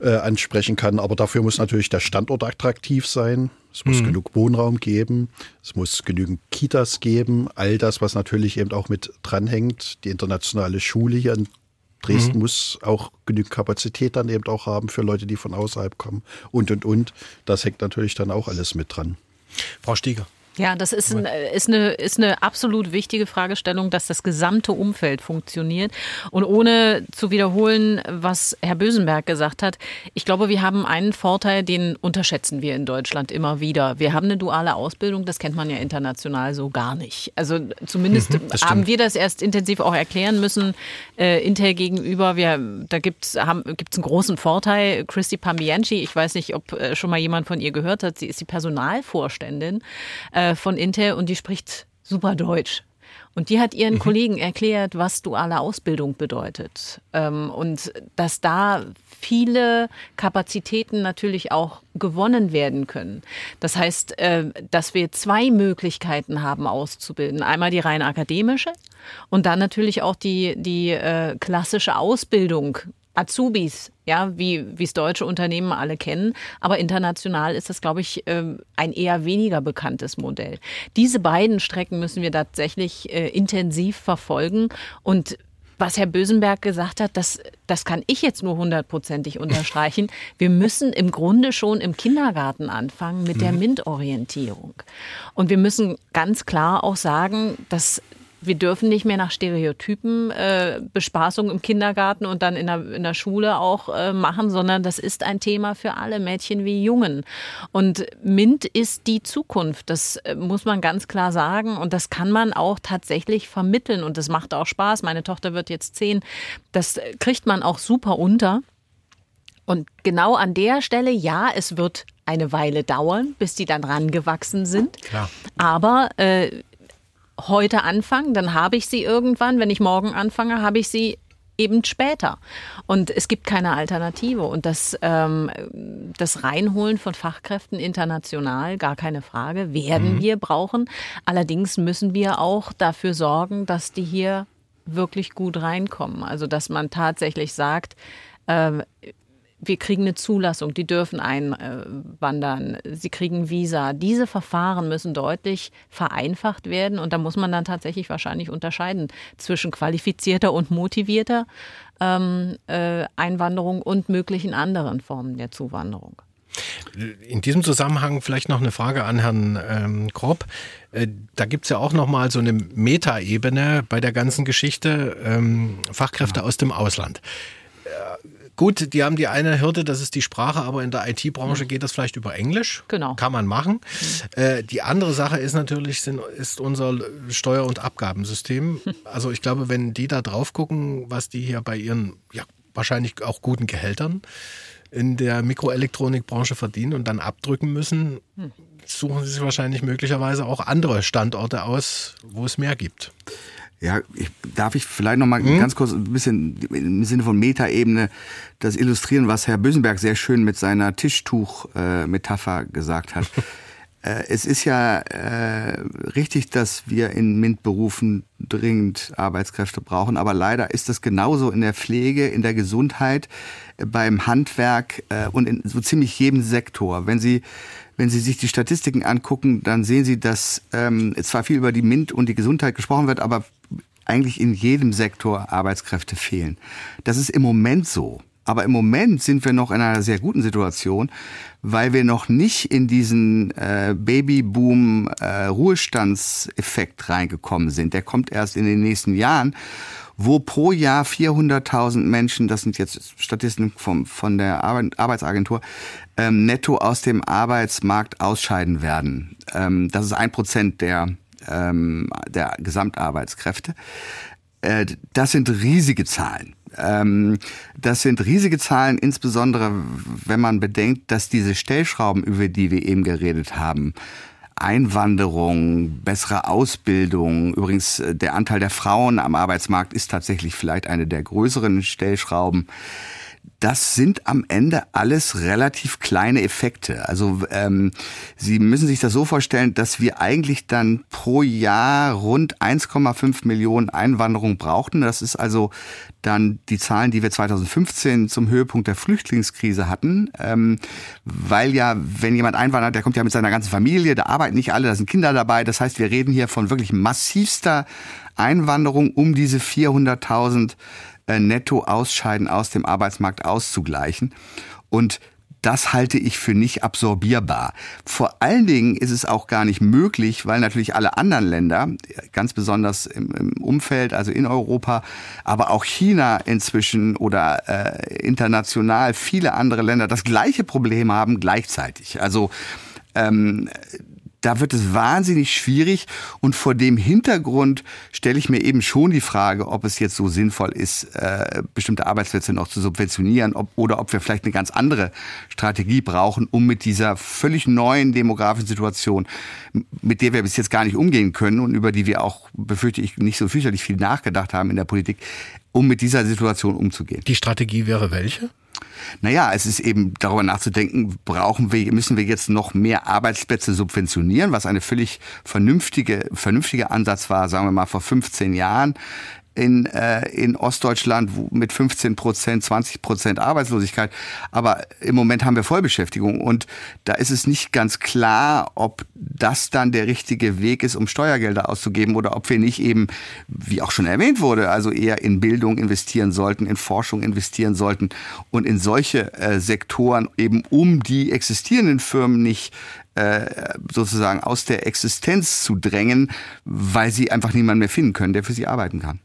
äh, ansprechen kann. Aber dafür muss natürlich der Standort attraktiv sein. Es muss mhm. genug Wohnraum geben, es muss genügend Kitas geben, all das, was natürlich eben auch mit dranhängt. Die internationale Schule hier in Dresden mhm. muss auch genügend Kapazität dann eben auch haben für Leute, die von außerhalb kommen und, und, und. Das hängt natürlich dann auch alles mit dran. Frau Stieger. Ja, das ist, ein, ist, eine, ist eine absolut wichtige Fragestellung, dass das gesamte Umfeld funktioniert. Und ohne zu wiederholen, was Herr Bösenberg gesagt hat, ich glaube, wir haben einen Vorteil, den unterschätzen wir in Deutschland immer wieder. Wir haben eine duale Ausbildung, das kennt man ja international so gar nicht. Also zumindest mhm, haben wir das erst intensiv auch erklären müssen, äh, Intel gegenüber. Wir, da gibt es einen großen Vorteil. Christy Pambianchi, ich weiß nicht, ob äh, schon mal jemand von ihr gehört hat, sie ist die Personalvorständin. Äh, äh, von Intel und die spricht super Deutsch. Und die hat ihren mhm. Kollegen erklärt, was duale Ausbildung bedeutet. Ähm, und dass da viele Kapazitäten natürlich auch gewonnen werden können. Das heißt, äh, dass wir zwei Möglichkeiten haben auszubilden. Einmal die rein akademische und dann natürlich auch die, die äh, klassische Ausbildung Azubis, ja, wie es deutsche Unternehmen alle kennen, aber international ist das, glaube ich, ähm, ein eher weniger bekanntes Modell. Diese beiden Strecken müssen wir tatsächlich äh, intensiv verfolgen und was Herr Bösenberg gesagt hat, das, das kann ich jetzt nur hundertprozentig unterstreichen. <laughs> Wir müssen im Grunde schon im Kindergarten anfangen mit der mhm. MINT-Orientierung. Und wir müssen ganz klar auch sagen, dass wir dürfen nicht mehr nach Stereotypen äh, Bespaßung im Kindergarten und dann in der, in der Schule auch äh, machen, sondern das ist ein Thema für alle Mädchen wie Jungen. Und MINT ist die Zukunft. Das äh, muss man ganz klar sagen. Und das kann man auch tatsächlich vermitteln. Und das macht auch Spaß. Meine Tochter wird jetzt zehn. Das kriegt man auch super unter. Und genau an der Stelle, ja, es wird eine Weile dauern, bis die dann rangewachsen sind. Klar. Aber äh, heute anfangen, dann habe ich sie irgendwann. Wenn ich morgen anfange, habe ich sie eben später. Und es gibt keine Alternative. Und das, ähm, das Reinholen von Fachkräften international, gar keine Frage, werden mhm. wir brauchen. Allerdings müssen wir auch dafür sorgen, dass die hier wirklich gut reinkommen. Also dass man tatsächlich sagt, äh, wir kriegen eine Zulassung, die dürfen einwandern, sie kriegen Visa. Diese Verfahren müssen deutlich vereinfacht werden und da muss man dann tatsächlich wahrscheinlich unterscheiden zwischen qualifizierter und motivierter ähm, äh, Einwanderung und möglichen anderen Formen der Zuwanderung. In diesem Zusammenhang vielleicht noch eine Frage an Herrn ähm, Kropp. Äh, da gibt es ja auch nochmal so eine Metaebene bei der ganzen Geschichte, ähm, Fachkräfte ja. aus dem Ausland. Gut, die haben die eine Hürde, das ist die Sprache, aber in der IT-Branche mhm. geht das vielleicht über Englisch. Genau. Kann man machen. Mhm. Äh, die andere Sache ist natürlich, sind, ist unser Steuer- und Abgabensystem. <laughs> Also ich glaube, wenn die da drauf gucken, was die hier bei ihren ja, wahrscheinlich auch guten Gehältern in der Mikroelektronikbranche verdienen und dann abdrücken müssen, hm. suchen sie sich wahrscheinlich möglicherweise auch andere Standorte aus, wo es mehr gibt. Ja, ich, darf ich vielleicht noch mal mhm. ganz kurz ein bisschen im Sinne von Metaebene das illustrieren, was Herr Bösenberg sehr schön mit seiner Tischtuch-Metapher äh, gesagt hat. <laughs> äh, es ist ja äh, richtig, dass wir in MINT-Berufen dringend Arbeitskräfte brauchen, aber leider ist das genauso in der Pflege, in der Gesundheit, äh, beim Handwerk äh, und in so ziemlich jedem Sektor. Wenn Sie wenn Sie sich die Statistiken angucken, dann sehen Sie, dass ähm, zwar viel über die MINT und die Gesundheit gesprochen wird, aber eigentlich in jedem Sektor Arbeitskräfte fehlen. Das ist im Moment so. Aber im Moment sind wir noch in einer sehr guten Situation, weil wir noch nicht in diesen äh, Babyboom-Ruhestandseffekt äh, reingekommen sind. Der kommt erst in den nächsten Jahren, wo pro Jahr 400.000 Menschen, das sind jetzt Statistiken vom, von der Arbeitsagentur, ähm, netto aus dem Arbeitsmarkt ausscheiden werden. Ähm, das ist ein Prozent der ähm, der Gesamtarbeitskräfte. Äh, das sind riesige Zahlen. Ähm, das sind riesige Zahlen, insbesondere wenn man bedenkt, dass diese Stellschrauben, über die wir eben geredet haben, Einwanderung, bessere Ausbildung. Übrigens, äh, der Anteil der Frauen am Arbeitsmarkt ist tatsächlich vielleicht eine der größeren Stellschrauben das sind am Ende alles relativ kleine Effekte. Also ähm, Sie müssen sich das so vorstellen, dass wir eigentlich dann pro Jahr rund 1,5 Millionen Einwanderung brauchten. Das ist also dann die Zahlen, die wir 2015 zum Höhepunkt der Flüchtlingskrise hatten, ähm, weil ja, wenn jemand einwandert, der kommt ja mit seiner ganzen Familie, da arbeiten nicht alle, da sind Kinder dabei. Das heißt, wir reden hier von wirklich massivster Einwanderung um diese 400.000 äh, netto ausscheiden aus dem Arbeitsmarkt auszugleichen. Und das halte ich für nicht absorbierbar. Vor allen Dingen ist es auch gar nicht möglich, weil natürlich alle anderen Länder, ganz besonders im, im Umfeld, also in Europa, aber auch China inzwischen oder äh, international viele andere Länder das gleiche Problem haben gleichzeitig. Also ähm, da wird es wahnsinnig schwierig und vor dem Hintergrund stelle ich mir eben schon die Frage, ob es jetzt so sinnvoll ist, äh, bestimmte Arbeitsplätze noch zu subventionieren ob, oder ob wir vielleicht eine ganz andere Strategie brauchen, um mit dieser völlig neuen demografischen Situation, mit der wir bis jetzt gar nicht umgehen können und über die wir auch, befürchte ich, nicht so fürchterlich viel nachgedacht haben in der Politik, um mit dieser Situation umzugehen. Die Strategie wäre welche? Naja, es ist eben darüber nachzudenken, brauchen wir, müssen wir jetzt noch mehr Arbeitsplätze subventionieren, was eine völlig vernünftige, vernünftiger Ansatz war, sagen wir mal vor 15 Jahren in, äh, in Ostdeutschland mit 15 Prozent, 20 Prozent Arbeitslosigkeit. Aber im Moment haben wir Vollbeschäftigung und da ist es nicht ganz klar, ob das dann der richtige Weg ist, um Steuergelder auszugeben oder ob wir nicht eben, wie auch schon erwähnt wurde, also eher in Bildung investieren sollten, in Forschung investieren sollten und in solche äh, Sektoren eben um die existierenden Firmen nicht äh, sozusagen aus der Existenz zu drängen, weil sie einfach niemanden mehr finden können, der für sie arbeiten kann.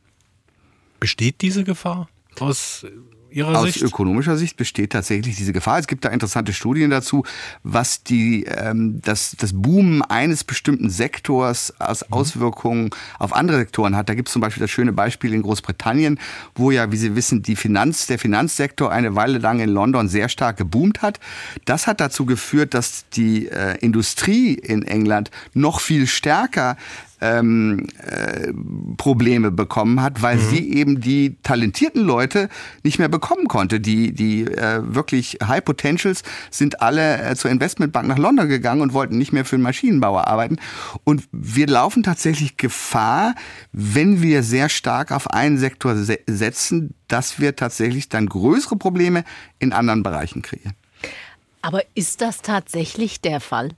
Besteht diese Gefahr aus Ihrer Aus Sicht? ökonomischer Sicht besteht tatsächlich diese Gefahr. Es gibt da interessante Studien dazu, was die, ähm, das, das Boomen eines bestimmten Sektors als mhm. Auswirkungen auf andere Sektoren hat. Da gibt es zum Beispiel das schöne Beispiel in Großbritannien, wo ja, wie Sie wissen, die Finanz, der Finanzsektor eine Weile lang in London sehr stark geboomt hat. Das hat dazu geführt, dass die äh, Industrie in England noch viel stärker ähm, äh, Probleme bekommen hat, weil mhm. sie eben die talentierten Leute nicht mehr bekommen konnte. Die, die äh, wirklich High Potentials sind alle äh, zur Investmentbank nach London gegangen und wollten nicht mehr für einen Maschinenbauer arbeiten. Und wir laufen tatsächlich Gefahr, wenn wir sehr stark auf einen Sektor se setzen, dass wir tatsächlich dann größere Probleme in anderen Bereichen kreieren. Aber ist das tatsächlich der Fall?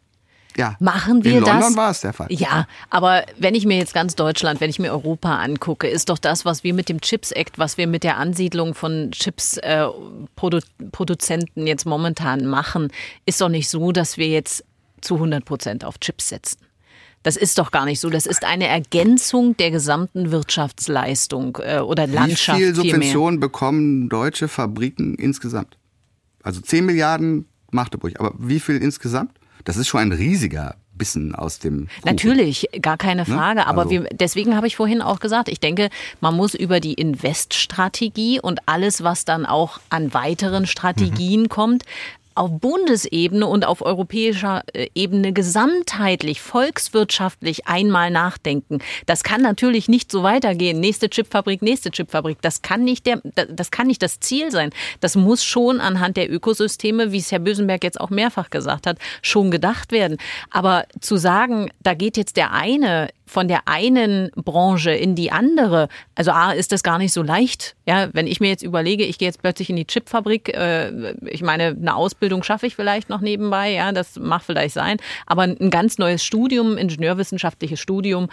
Ja. Machen wir in das? London war es der Fall. Ja, aber wenn ich mir jetzt ganz Deutschland, wenn ich mir Europa angucke, ist doch das, was wir mit dem Chips Act, was wir mit der Ansiedlung von Chips-Produzenten äh, jetzt momentan machen, ist doch nicht so, dass wir jetzt zu 100 Prozent auf Chips setzen. Das ist doch gar nicht so. Das ist eine Ergänzung der gesamten Wirtschaftsleistung äh, oder Landschaft. Wie viel Subventionen bekommen deutsche Fabriken insgesamt? Also 10 Milliarden Magdeburg. Aber wie viel insgesamt? Das ist schon ein riesiger Bissen aus dem. Kuchen. Natürlich, gar keine ne? Frage. Ne? Aber also. wir, deswegen habe ich vorhin auch gesagt, ich denke, man muss über die Investstrategie und alles, was dann auch an weiteren Strategien mhm. kommt, auf Bundesebene und auf europäischer äh, Ebene gesamtheitlich, volkswirtschaftlich einmal nachdenken. Das kann natürlich nicht so weitergehen. Nächste Chipfabrik, nächste Chipfabrik. Das kann nicht der, das kann nicht das Ziel sein. Das muss schon anhand der Ökosysteme, wie es Herr Bösenberg jetzt auch mehrfach gesagt hat, schon gedacht werden. Aber zu sagen, da geht jetzt der eine von der einen Branche in die andere, also A, ist das gar nicht so leicht. Ja, wenn ich mir jetzt überlege, ich gehe jetzt plötzlich in die Chipfabrik, äh, ich meine, eine Ausbildung schaffe ich vielleicht noch nebenbei, ja, das mag vielleicht sein, aber ein ganz neues Studium, ingenieurwissenschaftliches Studium,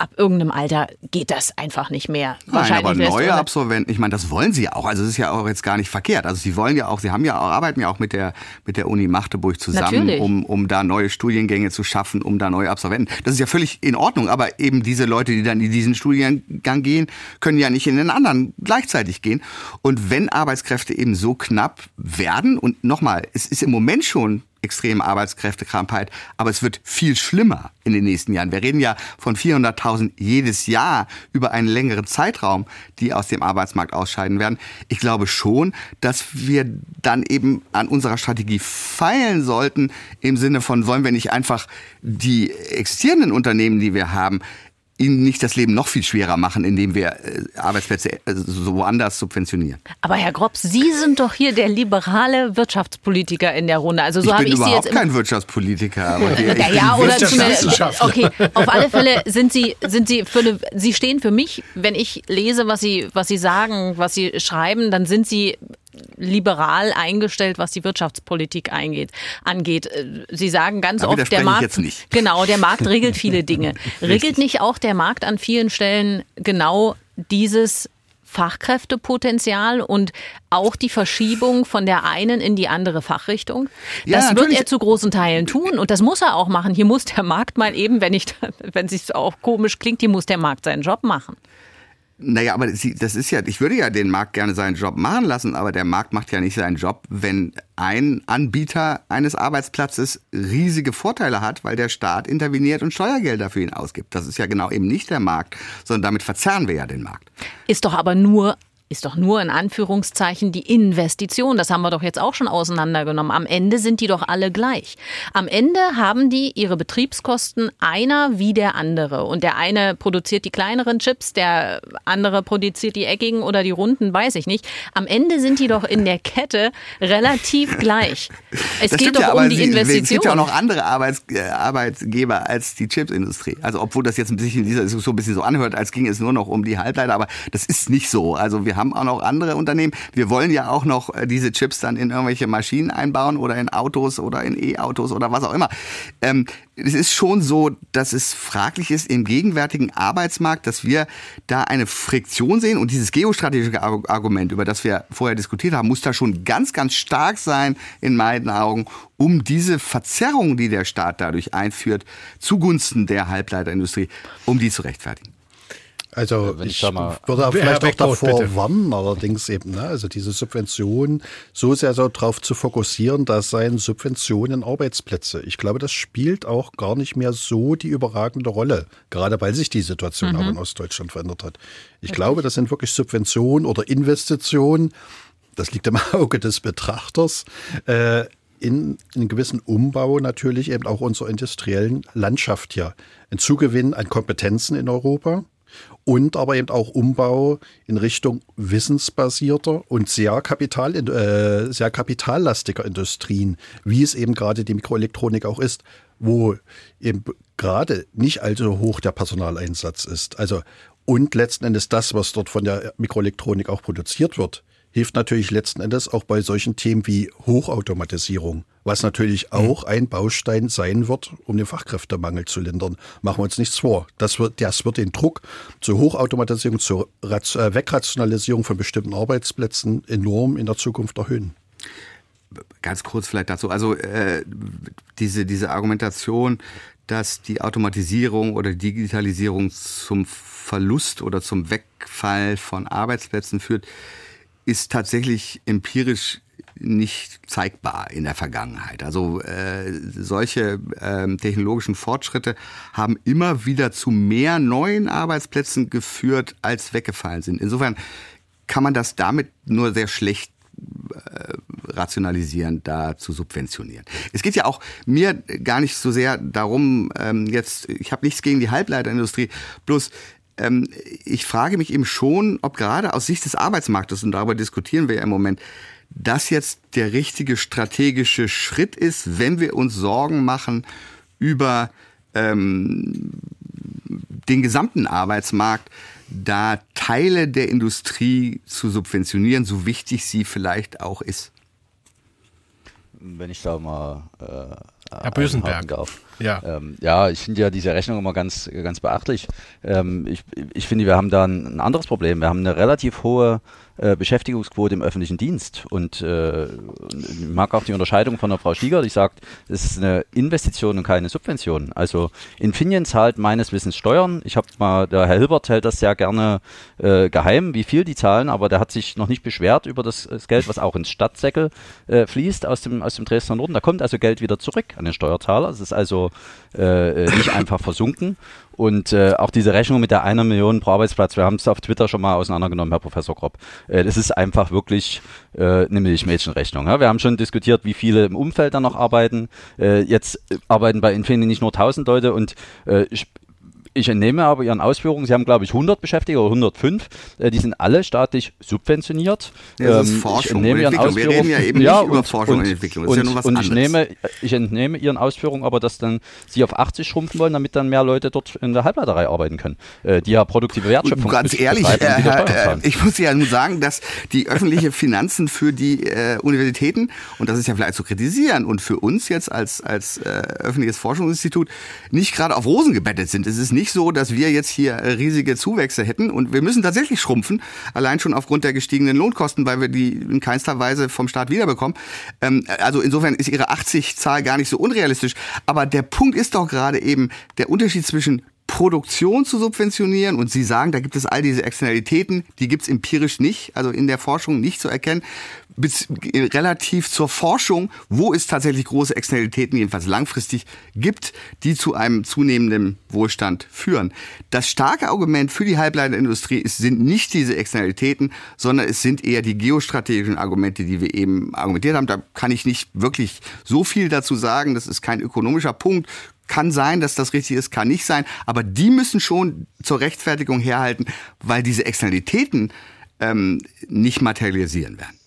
ab irgendeinem Alter geht das einfach nicht mehr. Nein, aber neue Absolventen, ich meine, das wollen sie ja auch. Also es ist ja auch jetzt gar nicht verkehrt. Also sie wollen ja auch, sie haben ja auch, arbeiten ja auch mit der mit der Uni Magdeburg zusammen, um um da neue Studiengänge zu schaffen, um da neue Absolventen. Das ist ja völlig in Ordnung. Aber eben diese Leute, die dann in diesen Studiengang gehen, können ja nicht in den anderen gleichzeitig gehen. Und wenn Arbeitskräfte eben so knapp werden und nochmal, es ist im Moment schon extreme Arbeitskräftekrankheit, aber es wird viel schlimmer in den nächsten Jahren. Wir reden ja von 400.000 jedes Jahr über einen längeren Zeitraum, die aus dem Arbeitsmarkt ausscheiden werden. Ich glaube schon, dass wir dann eben an unserer Strategie feilen sollten im Sinne von, wollen wir nicht einfach die existierenden Unternehmen, die wir haben, ihnen nicht das Leben noch viel schwerer machen, indem wir äh, Arbeitsplätze äh, so woanders subventionieren. Aber Herr Grops, Sie sind doch hier der liberale Wirtschaftspolitiker in der Runde. Also so habe ich, ich Sie jetzt kein Wirtschaftspolitiker. Aber <laughs> die, ja, ja oder zumindest. Okay, auf alle <laughs> Fälle sind Sie sind Sie für eine, Sie stehen für mich, wenn ich lese, was Sie was Sie sagen, was Sie schreiben, dann sind Sie liberal eingestellt, was die Wirtschaftspolitik eingeht, angeht. Äh, Sie sagen ganz Aber oft, der Markt, jetzt nicht. genau, der Markt regelt <laughs> viele Dinge. regelt nicht auch der Markt an vielen Stellen genau dieses Fachkräftepotenzial und auch die Verschiebung von der einen in die andere Fachrichtung. Das ja, wird er zu großen Teilen tun und das muss er auch machen. Hier muss der Markt mal eben, wenn ich, <laughs> wenn es sich auch komisch klingt, hier muss der Markt seinen Job machen. Naja, aber das ist ja, ich würde ja den Markt gerne seinen Job machen lassen, aber der Markt macht ja nicht seinen Job, wenn ein Anbieter eines Arbeitsplatzes riesige Vorteile hat, weil der Staat interveniert und Steuergelder für ihn ausgibt. Das ist ja genau eben nicht der Markt, sondern damit verzerren wir ja den Markt. Ist doch aber nur ist doch nur in Anführungszeichen die Investition. Das haben wir doch jetzt auch schon auseinandergenommen. Am Ende sind die doch alle gleich. Am Ende haben die ihre Betriebskosten einer wie der andere. Und der eine produziert die kleineren Chips, der andere produziert die eckigen oder die runden, weiß ich nicht. Am Ende sind die doch in der Kette relativ gleich. Es das geht doch ja, um die Sie, Investition. Es gibt ja auch noch andere Arbeits, äh, Arbeitgeber als die Chipsindustrie. Also obwohl das jetzt ein bisschen in dieser ein bisschen so anhört, als ging es nur noch um die Halbleiter, aber das ist nicht so. Also wir haben auch noch andere Unternehmen. Wir wollen ja auch noch äh, diese Chips dann in irgendwelche Maschinen einbauen oder in Autos oder in E-Autos oder was auch immer. Ähm, es ist schon so, dass es fraglich ist im gegenwärtigen Arbeitsmarkt, dass wir da eine Friktion sehen und dieses geostrategische Argument, über das wir vorher diskutiert haben, muss da schon ganz, ganz stark sein in meinen Augen, um diese Verzerrung, die der Staat dadurch einführt, zugunsten der Halbleiterindustrie, um die zu rechtfertigen. Also Wenn ich, ich würde auch vielleicht auch davor bitte. warnen, allerdings eben, ne, also diese Subventionen so sehr so darauf zu fokussieren, dass seien Subventionen Arbeitsplätze. Ich glaube, das spielt auch gar nicht mehr so die überragende Rolle, gerade weil sich die Situation mhm. auch in Ostdeutschland verändert hat. Ich okay. glaube, das sind wirklich Subventionen oder Investitionen, das liegt im <laughs> Auge des Betrachters, äh, in einen gewissen Umbau natürlich eben auch unserer industriellen Landschaft hier. Ein Zugewinn an Kompetenzen in Europa und aber eben auch Umbau in Richtung wissensbasierter und sehr, Kapital, äh, sehr kapitallastiger Industrien, wie es eben gerade die Mikroelektronik auch ist, wo eben gerade nicht allzu hoch der Personaleinsatz ist. Also und letzten Endes das, was dort von der Mikroelektronik auch produziert wird, hilft natürlich letzten Endes auch bei solchen Themen wie Hochautomatisierung, was natürlich mhm. auch ein Baustein sein wird, um den Fachkräftemangel zu lindern. Machen wir uns nichts vor. Das wird, das wird den Druck zur Hochautomatisierung, zur äh, Wegrationalisierung von bestimmten Arbeitsplätzen enorm in der Zukunft erhöhen. Ganz kurz vielleicht dazu. Also äh, diese, diese Argumentation, dass die Automatisierung oder Digitalisierung zum Verlust oder zum Wegfall von Arbeitsplätzen führt, ist tatsächlich empirisch nicht zeigbar in der Vergangenheit. Also äh, solche äh, technologischen Fortschritte haben immer wieder zu mehr neuen Arbeitsplätzen geführt, als weggefallen sind. Insofern kann man das damit nur sehr schlecht äh, rationalisieren, da zu subventionieren. Es geht ja auch mir gar nicht so sehr darum, ähm, jetzt, ich habe nichts gegen die Halbleiterindustrie, bloß ähm, ich frage mich eben schon, ob gerade aus Sicht des Arbeitsmarktes, und darüber diskutieren wir ja im Moment, das jetzt der richtige strategische Schritt ist, wenn wir uns Sorgen machen über ähm, den gesamten Arbeitsmarkt, da Teile der Industrie zu subventionieren, so wichtig sie vielleicht auch ist. Wenn ich da mal äh, Herr Bösenberg. Darf. Ja. Ähm, ja, ich finde ja diese Rechnung immer ganz, ganz beachtlich. Ähm, ich, ich finde, wir haben da ein, ein anderes Problem. Wir haben eine relativ hohe äh, Beschäftigungsquote im öffentlichen Dienst. Und äh, mag auch die Unterscheidung von der Frau Stieger, die sagt, es ist eine Investition und keine Subvention. Also Infineon zahlt meines Wissens Steuern. Ich habe mal, der Herr Hilbert hält das sehr gerne äh, geheim, wie viel die zahlen, aber der hat sich noch nicht beschwert über das, das Geld, was auch ins Stadtsäckel äh, fließt aus dem, aus dem Dresdner Norden. Da kommt also Geld wieder zurück an den Steuerzahler. Es ist also äh, nicht einfach versunken. Und äh, auch diese Rechnung mit der einer Million pro Arbeitsplatz, wir haben es auf Twitter schon mal auseinandergenommen, Herr Professor Kropp. Äh, das ist einfach wirklich äh, eine Milchmädchenrechnung. Ja? Wir haben schon diskutiert, wie viele im Umfeld da noch arbeiten. Äh, jetzt arbeiten bei Infinity nicht nur 1000 Leute und äh, ich entnehme aber Ihren Ausführungen, Sie haben, glaube ich, 100 Beschäftigte oder 105. Äh, die sind alle staatlich subventioniert. Ja, das ist ähm, Forschung und Entwicklung. Wir reden ja eben ja, nicht und, über Forschung und, und Entwicklung. Das und, ist ja nur was und ich, nehme, ich entnehme Ihren Ausführungen aber, dass dann Sie auf 80 schrumpfen wollen, damit dann mehr Leute dort in der Halbleiterei arbeiten können, äh, die ja produktive Wertschöpfung Ganz ehrlich, äh, ich muss ja nur sagen, dass die öffentliche <laughs> Finanzen für die äh, Universitäten, und das ist ja vielleicht zu kritisieren, und für uns jetzt als, als äh, öffentliches Forschungsinstitut nicht gerade auf Rosen gebettet sind. Es ist nicht nicht so, dass wir jetzt hier riesige Zuwächse hätten und wir müssen tatsächlich schrumpfen, allein schon aufgrund der gestiegenen Lohnkosten, weil wir die in keinster Weise vom Staat wiederbekommen. Ähm, also insofern ist Ihre 80-Zahl gar nicht so unrealistisch. Aber der Punkt ist doch gerade eben der Unterschied zwischen Produktion zu subventionieren und Sie sagen, da gibt es all diese Externalitäten, die gibt es empirisch nicht, also in der Forschung nicht zu erkennen, relativ zur Forschung, wo es tatsächlich große Externalitäten, jedenfalls langfristig, gibt, die zu einem zunehmenden Wohlstand führen. Das starke Argument für die Halbleiterindustrie ist, sind nicht diese Externalitäten, sondern es sind eher die geostrategischen Argumente, die wir eben argumentiert haben. Da kann ich nicht wirklich so viel dazu sagen, das ist kein ökonomischer Punkt kann sein, dass das richtig ist, kann nicht sein. Aber die müssen schon zur Rechtfertigung herhalten, weil diese Externalitäten ähm, nicht materialisieren werden.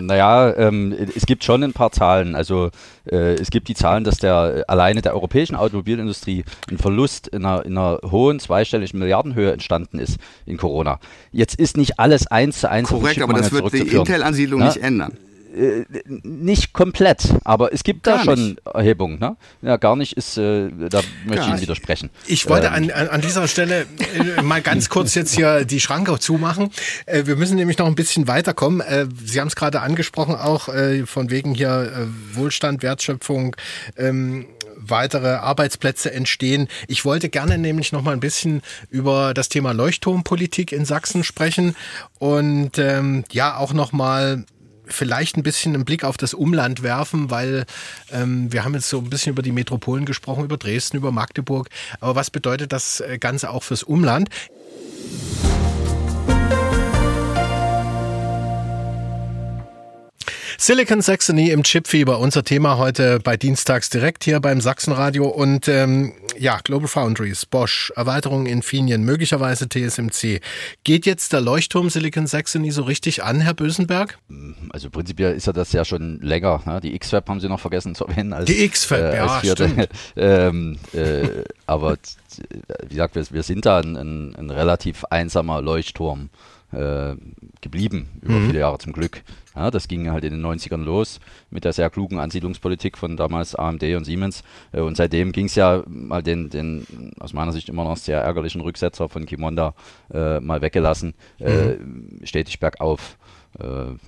Naja, ähm, es gibt schon ein paar Zahlen. Also äh, es gibt die Zahlen, dass der alleine der europäischen Automobilindustrie ein Verlust in einer, in einer hohen zweistelligen Milliardenhöhe entstanden ist in Corona. Jetzt ist nicht alles eins zu eins. Korrekt, aber das wird die Intel-Ansiedlung nicht ändern. Äh, nicht komplett, aber es gibt gar da schon nicht. Erhebungen. Ne? Ja, gar nicht ist, äh, da möchte ich Ihnen widersprechen. Ich wollte ähm. an, an dieser Stelle äh, mal ganz kurz jetzt hier die Schranke zumachen. Äh, wir müssen nämlich noch ein bisschen weiterkommen. Äh, Sie haben es gerade angesprochen, auch äh, von wegen hier Wohlstand, Wertschöpfung. Ähm, weitere Arbeitsplätze entstehen. Ich wollte gerne nämlich noch mal ein bisschen über das Thema Leuchtturmpolitik in Sachsen sprechen und ähm, ja auch noch mal vielleicht ein bisschen einen Blick auf das Umland werfen, weil ähm, wir haben jetzt so ein bisschen über die Metropolen gesprochen, über Dresden, über Magdeburg. Aber was bedeutet das äh, Ganze auch fürs Umland? Silicon Saxony im Chipfieber, unser Thema heute bei Dienstags direkt hier beim Sachsenradio und ähm, ja, Global Foundries, Bosch, Erweiterung Infineon, möglicherweise TSMC. Geht jetzt der Leuchtturm Silicon Saxony so richtig an, Herr Bösenberg? Also prinzipiell ist ja das ja schon länger. Ne? Die X-Fab haben Sie noch vergessen zu erwähnen. Als, Die X-Fab, äh, ja, stimmt. <laughs> ähm, äh, aber wie gesagt, wir, wir sind da ein, ein, ein relativ einsamer Leuchtturm äh, geblieben über mhm. viele Jahre zum Glück. Ja, das ging halt in den 90ern los mit der sehr klugen Ansiedlungspolitik von damals AMD und Siemens. Äh, und seitdem ging es ja mal den, den aus meiner Sicht immer noch sehr ärgerlichen Rücksetzer von Kimonda äh, mal weggelassen, äh, mhm. stetig bergauf.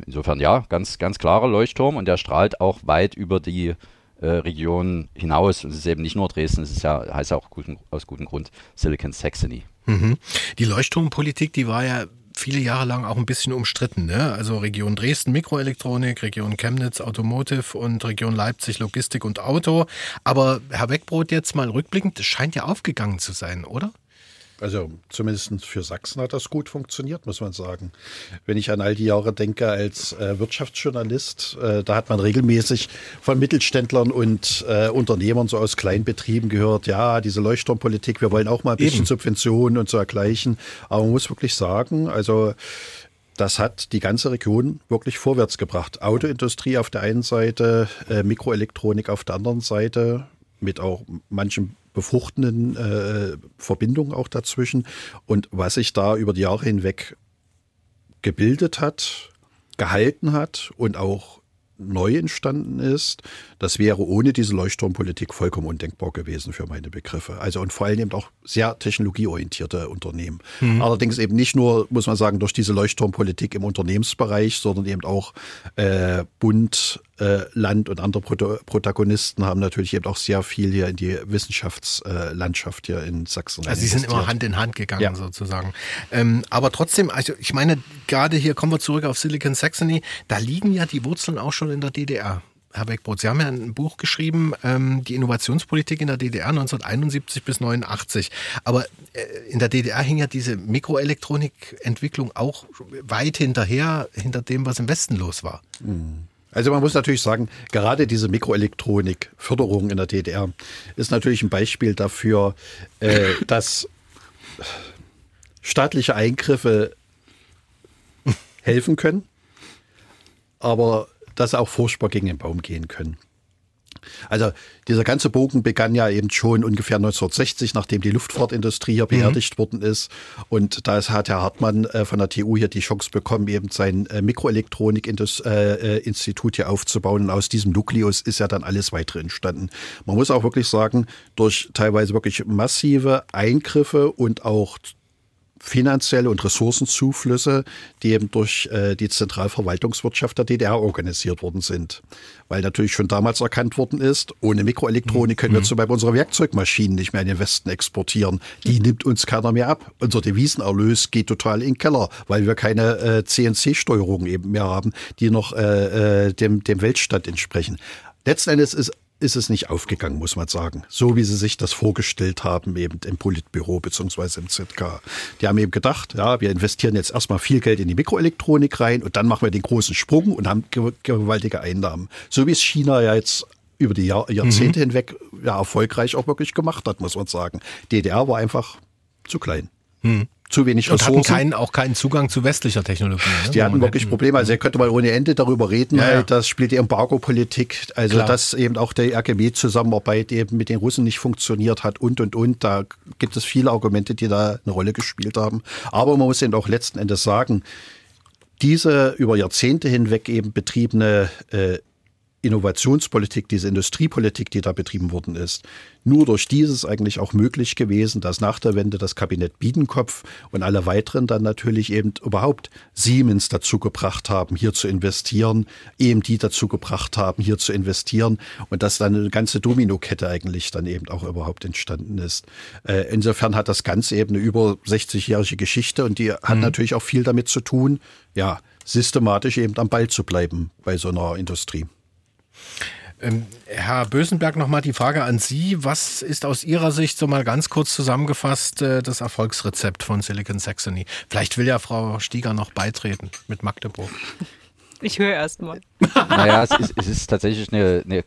Insofern ja, ganz, ganz klarer Leuchtturm und der strahlt auch weit über die Region hinaus. Es ist eben nicht nur Dresden, es ist ja, heißt ja auch guten, aus gutem Grund Silicon Saxony. Mhm. Die Leuchtturmpolitik, die war ja viele Jahre lang auch ein bisschen umstritten. Ne? Also Region Dresden Mikroelektronik, Region Chemnitz Automotive und Region Leipzig Logistik und Auto. Aber Herr Weckbrot jetzt mal rückblickend, das scheint ja aufgegangen zu sein, oder? Also zumindest für Sachsen hat das gut funktioniert, muss man sagen. Wenn ich an all die Jahre denke als äh, Wirtschaftsjournalist, äh, da hat man regelmäßig von Mittelständlern und äh, Unternehmern so aus Kleinbetrieben gehört, ja, diese Leuchtturmpolitik, wir wollen auch mal ein bisschen Eben. Subventionen und so ergleichen. Aber man muss wirklich sagen, also das hat die ganze Region wirklich vorwärts gebracht. Autoindustrie auf der einen Seite, äh, Mikroelektronik auf der anderen Seite, mit auch manchem befruchtenden äh, Verbindungen auch dazwischen. Und was sich da über die Jahre hinweg gebildet hat, gehalten hat und auch neu entstanden ist, das wäre ohne diese Leuchtturmpolitik vollkommen undenkbar gewesen für meine Begriffe. Also und vor allem eben auch sehr technologieorientierte Unternehmen. Mhm. Allerdings eben nicht nur, muss man sagen, durch diese Leuchtturmpolitik im Unternehmensbereich, sondern eben auch äh, Bund, äh, Land und andere Pro Protagonisten haben natürlich eben auch sehr viel hier in die Wissenschaftslandschaft äh, hier in Sachsen. Also sie sind immer Hand in Hand gegangen ja. sozusagen. Ähm, aber trotzdem, also ich meine, gerade hier kommen wir zurück auf Silicon Saxony, da liegen ja die Wurzeln auch schon in der DDR. Herr Beckbrot, Sie haben ja ein Buch geschrieben, ähm, die Innovationspolitik in der DDR 1971 bis 89. Aber äh, in der DDR hing ja diese Mikroelektronikentwicklung auch weit hinterher, hinter dem, was im Westen los war. Mhm. Also man muss natürlich sagen, gerade diese Mikroelektronik-Förderung in der DDR ist natürlich ein Beispiel dafür, äh, <laughs> dass staatliche Eingriffe helfen können, aber dass auch furchtbar gegen den Baum gehen können. Also dieser ganze Bogen begann ja eben schon ungefähr 1960, nachdem die Luftfahrtindustrie hier mhm. beerdigt mhm. worden ist. Und da hat Herr Hartmann äh, von der TU hier die Chance bekommen, eben sein äh, Mikroelektronik-Institut äh, hier aufzubauen. Und aus diesem Nukleus ist ja dann alles weitere entstanden. Man muss auch wirklich sagen, durch teilweise wirklich massive Eingriffe und auch finanzielle und Ressourcenzuflüsse, die eben durch äh, die Zentralverwaltungswirtschaft der DDR organisiert worden sind. Weil natürlich schon damals erkannt worden ist, ohne Mikroelektronik können wir mhm. zum Beispiel unsere Werkzeugmaschinen nicht mehr in den Westen exportieren. Die nimmt uns keiner mehr ab. Unser Devisenerlös geht total in den Keller, weil wir keine äh, CNC-Steuerungen eben mehr haben, die noch äh, äh, dem, dem Weltstand entsprechen. Letzten Endes ist ist es nicht aufgegangen, muss man sagen. So wie sie sich das vorgestellt haben, eben im Politbüro beziehungsweise im ZK. Die haben eben gedacht, ja, wir investieren jetzt erstmal viel Geld in die Mikroelektronik rein und dann machen wir den großen Sprung und haben gewaltige Einnahmen. So wie es China ja jetzt über die Jahr Jahrzehnte mhm. hinweg ja, erfolgreich auch wirklich gemacht hat, muss man sagen. DDR war einfach zu klein. Mhm zu wenig Ressourcen. Und hatten keinen, auch keinen Zugang zu westlicher Technologie. Ne? Die hatten wirklich Probleme. Also er könnte mal ohne Ende darüber reden. Ja, ja. Halt, das spielt die Embargo-Politik. Also Klar. dass eben auch der RGB-Zusammenarbeit eben mit den Russen nicht funktioniert hat und, und, und. Da gibt es viele Argumente, die da eine Rolle gespielt haben. Aber man muss eben auch letzten Endes sagen, diese über Jahrzehnte hinweg eben betriebene äh, Innovationspolitik, diese Industriepolitik, die da betrieben worden ist, nur durch dieses eigentlich auch möglich gewesen, dass nach der Wende das Kabinett Biedenkopf und alle weiteren dann natürlich eben überhaupt Siemens dazu gebracht haben, hier zu investieren, EMD dazu gebracht haben, hier zu investieren und dass dann eine ganze Dominokette eigentlich dann eben auch überhaupt entstanden ist. Äh, insofern hat das Ganze eben eine über 60-jährige Geschichte und die hat mhm. natürlich auch viel damit zu tun, ja, systematisch eben am Ball zu bleiben bei so einer Industrie. Ähm, Herr Bösenberg, nochmal die Frage an Sie. Was ist aus Ihrer Sicht so mal ganz kurz zusammengefasst äh, das Erfolgsrezept von Silicon Saxony? Vielleicht will ja Frau Stieger noch beitreten mit Magdeburg. Ich höre erst mal. Naja, es ist, es ist tatsächlich eine, eine,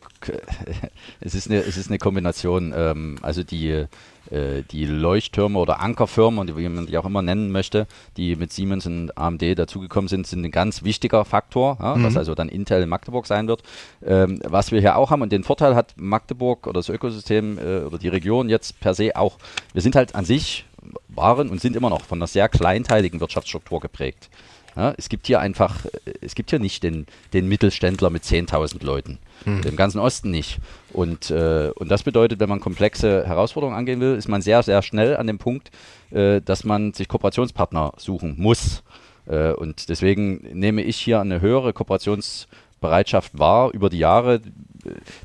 es ist eine, es ist eine Kombination. Ähm, also die, äh, die Leuchttürme oder Ankerfirmen, wie man die auch immer nennen möchte, die mit Siemens und AMD dazugekommen sind, sind ein ganz wichtiger Faktor, ja, mhm. was also dann Intel in Magdeburg sein wird. Ähm, was wir hier auch haben und den Vorteil hat Magdeburg oder das Ökosystem äh, oder die Region jetzt per se auch, wir sind halt an sich, waren und sind immer noch von einer sehr kleinteiligen Wirtschaftsstruktur geprägt. Ja, es gibt hier einfach, es gibt hier nicht den, den Mittelständler mit 10.000 Leuten. Hm. Im ganzen Osten nicht. Und, äh, und das bedeutet, wenn man komplexe Herausforderungen angehen will, ist man sehr, sehr schnell an dem Punkt, äh, dass man sich Kooperationspartner suchen muss. Äh, und deswegen nehme ich hier eine höhere Kooperationsbereitschaft wahr über die Jahre,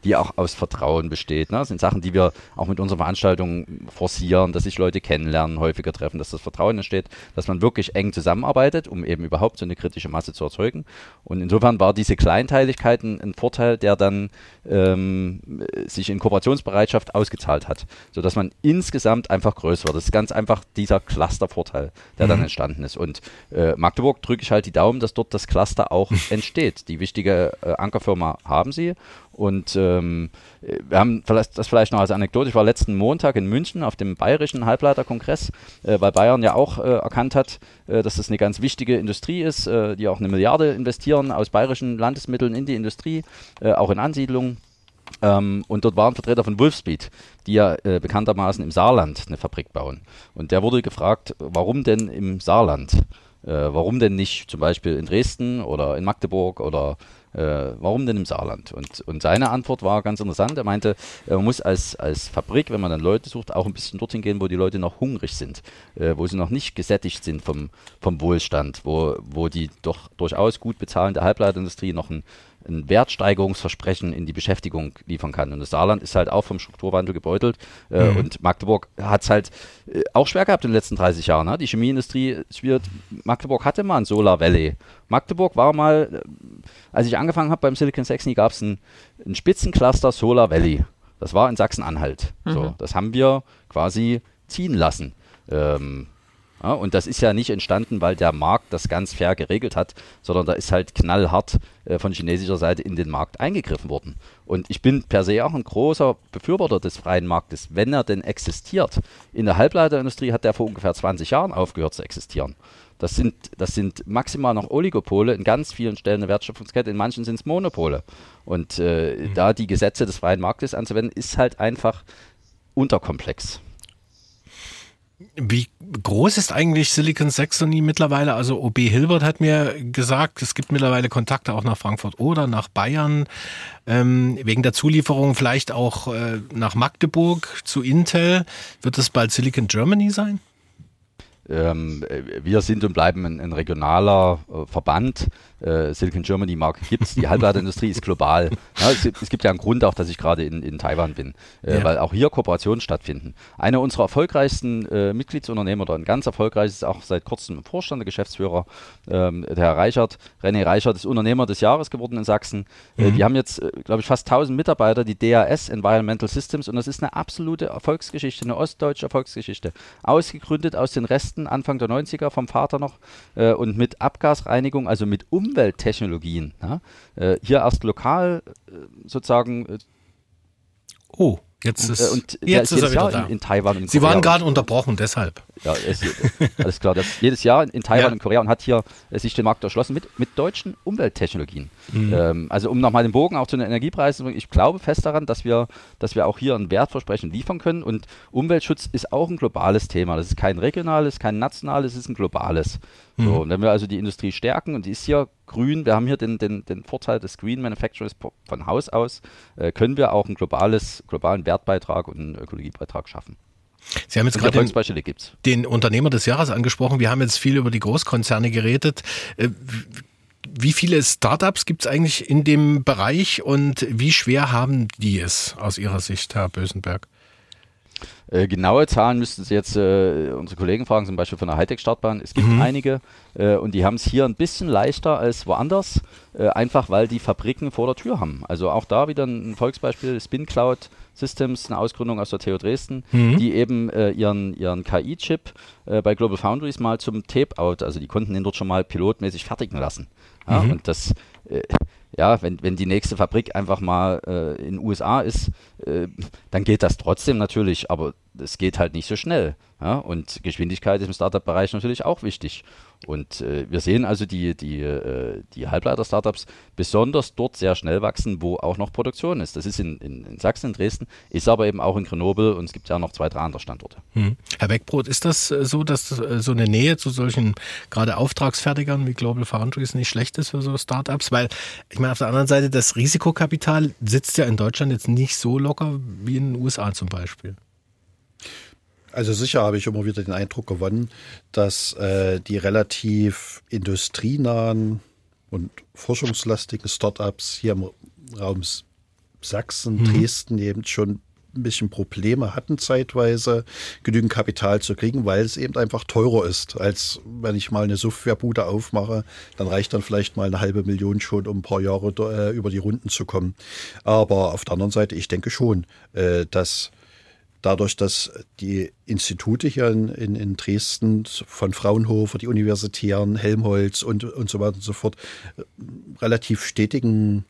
die auch aus Vertrauen besteht. Ne? Das sind Sachen, die wir auch mit unseren Veranstaltungen forcieren, dass sich Leute kennenlernen, häufiger treffen, dass das Vertrauen entsteht, dass man wirklich eng zusammenarbeitet, um eben überhaupt so eine kritische Masse zu erzeugen. Und insofern war diese Kleinteiligkeit ein, ein Vorteil, der dann ähm, sich in Kooperationsbereitschaft ausgezahlt hat, sodass man insgesamt einfach größer wird. Das ist ganz einfach dieser Clustervorteil, der mhm. dann entstanden ist. Und äh, Magdeburg drücke ich halt die Daumen, dass dort das Cluster auch <laughs> entsteht. Die wichtige äh, Ankerfirma haben sie und ähm, wir haben das vielleicht noch als Anekdote. Ich war letzten Montag in München auf dem bayerischen Halbleiterkongress, äh, weil Bayern ja auch äh, erkannt hat, äh, dass das eine ganz wichtige Industrie ist, äh, die auch eine Milliarde investieren aus bayerischen Landesmitteln in die Industrie, äh, auch in Ansiedlungen. Ähm, und dort waren Vertreter von Wolfspeed, die ja äh, bekanntermaßen im Saarland eine Fabrik bauen. Und der wurde gefragt, warum denn im Saarland? warum denn nicht zum Beispiel in Dresden oder in Magdeburg oder äh, warum denn im Saarland? Und, und seine Antwort war ganz interessant. Er meinte, man muss als, als Fabrik, wenn man dann Leute sucht, auch ein bisschen dorthin gehen, wo die Leute noch hungrig sind, äh, wo sie noch nicht gesättigt sind vom, vom Wohlstand, wo, wo die doch durchaus gut bezahlende Halbleiterindustrie noch ein, ein Wertsteigerungsversprechen in die Beschäftigung liefern kann. Und das Saarland ist halt auch vom Strukturwandel gebeutelt. Äh, mhm. Und Magdeburg hat es halt äh, auch schwer gehabt in den letzten 30 Jahren. Ne? Die Chemieindustrie schwirrt. Magdeburg hatte mal ein Solar Valley. Magdeburg war mal, äh, als ich angefangen habe beim Silicon Saxony, gab es ein, ein Spitzencluster Solar Valley. Das war in Sachsen-Anhalt. Mhm. So, das haben wir quasi ziehen lassen. Ähm, ja, und das ist ja nicht entstanden, weil der Markt das ganz fair geregelt hat, sondern da ist halt knallhart äh, von chinesischer Seite in den Markt eingegriffen worden. Und ich bin per se auch ein großer Befürworter des freien Marktes, wenn er denn existiert. In der Halbleiterindustrie hat der vor ungefähr 20 Jahren aufgehört zu existieren. Das sind, das sind maximal noch Oligopole, in ganz vielen Stellen eine Wertschöpfungskette, in manchen sind es Monopole. Und äh, mhm. da die Gesetze des freien Marktes anzuwenden, ist halt einfach unterkomplex. Wie groß ist eigentlich Silicon Saxony mittlerweile? Also OB Hilbert hat mir gesagt, es gibt mittlerweile Kontakte auch nach Frankfurt oder nach Bayern, ähm, wegen der Zulieferung vielleicht auch äh, nach Magdeburg zu Intel. Wird es bald Silicon Germany sein? Ähm, wir sind und bleiben ein, ein regionaler äh, Verband. Äh, Silicon Germany Marke gibt es. Die Halbleiterindustrie ist global. Ja, es, es, gibt ja einen Grund auch, dass ich gerade in, in Taiwan bin, äh, ja. weil auch hier Kooperationen stattfinden. Einer unserer erfolgreichsten äh, Mitgliedsunternehmen oder ein ganz erfolgreiches, auch seit kurzem im Vorstand, der Geschäftsführer, ähm, der Herr Reichert, René Reichert, ist Unternehmer des Jahres geworden in Sachsen. Äh, mhm. die haben jetzt, äh, glaube ich, fast 1000 Mitarbeiter, die DAS Environmental Systems und das ist eine absolute Erfolgsgeschichte, eine ostdeutsche Erfolgsgeschichte. Ausgegründet aus den Resten Anfang der 90er vom Vater noch, äh, und mit Abgasreinigung, also mit Umwelttechnologien. Ja? Äh, hier erst lokal äh, sozusagen. Äh, oh. Jetzt ist, äh, und jetzt ist, er wieder da. In, in Taiwan Sie waren gerade unterbrochen, deshalb. Ja, es, alles klar. Das, jedes Jahr in Taiwan ja. und Korea und hat hier äh, sich den Markt erschlossen mit, mit deutschen Umwelttechnologien. Mhm. Ähm, also um nochmal den Bogen auch zu den Energiepreisen zu bringen, ich glaube fest daran, dass wir, dass wir auch hier ein Wertversprechen liefern können und Umweltschutz ist auch ein globales Thema. Das ist kein regionales, kein nationales, es ist ein globales. Mhm. So, und wenn wir also die Industrie stärken und die ist hier grün, wir haben hier den, den, den Vorteil des Green Manufacturing von Haus aus, äh, können wir auch einen globales, globalen Wertbeitrag und einen Ökologiebeitrag schaffen. Sie haben jetzt gerade den, den, Unternehmer des Jahres angesprochen. Wir haben jetzt viel über die Großkonzerne geredet. Äh, wie viele Startups gibt es eigentlich in dem Bereich und wie schwer haben die es aus Ihrer Sicht, Herr Bösenberg? Äh, genaue Zahlen müssten Sie jetzt äh, unsere Kollegen fragen, zum Beispiel von der Hightech-Startbahn. Es gibt mhm. einige äh, und die haben es hier ein bisschen leichter als woanders, äh, einfach weil die Fabriken vor der Tür haben. Also auch da wieder ein Volksbeispiel, Spin Cloud Systems, eine Ausgründung aus der TU Dresden, mhm. die eben äh, ihren, ihren KI-Chip äh, bei Global Foundries mal zum Tape-Out, also die konnten den dort schon mal pilotmäßig fertigen lassen. Ja, mhm. Und das äh, ja, wenn, wenn die nächste Fabrik einfach mal äh, in den USA ist, äh, dann geht das trotzdem natürlich, aber es geht halt nicht so schnell. Ja? Und Geschwindigkeit ist im Startup-Bereich natürlich auch wichtig. Und äh, wir sehen also die, die, äh, die Halbleiter-Startups besonders dort sehr schnell wachsen, wo auch noch Produktion ist. Das ist in, in, in, Sachsen, in Dresden, ist aber eben auch in Grenoble und es gibt ja noch zwei, drei andere Standorte. Hm. Herr Beckbrot, ist das äh, so, dass äh, so eine Nähe zu solchen gerade Auftragsfertigern wie Global Foundries nicht schlecht ist für so Startups? Weil ich meine, auf der anderen Seite, das Risikokapital sitzt ja in Deutschland jetzt nicht so locker wie in den USA zum Beispiel. Also sicher habe ich immer wieder den Eindruck gewonnen, dass äh, die relativ industrienahen und forschungslastigen Startups hier im Raum Sachsen, mhm. Dresden eben schon ein bisschen Probleme hatten zeitweise, genügend Kapital zu kriegen, weil es eben einfach teurer ist, als wenn ich mal eine Softwarebude aufmache, dann reicht dann vielleicht mal eine halbe Million schon, um ein paar Jahre äh, über die Runden zu kommen. Aber auf der anderen Seite, ich denke schon, äh, dass dadurch, dass die Institute hier in, in, in, Dresden von Fraunhofer, die Universitären, Helmholtz und, und so weiter und so fort relativ stetigen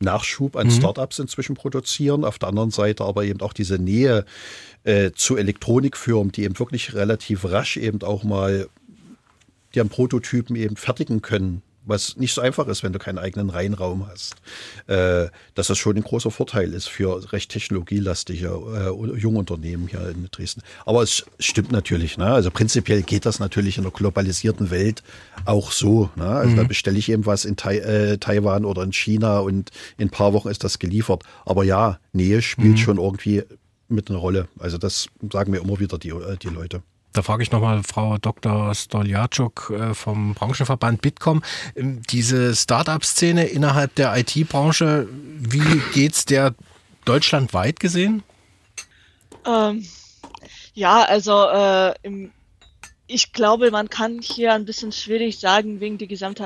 Nachschub an mhm. Startups inzwischen produzieren. Auf der anderen Seite aber eben auch diese Nähe äh, zu Elektronikfirmen, die eben wirklich relativ rasch eben auch mal deren Prototypen eben fertigen können was nicht so einfach ist, wenn du keinen eigenen Reinraum hast. Äh, dass das schon ein großer Vorteil ist für recht technologielastige äh, Jungunternehmen hier in Dresden. Aber es stimmt natürlich. Ne? Also prinzipiell geht das natürlich in der globalisierten Welt auch so. Ne? Also mhm. da bestelle ich eben was in Tai äh, Taiwan oder in China und in ein paar Wochen ist das geliefert. Aber ja, Nähe spielt mhm. schon irgendwie mit einer Rolle. Also das sagen mir immer wieder die, äh, die Leute. Da frage ich nochmal Frau Dr. Stoljarczuk äh, vom Branchenverband Bitkom. Ähm, diese Start-up-Szene innerhalb der IT-Branche, wie geht es der deutschlandweit gesehen? Ähm, ja, also äh, im, ich glaube, man kann hier ein bisschen schwierig sagen wegen der gesamten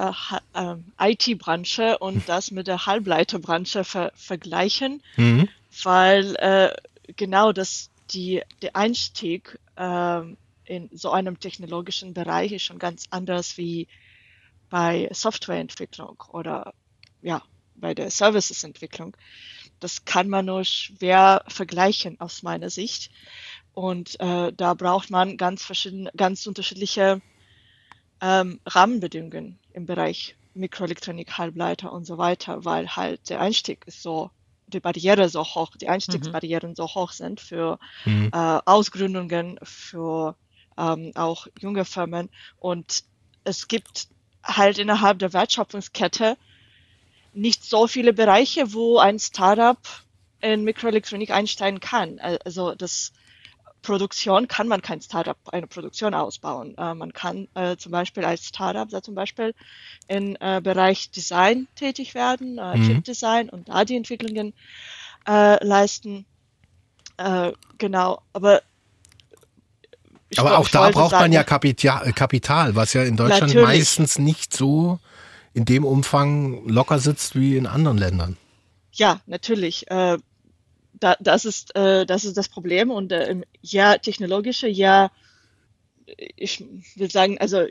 äh, IT-Branche und hm. das mit der Halbleiterbranche ver vergleichen, mhm. weil äh, genau das die der Einstieg ähm, in so einem technologischen Bereich ist schon ganz anders wie bei Softwareentwicklung oder ja, bei der Servicesentwicklung. Das kann man nur schwer vergleichen aus meiner Sicht. Und äh, da braucht man ganz verschiedene, ganz unterschiedliche ähm, Rahmenbedingungen im Bereich Mikroelektronik, Halbleiter und so weiter, weil halt der Einstieg ist so, die Barriere so hoch, die Einstiegsbarrieren mhm. so hoch sind für mhm. äh, Ausgründungen, für ähm, auch junge Firmen. Und es gibt halt innerhalb der Wertschöpfungskette nicht so viele Bereiche, wo ein Startup in Mikroelektronik einsteigen kann. Also das Produktion kann man kein Startup eine Produktion ausbauen. Äh, man kann äh, zum Beispiel als Startup da zum Beispiel im äh, Bereich Design tätig werden, äh, mhm. Chip-Design und da die Entwicklungen äh, leisten. Äh, genau, aber ich Aber auch da braucht sagen, man ja Kapital, äh, Kapital, was ja in Deutschland natürlich. meistens nicht so in dem Umfang locker sitzt wie in anderen Ländern. Ja, natürlich. Äh, da, das, ist, äh, das ist das Problem. Und äh, ja, technologische, ja, ich will sagen, also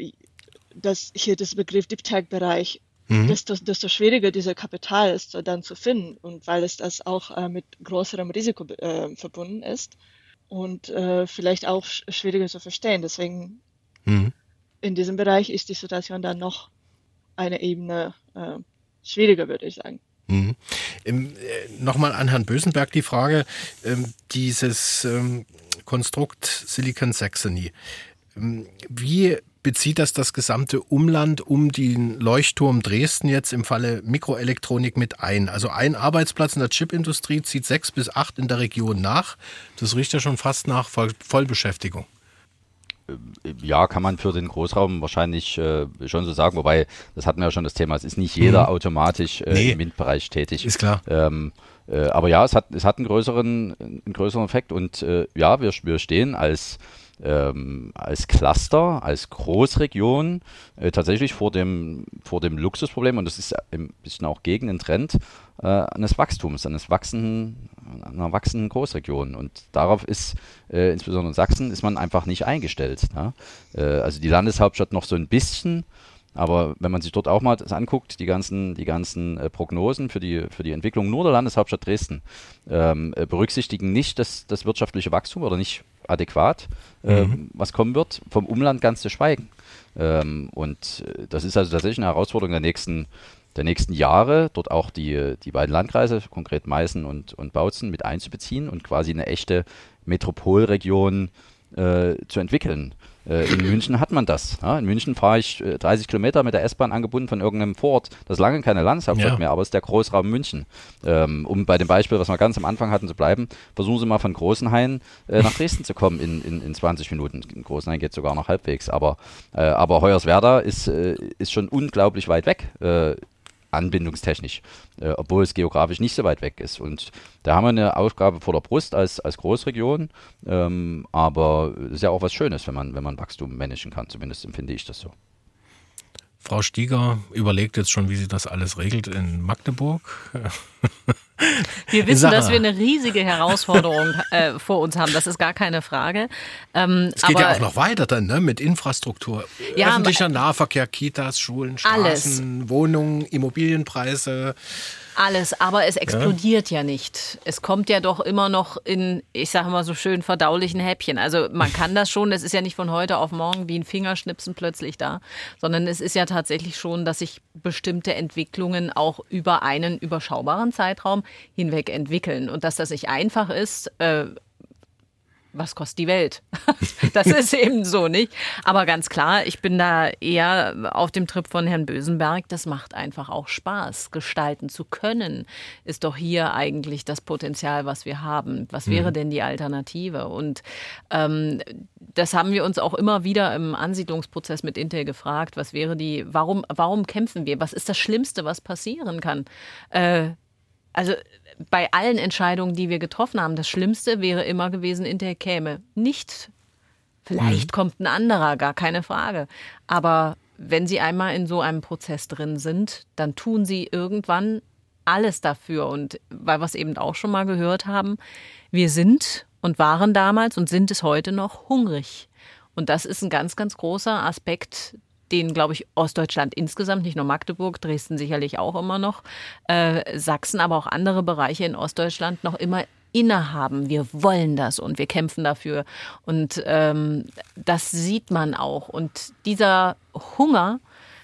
dass hier das Begriff Deep Tech-Bereich, mhm. desto, desto schwieriger dieser Kapital ist dann zu finden. Und weil es das auch äh, mit größerem Risiko äh, verbunden ist und äh, vielleicht auch schwieriger zu verstehen. Deswegen mhm. in diesem Bereich ist die Situation dann noch eine Ebene äh, schwieriger, würde ich sagen. Mhm. Ähm, äh, Nochmal an Herrn Bösenberg die Frage, ähm, dieses ähm, Konstrukt Silicon Saxony. Ähm, wie bezieht das das gesamte Umland um den Leuchtturm Dresden jetzt im Falle Mikroelektronik mit ein. Also ein Arbeitsplatz in der Chipindustrie zieht sechs bis acht in der Region nach. Das riecht ja schon fast nach Voll Vollbeschäftigung. Äh, ja, kann man für den Großraum wahrscheinlich äh, schon so sagen, wobei, das hatten wir ja schon das Thema, es ist nicht jeder mhm. automatisch äh, nee, im MINT-Bereich tätig. Ist klar. Ähm, äh, aber ja, es hat, es hat einen größeren, einen größeren Effekt und äh, ja, wir, wir stehen als ähm, als Cluster, als Großregion äh, tatsächlich vor dem, vor dem Luxusproblem und das ist ein bisschen auch gegen den Trend äh, eines Wachstums, eines wachsenden, einer wachsenden Großregion. Und darauf ist äh, insbesondere in Sachsen ist man einfach nicht eingestellt. Ne? Äh, also die Landeshauptstadt noch so ein bisschen, Aber wenn man sich dort auch mal das anguckt, die ganzen, die ganzen äh, Prognosen für die, für die Entwicklung nur der Landeshauptstadt Dresden ähm, äh, berücksichtigen nicht das, das wirtschaftliche Wachstum oder nicht adäquat, äh, mhm. was kommen wird, vom Umland ganz zu schweigen. Ähm, und äh, das ist also tatsächlich eine Herausforderung der nächsten, der nächsten Jahre, dort auch die, die beiden Landkreise, konkret Meißen und, und Bautzen, mit einzubeziehen und quasi eine echte Metropolregion äh, zu entwickeln. Äh, in München hat man das. Ja? In München fahre ich 30 äh, Kilometer mit der S-Bahn angebunden von irgendeinem Vorort. Das ist lange keine Landeshauptstadt ja. mehr, aber es ist der Großraum München. Ähm, um bei dem Beispiel, was wir ganz am Anfang hatten, zu bleiben, versuchen Sie mal von Großenhain äh, nach Dresden zu kommen in, in, in 20 Minuten. In Großenhain geht es sogar noch halbwegs, aber, äh, aber Hoyerswerda ist, äh, ist schon unglaublich weit weg anbindungstechnisch, äh, obwohl es geografisch nicht so weit weg ist. Und da haben wir eine Aufgabe vor der Brust als, als Großregion, ähm, aber es ist ja auch was Schönes, wenn man, wenn man Wachstum managen kann, zumindest empfinde ich das so. Frau Stieger überlegt jetzt schon, wie sie das alles regelt in Magdeburg. <laughs> Wir wissen, dass wir eine riesige Herausforderung äh, vor uns haben. Das ist gar keine Frage. Ähm, es geht ja auch noch weiter dann ne? mit Infrastruktur. Ja, Öffentlicher Nahverkehr, Kitas, Schulen, Straßen, alles. Wohnungen, Immobilienpreise. Alles, aber es explodiert ja. ja. nicht. Es kommt ja doch immer noch in, ich sage mal so schön, verdaulichen Häppchen. Also man kann das schon, es ist ja nicht von heute auf morgen wie ein Fingerschnipsen plötzlich da, sondern es ist ja tatsächlich schon, dass sich bestimmte Entwicklungen auch über einen überschaubaren Zeitraum hinweg entwickeln. Und dass das nicht einfach ist, äh, was kostet die Welt? <laughs> das ist eben so nicht. Aber ganz klar, ich bin da eher auf dem Trip von Herrn Bösenberg. Das macht einfach auch Spaß. Gestalten zu können, ist doch hier eigentlich das Potenzial, was wir haben. Was wäre mhm. denn die Alternative? Und ähm, das haben wir uns auch immer wieder im Ansiedlungsprozess mit Intel gefragt. Was wäre die, warum, warum kämpfen wir? Was ist das Schlimmste, was passieren kann? Äh, also bei allen Entscheidungen, die wir getroffen haben, das Schlimmste wäre immer gewesen, Intel käme nicht. Vielleicht mhm. kommt ein anderer, gar keine Frage. Aber wenn Sie einmal in so einem Prozess drin sind, dann tun Sie irgendwann alles dafür. Und weil wir es eben auch schon mal gehört haben, wir sind und waren damals und sind es heute noch hungrig. Und das ist ein ganz, ganz großer Aspekt, den, glaube ich, Ostdeutschland insgesamt, nicht nur Magdeburg, Dresden sicherlich auch immer noch, äh, Sachsen, aber auch andere Bereiche in Ostdeutschland noch immer innehaben. Wir wollen das und wir kämpfen dafür. Und ähm, das sieht man auch. Und dieser Hunger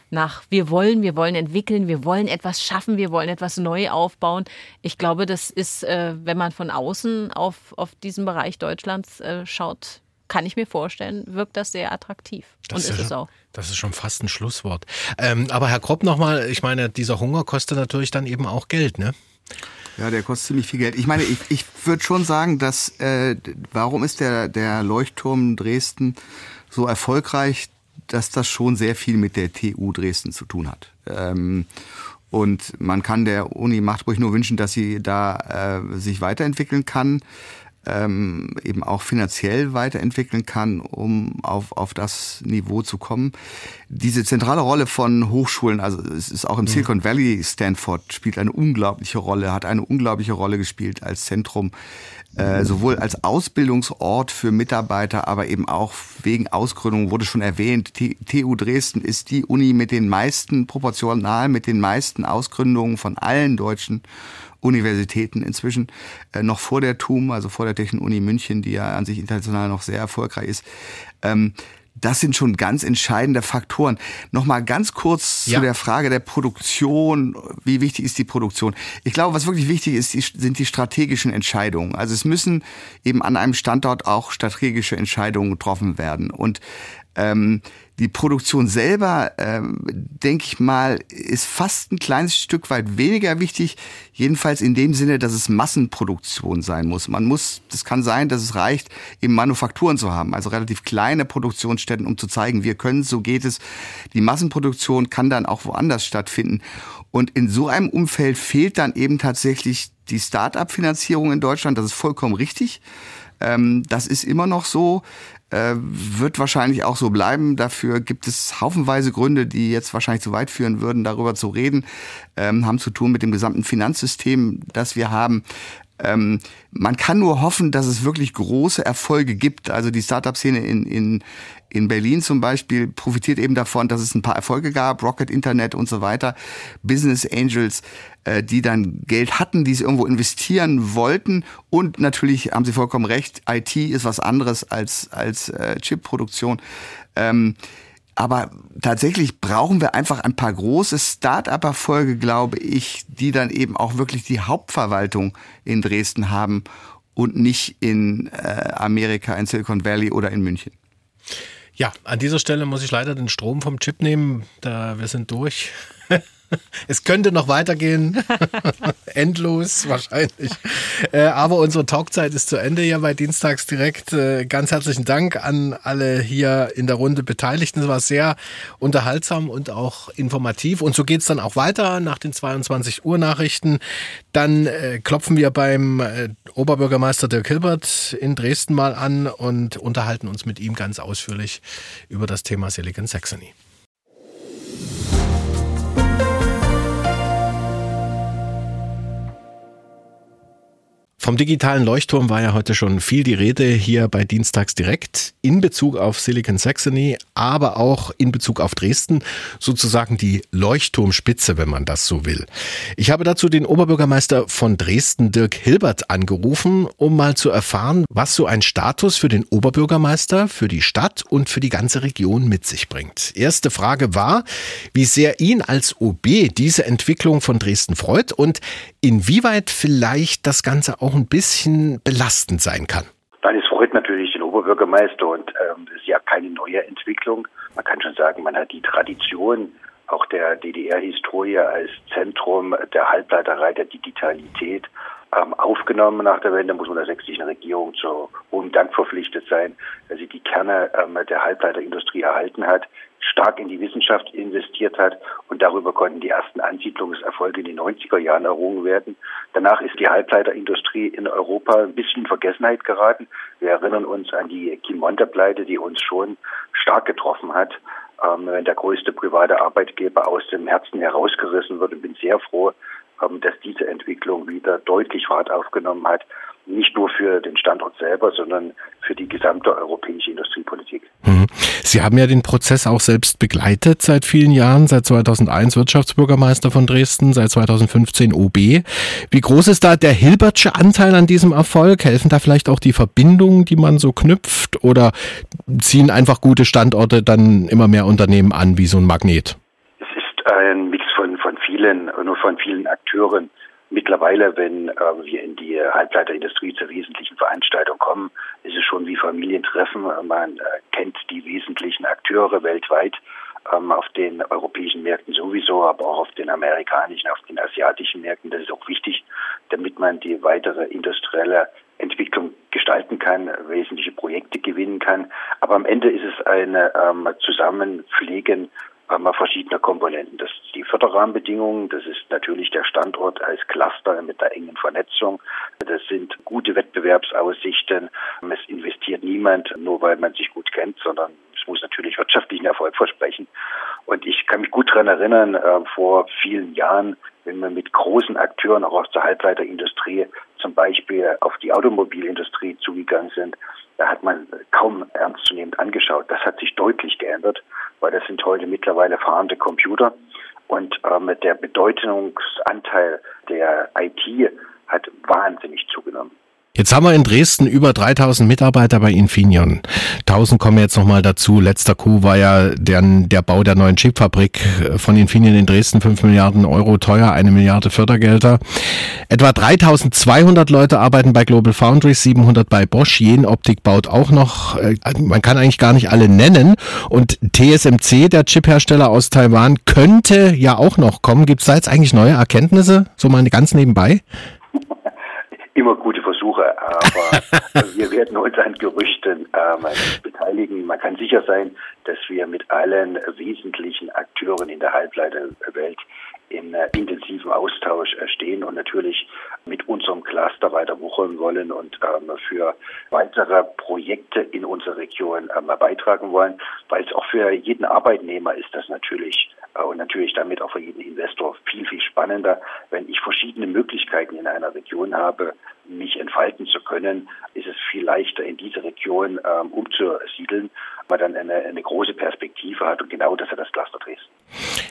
nach wir wollen, wir wollen entwickeln, wir wollen etwas schaffen, wir wollen etwas neu aufbauen. Ich glaube, das ist, äh, wenn man von außen auf, auf diesen Bereich Deutschlands äh, schaut, kann ich mir vorstellen, wirkt das sehr attraktiv. Das und ist, ist es auch. Das ist schon fast ein Schlusswort. Ähm, aber Herr Kropp nochmal, ich meine, dieser Hunger kostet natürlich dann eben auch Geld, ne? Ja, der kostet ziemlich viel Geld. Ich meine, ich, ich würde schon sagen, dass äh, warum ist der, der Leuchtturm Dresden so erfolgreich, dass das schon sehr viel mit der TU Dresden zu tun hat. Ähm, und man kann der Uni Magdeburg nur wünschen, dass sie da äh, sich weiterentwickeln kann ähm, eben auch finanziell weiterentwickeln kann, um auf, auf das Niveau zu kommen. Diese zentrale Rolle von Hochschulen, also es ist auch im mhm. Silicon Valley, Stanford spielt eine unglaubliche Rolle, hat eine unglaubliche Rolle gespielt als Zentrum, äh, sowohl als Ausbildungsort für Mitarbeiter, aber eben auch wegen Ausgründung wurde schon erwähnt. TU Dresden ist die Uni mit den meisten, proportional mit den meisten Ausgründungen von allen deutschen Universitäten inzwischen, äh, noch vor der TUM, also vor der Technischen Uni München, die ja an sich international noch sehr erfolgreich ist. Ähm, das sind schon ganz entscheidende Faktoren. Nochmal ganz kurz ja. zu der Frage der Produktion. Wie wichtig ist die Produktion? Ich glaube, was wirklich wichtig ist, sind die strategischen Entscheidungen. Also es müssen eben an einem Standort auch strategische Entscheidungen getroffen werden. Und ähm, die Produktion selber, ähm, denke ich mal, ist fast ein kleines Stück weit weniger wichtig. Jedenfalls in dem Sinne, dass es Massenproduktion sein muss. Man muss, das kann sein, dass es reicht, eben Manufakturen zu haben, also relativ kleine Produktionsstätten, um zu zeigen, wir können, so geht es. Die Massenproduktion kann dann auch woanders stattfinden. Und in so einem Umfeld fehlt dann eben tatsächlich die Start-up-Finanzierung in Deutschland. Das ist vollkommen richtig. Ähm, das ist immer noch so. Äh, wird wahrscheinlich auch so bleiben. Dafür gibt es haufenweise Gründe, die jetzt wahrscheinlich zu weit führen würden, darüber zu reden, ähm, haben zu tun mit dem gesamten Finanzsystem, das wir haben. Ähm, man kann nur hoffen, dass es wirklich große Erfolge gibt. Also die Startup-Szene in, in, in Berlin zum Beispiel profitiert eben davon, dass es ein paar Erfolge gab, Rocket Internet und so weiter, Business Angels, äh, die dann Geld hatten, die sie irgendwo investieren wollten. Und natürlich haben Sie vollkommen recht, IT ist was anderes als, als äh, Chip-Produktion. Ähm, aber tatsächlich brauchen wir einfach ein paar große Start-up-Erfolge, glaube ich, die dann eben auch wirklich die Hauptverwaltung in Dresden haben und nicht in äh, Amerika, in Silicon Valley oder in München. Ja, an dieser Stelle muss ich leider den Strom vom Chip nehmen. Da wir sind durch. <laughs> <laughs> Es könnte noch weitergehen. <laughs> Endlos wahrscheinlich. Äh, aber unsere Talkzeit ist zu Ende hier bei Dienstags direkt. Äh, ganz herzlichen Dank an alle hier in der Runde Beteiligten. Es war sehr unterhaltsam und auch informativ. Und so geht es dann auch weiter nach den 22 Uhr Nachrichten. Dann äh, klopfen wir beim Oberbürgermeister Dirk Hilbert in Dresden mal an und unterhalten uns mit ihm ganz ausführlich über das Thema Silicon Saxony. Vom digitalen Leuchtturm war ja heute schon viel die Rede hier bei Dienstags direkt in Bezug auf Silicon Saxony, aber auch in Bezug auf Dresden, sozusagen die Leuchtturmspitze, wenn man das so will. Ich habe dazu den Oberbürgermeister von Dresden, Dirk Hilbert, angerufen, um mal zu erfahren, was so ein Status für den Oberbürgermeister, für die Stadt und für die ganze Region mit sich bringt. Erste Frage war, wie sehr ihn als OB diese Entwicklung von Dresden freut und inwieweit vielleicht das Ganze auch ein bisschen belastend sein kann. Nein, es freut natürlich den Oberbürgermeister und ähm, ist ja keine neue Entwicklung. Man kann schon sagen, man hat die Tradition auch der DDR-Historie als Zentrum der Halbleiterei der Digitalität ähm, aufgenommen nach der Wende, muss man der sächsischen Regierung zu hohem Dank verpflichtet sein, dass sie die Kerne ähm, der Halbleiterindustrie erhalten hat, stark in die Wissenschaft investiert hat und darüber konnten die ersten Ansiedlungserfolge in den 90er Jahren errungen werden. Danach ist die Halbleiterindustrie in Europa ein bisschen in Vergessenheit geraten. Wir erinnern uns an die Kimonter-Pleite, die uns schon stark getroffen hat. Ähm, wenn der größte private Arbeitgeber aus dem Herzen herausgerissen wird und bin sehr froh, ähm, dass diese Entwicklung wieder deutlich Fahrt aufgenommen hat nicht nur für den Standort selber, sondern für die gesamte europäische Industriepolitik. Mhm. Sie haben ja den Prozess auch selbst begleitet seit vielen Jahren, seit 2001 Wirtschaftsbürgermeister von Dresden, seit 2015 OB. Wie groß ist da der Hilbertsche Anteil an diesem Erfolg? Helfen da vielleicht auch die Verbindungen, die man so knüpft oder ziehen einfach gute Standorte dann immer mehr Unternehmen an wie so ein Magnet? Es ist ein Mix von, von vielen, nur von vielen Akteuren. Mittlerweile, wenn äh, wir in die Halbleiterindustrie zur wesentlichen Veranstaltung kommen, ist es schon wie Familientreffen. Man äh, kennt die wesentlichen Akteure weltweit ähm, auf den europäischen Märkten sowieso, aber auch auf den amerikanischen, auf den asiatischen Märkten. Das ist auch wichtig, damit man die weitere industrielle Entwicklung gestalten kann, wesentliche Projekte gewinnen kann. Aber am Ende ist es ein ähm, Zusammenpflegen haben wir verschiedene Komponenten. Das ist die Förderrahmenbedingungen, das ist natürlich der Standort als Cluster mit der engen Vernetzung, das sind gute Wettbewerbsaussichten. Es investiert niemand, nur weil man sich gut kennt, sondern es muss natürlich wirtschaftlichen Erfolg versprechen. Und ich kann mich gut daran erinnern, äh, vor vielen Jahren, wenn wir mit großen Akteuren auch aus der Halbleiterindustrie zum Beispiel auf die Automobilindustrie zugegangen sind, da hat man kaum ernstzunehmend angeschaut. Das hat sich deutlich geändert, weil das sind heute mittlerweile fahrende Computer und ähm, der Bedeutungsanteil der IT hat wahnsinnig zugenommen. Jetzt haben wir in Dresden über 3000 Mitarbeiter bei Infineon. 1000 kommen jetzt nochmal dazu. Letzter Coup war ja der, der Bau der neuen Chipfabrik von Infineon in Dresden. 5 Milliarden Euro teuer, eine Milliarde Fördergelder. Etwa 3200 Leute arbeiten bei Global Foundries, 700 bei Bosch. Jen Optik baut auch noch. Äh, man kann eigentlich gar nicht alle nennen. Und TSMC, der Chiphersteller aus Taiwan, könnte ja auch noch kommen. Gibt es da jetzt eigentlich neue Erkenntnisse? So mal ganz nebenbei? Immer gute Versuche, aber <laughs> wir werden uns an Gerüchten ähm, beteiligen. Man kann sicher sein, dass wir mit allen wesentlichen Akteuren in der Halbleiterwelt in äh, intensivem Austausch äh, stehen und natürlich mit unserem Cluster weiter wuchern wollen und ähm, für weitere Projekte in unserer Region ähm, beitragen wollen, weil es auch für jeden Arbeitnehmer ist das natürlich äh, und natürlich damit auch für jeden Investor viel, viel spannender. Wenn ich verschiedene Möglichkeiten in einer Region habe, mich entfalten zu können, ist es viel leichter, in diese Region ähm, umzusiedeln, weil man dann eine, eine große Perspektive hat und genau das hat das Cluster Dresden.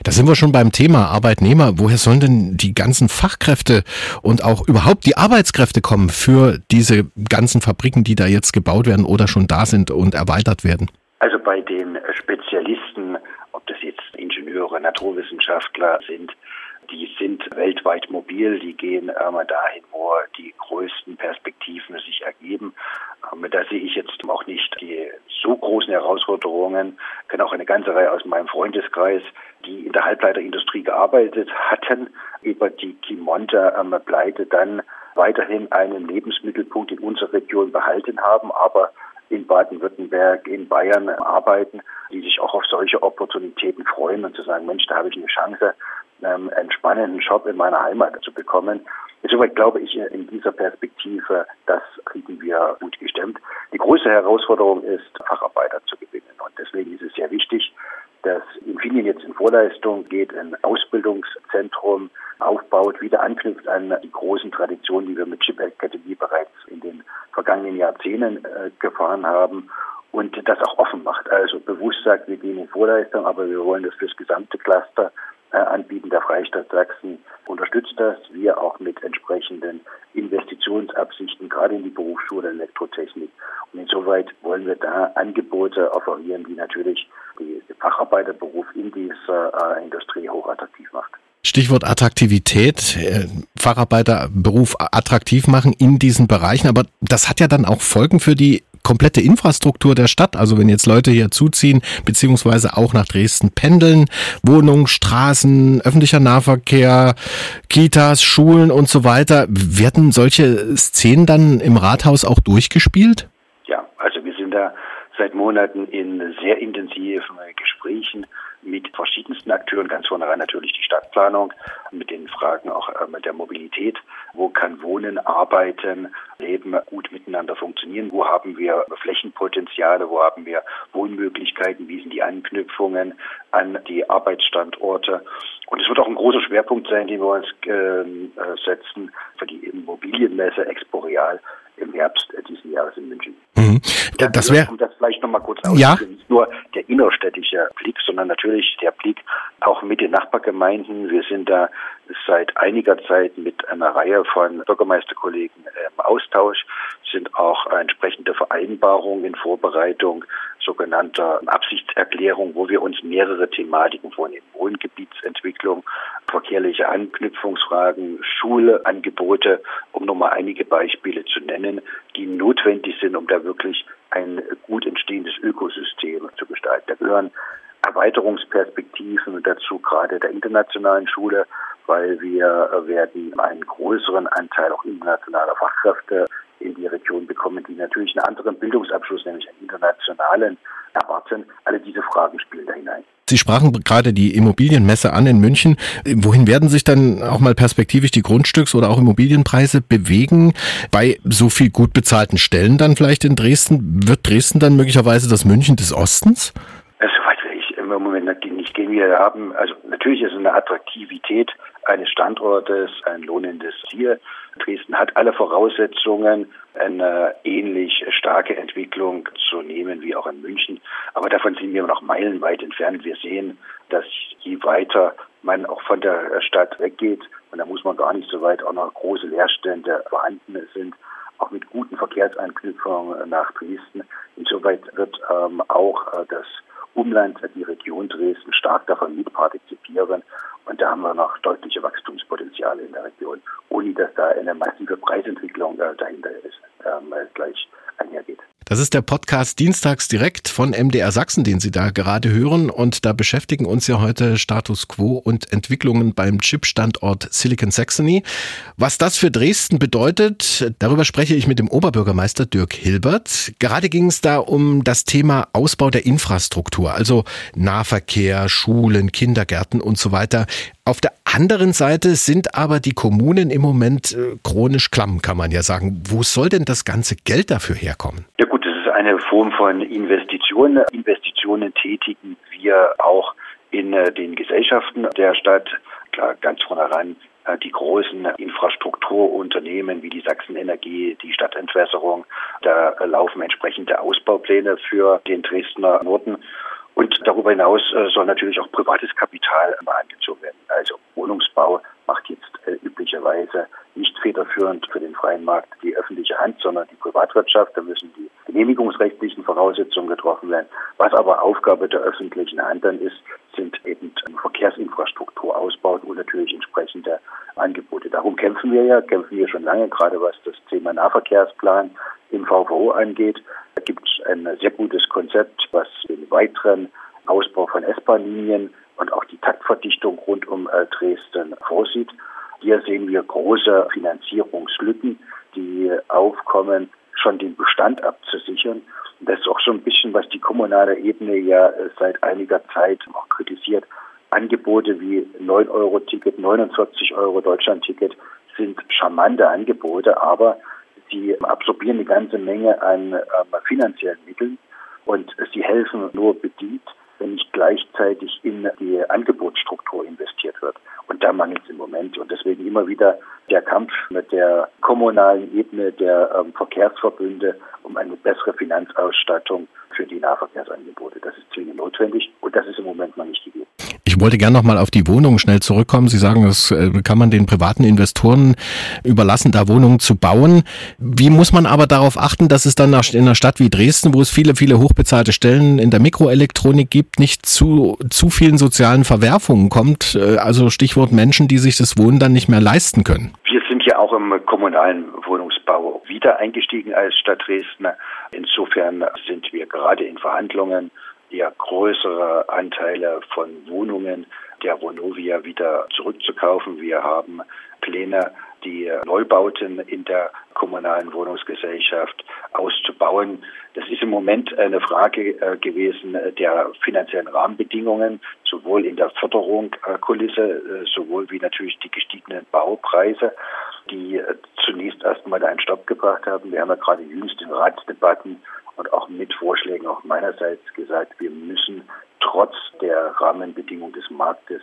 Da sind wir schon beim Thema Arbeitnehmer. Woher sollen denn die ganzen Fachkräfte und auch überhaupt die Arbeitskräfte kommen für diese ganzen Fabriken, die da jetzt gebaut werden oder schon da sind und erweitert werden? Also bei den Spezialisten, ob das jetzt Ingenieure, Naturwissenschaftler sind, die sind weltweit mobil, die gehen ähm, dahin, wo die größten Perspektiven sich ergeben. Ähm, da sehe ich jetzt auch nicht die so großen Herausforderungen. Ich kenne auch eine ganze Reihe aus meinem Freundeskreis, die in der Halbleiterindustrie gearbeitet hatten, über die Kimonta ähm, dann weiterhin einen Lebensmittelpunkt in unserer Region behalten haben, aber in Baden-Württemberg, in Bayern arbeiten, die sich auch auf solche Opportunitäten freuen und zu sagen, Mensch, da habe ich eine Chance, ähm, einen spannenden Job in meiner Heimat zu bekommen. Insoweit glaube ich in dieser Perspektive, das kriegen wir gut gestemmt. Die größte Herausforderung ist, Facharbeiter zu gewinnen. Und deswegen ist es sehr wichtig, dass Infineon jetzt in Vorleistung geht, ein Ausbildungszentrum aufbaut, wieder anknüpft an die großen Traditionen, die wir mit Chip Academy bereits in den vergangenen Jahrzehnten äh, gefahren haben und das auch offen macht. Also bewusst sagt, wir gehen in Vorleistung, aber wir wollen das fürs gesamte Cluster äh, anbieten. Der Freistaat Sachsen unterstützt das. Wir auch mit entsprechenden Investitionsabsichten, gerade in die Berufsschule Elektrotechnik. Und insoweit wollen wir da Angebote offerieren, die natürlich die Facharbeiterberuf in dieser äh, Industrie hochattraktiv macht. Stichwort Attraktivität, äh, Facharbeiterberuf attraktiv machen in diesen Bereichen. Aber das hat ja dann auch Folgen für die komplette Infrastruktur der Stadt. Also wenn jetzt Leute hier zuziehen, beziehungsweise auch nach Dresden pendeln, Wohnungen, Straßen, öffentlicher Nahverkehr, Kitas, Schulen und so weiter, werden solche Szenen dann im Rathaus auch durchgespielt? Ja, also wir sind da seit Monaten in sehr intensiven Gesprächen mit verschiedensten Akteuren, ganz vornherein natürlich die Stadtplanung, mit den Fragen auch äh, der Mobilität. Wo kann Wohnen, Arbeiten, Leben gut miteinander funktionieren? Wo haben wir Flächenpotenziale? Wo haben wir Wohnmöglichkeiten? Wie sind die Anknüpfungen an die Arbeitsstandorte? Und es wird auch ein großer Schwerpunkt sein, den wir uns ähm, äh, setzen für die Immobilienmesse Exporeal im Herbst diesen Jahres in München. Mhm. Ja, das wäre um das vielleicht noch mal kurz aus. Ja. Nicht nur der innerstädtische Blick, sondern natürlich der Blick auch mit den Nachbargemeinden. Wir sind da seit einiger Zeit mit einer Reihe von Bürgermeisterkollegen im Austausch, sind auch entsprechende Vereinbarungen in Vorbereitung, sogenannter Absichtserklärung, wo wir uns mehrere Thematiken vornehmen. Wohngebietsentwicklung, verkehrliche Anknüpfungsfragen, Schuleangebote, um nochmal einige Beispiele zu nennen, die notwendig sind, um da wirklich ein gut entstehendes Ökosystem zu gestalten. Da gehören Erweiterungsperspektiven dazu, gerade der internationalen Schule, weil wir werden einen größeren Anteil auch internationaler Fachkräfte in die Region bekommen, die natürlich einen anderen Bildungsabschluss, nämlich einen internationalen, erwarten. Alle diese Fragen spielen da hinein. Sie sprachen gerade die Immobilienmesse an in München. Wohin werden sich dann auch mal perspektivisch die Grundstücks- oder auch Immobilienpreise bewegen? Bei so viel gut bezahlten Stellen dann vielleicht in Dresden? Wird Dresden dann möglicherweise das München des Ostens? Soweit will ich im Moment nicht gehen. Wir haben, also natürlich ist eine Attraktivität eines Standortes ein lohnendes Ziel. Dresden hat alle Voraussetzungen, eine ähnlich starke Entwicklung zu nehmen wie auch in München. Aber davon sind wir noch meilenweit entfernt. Wir sehen, dass je weiter man auch von der Stadt weggeht, und da muss man gar nicht so weit auch noch große Leerstände vorhanden sind, auch mit guten Verkehrsanknüpfungen nach Dresden. Insoweit wird ähm, auch äh, das Umland, die Region Dresden stark davon mitpartizipieren. Und da haben wir noch deutliche Wachstumspotenziale in der Region, ohne dass da eine massive Preisentwicklung äh, dahinter ist, ähm, gleich einhergeht. Das ist der Podcast Dienstags direkt von MDR Sachsen, den Sie da gerade hören. Und da beschäftigen uns ja heute Status Quo und Entwicklungen beim Chip-Standort Silicon Saxony. Was das für Dresden bedeutet, darüber spreche ich mit dem Oberbürgermeister Dirk Hilbert. Gerade ging es da um das Thema Ausbau der Infrastruktur, also Nahverkehr, Schulen, Kindergärten und so weiter. Auf der anderen Seite sind aber die Kommunen im Moment äh, chronisch klamm, kann man ja sagen. Wo soll denn das ganze Geld dafür herkommen? Ja gut, eine Form von Investitionen. Investitionen tätigen wir auch in äh, den Gesellschaften der Stadt. Klar, ganz vornherein äh, die großen Infrastrukturunternehmen wie die Sachsenenergie, die Stadtentwässerung. Da laufen entsprechende Ausbaupläne für den Dresdner Norden. Und darüber hinaus äh, soll natürlich auch privates Kapital angezogen werden. Also Wohnungsbau macht jetzt üblicherweise nicht federführend für den freien Markt die öffentliche Hand, sondern die Privatwirtschaft. Da müssen die genehmigungsrechtlichen Voraussetzungen getroffen werden. Was aber Aufgabe der öffentlichen Hand dann ist, sind eben Verkehrsinfrastrukturausbau und natürlich entsprechende Angebote. Darum kämpfen wir ja, kämpfen wir schon lange, gerade was das Thema Nahverkehrsplan im VVO angeht. Da gibt es ein sehr gutes Konzept, was den weiteren Ausbau von S-Bahn-Linien und auch die Taktverdichtung rund um äh, Dresden vorsieht. Hier sehen wir große Finanzierungslücken, die aufkommen, schon den Bestand abzusichern. Das ist auch so ein bisschen, was die kommunale Ebene ja äh, seit einiger Zeit auch kritisiert. Angebote wie 9-Euro-Ticket, 49 Euro Deutschland-Ticket sind charmante Angebote, aber sie absorbieren eine ganze Menge an äh, finanziellen Mitteln und sie helfen nur bedingt, wenn nicht gleichzeitig in die Angebotsstruktur investiert wird. Und da mangelt es im Moment. Und deswegen immer wieder der Kampf mit der kommunalen Ebene der ähm, Verkehrsverbünde um eine bessere Finanzausstattung für die Nahverkehrsangebote. Das ist zwingend notwendig und das ist im Moment noch nicht gegeben. Ich wollte gerne noch mal auf die Wohnungen schnell zurückkommen. Sie sagen, das äh, kann man den privaten Investoren überlassen, da Wohnungen zu bauen. Wie muss man aber darauf achten, dass es dann in einer Stadt wie Dresden, wo es viele, viele hochbezahlte Stellen in der Mikroelektronik gibt, nicht zu, zu vielen sozialen Verwerfungen kommt? Äh, also Stichwort Menschen, die sich das Wohnen dann nicht mehr leisten können. Wir sind ja auch im kommunalen Wohnungsbau wieder eingestiegen als Stadt Dresden. Insofern sind wir gerade in Verhandlungen eher größere Anteile von Wohnungen der Vonovia wieder zurückzukaufen. Wir haben Pläne, die Neubauten in der kommunalen Wohnungsgesellschaft auszubauen. Das ist im Moment eine Frage äh, gewesen der finanziellen Rahmenbedingungen, sowohl in der Förderungskulisse, äh, sowohl wie natürlich die gestiegenen Baupreise, die äh, zunächst erstmal einen Stopp gebracht haben. Wir haben ja gerade jüngst in Ratsdebatten und auch mit Vorschlägen auch meinerseits gesagt, wir müssen trotz der Rahmenbedingungen des Marktes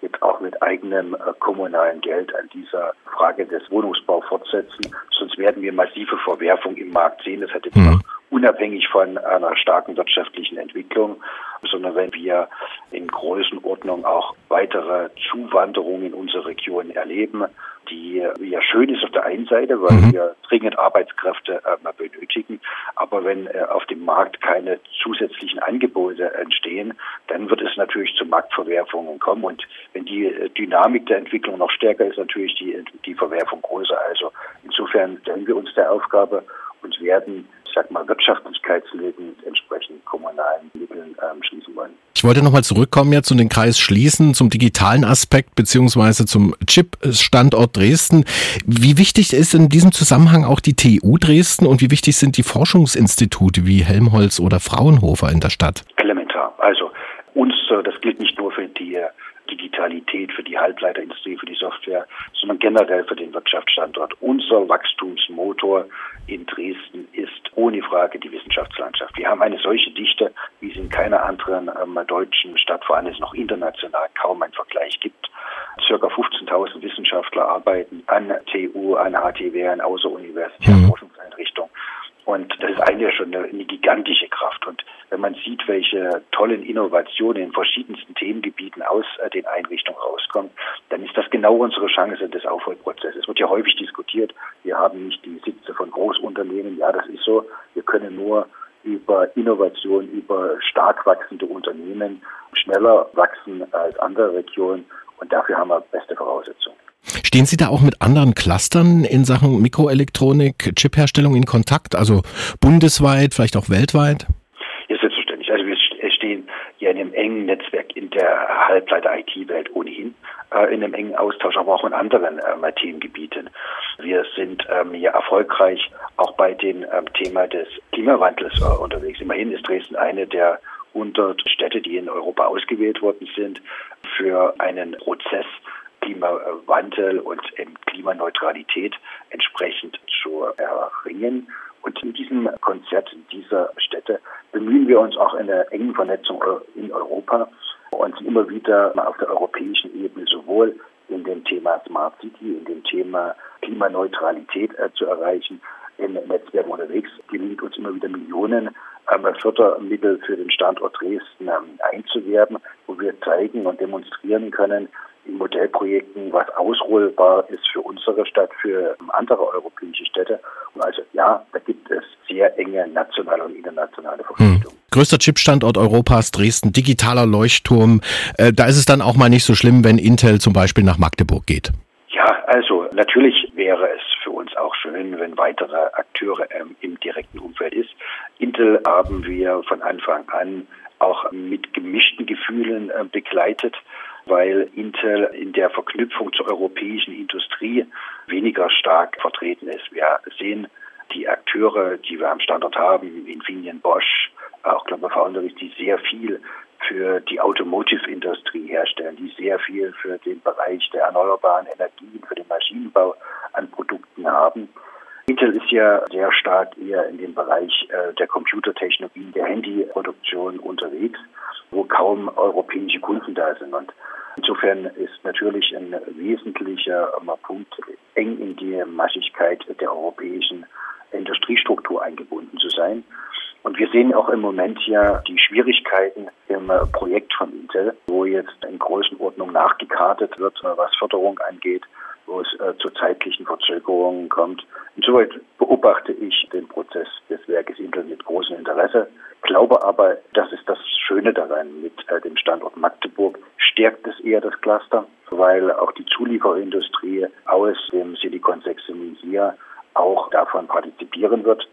jetzt auch mit eigenem äh, kommunalen Geld an dieser Frage des Wohnungsbaus fortsetzen. Sonst werden wir massive Verwerfung im Markt sehen. Das hat jetzt mhm. Unabhängig von einer starken wirtschaftlichen Entwicklung, sondern wenn wir in Größenordnung auch weitere Zuwanderungen in unsere Region erleben, die ja schön ist auf der einen Seite, weil mhm. wir dringend Arbeitskräfte äh, benötigen. Aber wenn äh, auf dem Markt keine zusätzlichen Angebote entstehen, dann wird es natürlich zu Marktverwerfungen kommen. Und wenn die äh, Dynamik der Entwicklung noch stärker ist, natürlich die, die Verwerfung größer. Also insofern stellen wir uns der Aufgabe und werden ich sag mal, Wirtschaftlichkeitslücken mit entsprechend kommunalen Mitteln ähm, schließen wollen. Ich wollte nochmal zurückkommen jetzt zu den Kreis Schließen, zum digitalen Aspekt beziehungsweise zum Chip-Standort Dresden. Wie wichtig ist in diesem Zusammenhang auch die TU Dresden und wie wichtig sind die Forschungsinstitute wie Helmholtz oder Fraunhofer in der Stadt? Elementar. Also uns, das gilt nicht nur für die Digitalität, für die Halbleiterindustrie, für die Software, sondern generell für den Wirtschaftsstandort. Unser Wachstumsmotor in Dresden ist ohne Frage die Wissenschaftslandschaft. Wir haben eine solche Dichte, wie es in keiner anderen ähm, deutschen Stadt, vor allem es noch international kaum einen Vergleich gibt. Circa 15.000 Wissenschaftler arbeiten an TU, an HTW, an außeruniversitären mhm. Forschungseinrichtungen. Und das ist eigentlich schon eine, eine, gigantische Kraft. Und wenn man sieht, welche tollen Innovationen in verschiedensten Themengebieten aus äh, den Einrichtungen rauskommen, dann ist das genau unsere Chance des Aufholprozesses. Es wird ja häufig diskutiert, wir haben nicht die Sitze von Großunternehmen. Ja, das ist so. Wir können nur über Innovation, über stark wachsende Unternehmen schneller wachsen als andere Regionen. Und dafür haben wir beste Voraussetzungen. Stehen Sie da auch mit anderen Clustern in Sachen Mikroelektronik, Chipherstellung in Kontakt, also bundesweit, vielleicht auch weltweit? Ja, selbstverständlich. Also wir ja in einem engen Netzwerk in der Halbleiter-IT-Welt ohnehin, äh, in einem engen Austausch, aber auch in anderen ähm, Themengebieten. Wir sind ähm, hier erfolgreich auch bei dem ähm, Thema des Klimawandels äh, unterwegs. Immerhin ist Dresden eine der 100 Städte, die in Europa ausgewählt worden sind für einen Prozess, Klimawandel und Klimaneutralität entsprechend zu erringen. Und in diesem Konzert dieser Städte bemühen wir uns auch in der engen Vernetzung in Europa und immer wieder auf der europäischen Ebene sowohl in dem Thema Smart City, in dem Thema Klimaneutralität äh, zu erreichen, in Netzwerken unterwegs. Gelingt uns immer wieder Millionen ähm, Fördermittel für den Standort Dresden ähm, einzuwerben, wo wir zeigen und demonstrieren können, in Modellprojekten, was ausrollbar ist für unsere Stadt, für andere europäische Städte. Also ja, da gibt es sehr enge nationale und internationale Verpflichtungen. Hm. Größter Chipstandort Europas, Dresden, digitaler Leuchtturm. Äh, da ist es dann auch mal nicht so schlimm, wenn Intel zum Beispiel nach Magdeburg geht. Ja, also natürlich wäre es für uns auch schön, wenn weitere Akteure ähm, im direkten Umfeld ist. Intel haben wir von Anfang an auch mit gemischten Gefühlen äh, begleitet weil Intel in der Verknüpfung zur europäischen Industrie weniger stark vertreten ist. Wir sehen die Akteure, die wir am Standort haben, Infineon, Bosch, auch Global Foundries, die sehr viel für die Automotive-Industrie herstellen, die sehr viel für den Bereich der erneuerbaren Energien, für den Maschinenbau an Produkten haben. Intel ist ja sehr stark eher in dem Bereich äh, der Computertechnologien, der Handyproduktion unterwegs, wo kaum europäische Kunden da sind. Und insofern ist natürlich ein wesentlicher Punkt, eng in die Maschigkeit der europäischen Industriestruktur eingebunden zu sein. Und wir sehen auch im Moment ja die Schwierigkeiten im Projekt von Intel, wo jetzt in Größenordnung nachgekartet wird, was Förderung angeht, wo es äh, zu zeitlichen Verzögerungen kommt. Insoweit beobachte ich den Prozess des Werkes Intel mit großem Interesse, glaube aber, das ist das Schöne daran mit äh, dem Standort Magdeburg, stärkt es eher das Cluster, weil auch die Zulieferindustrie aus dem Silicon Saxony hier auch davon partizipieren wird.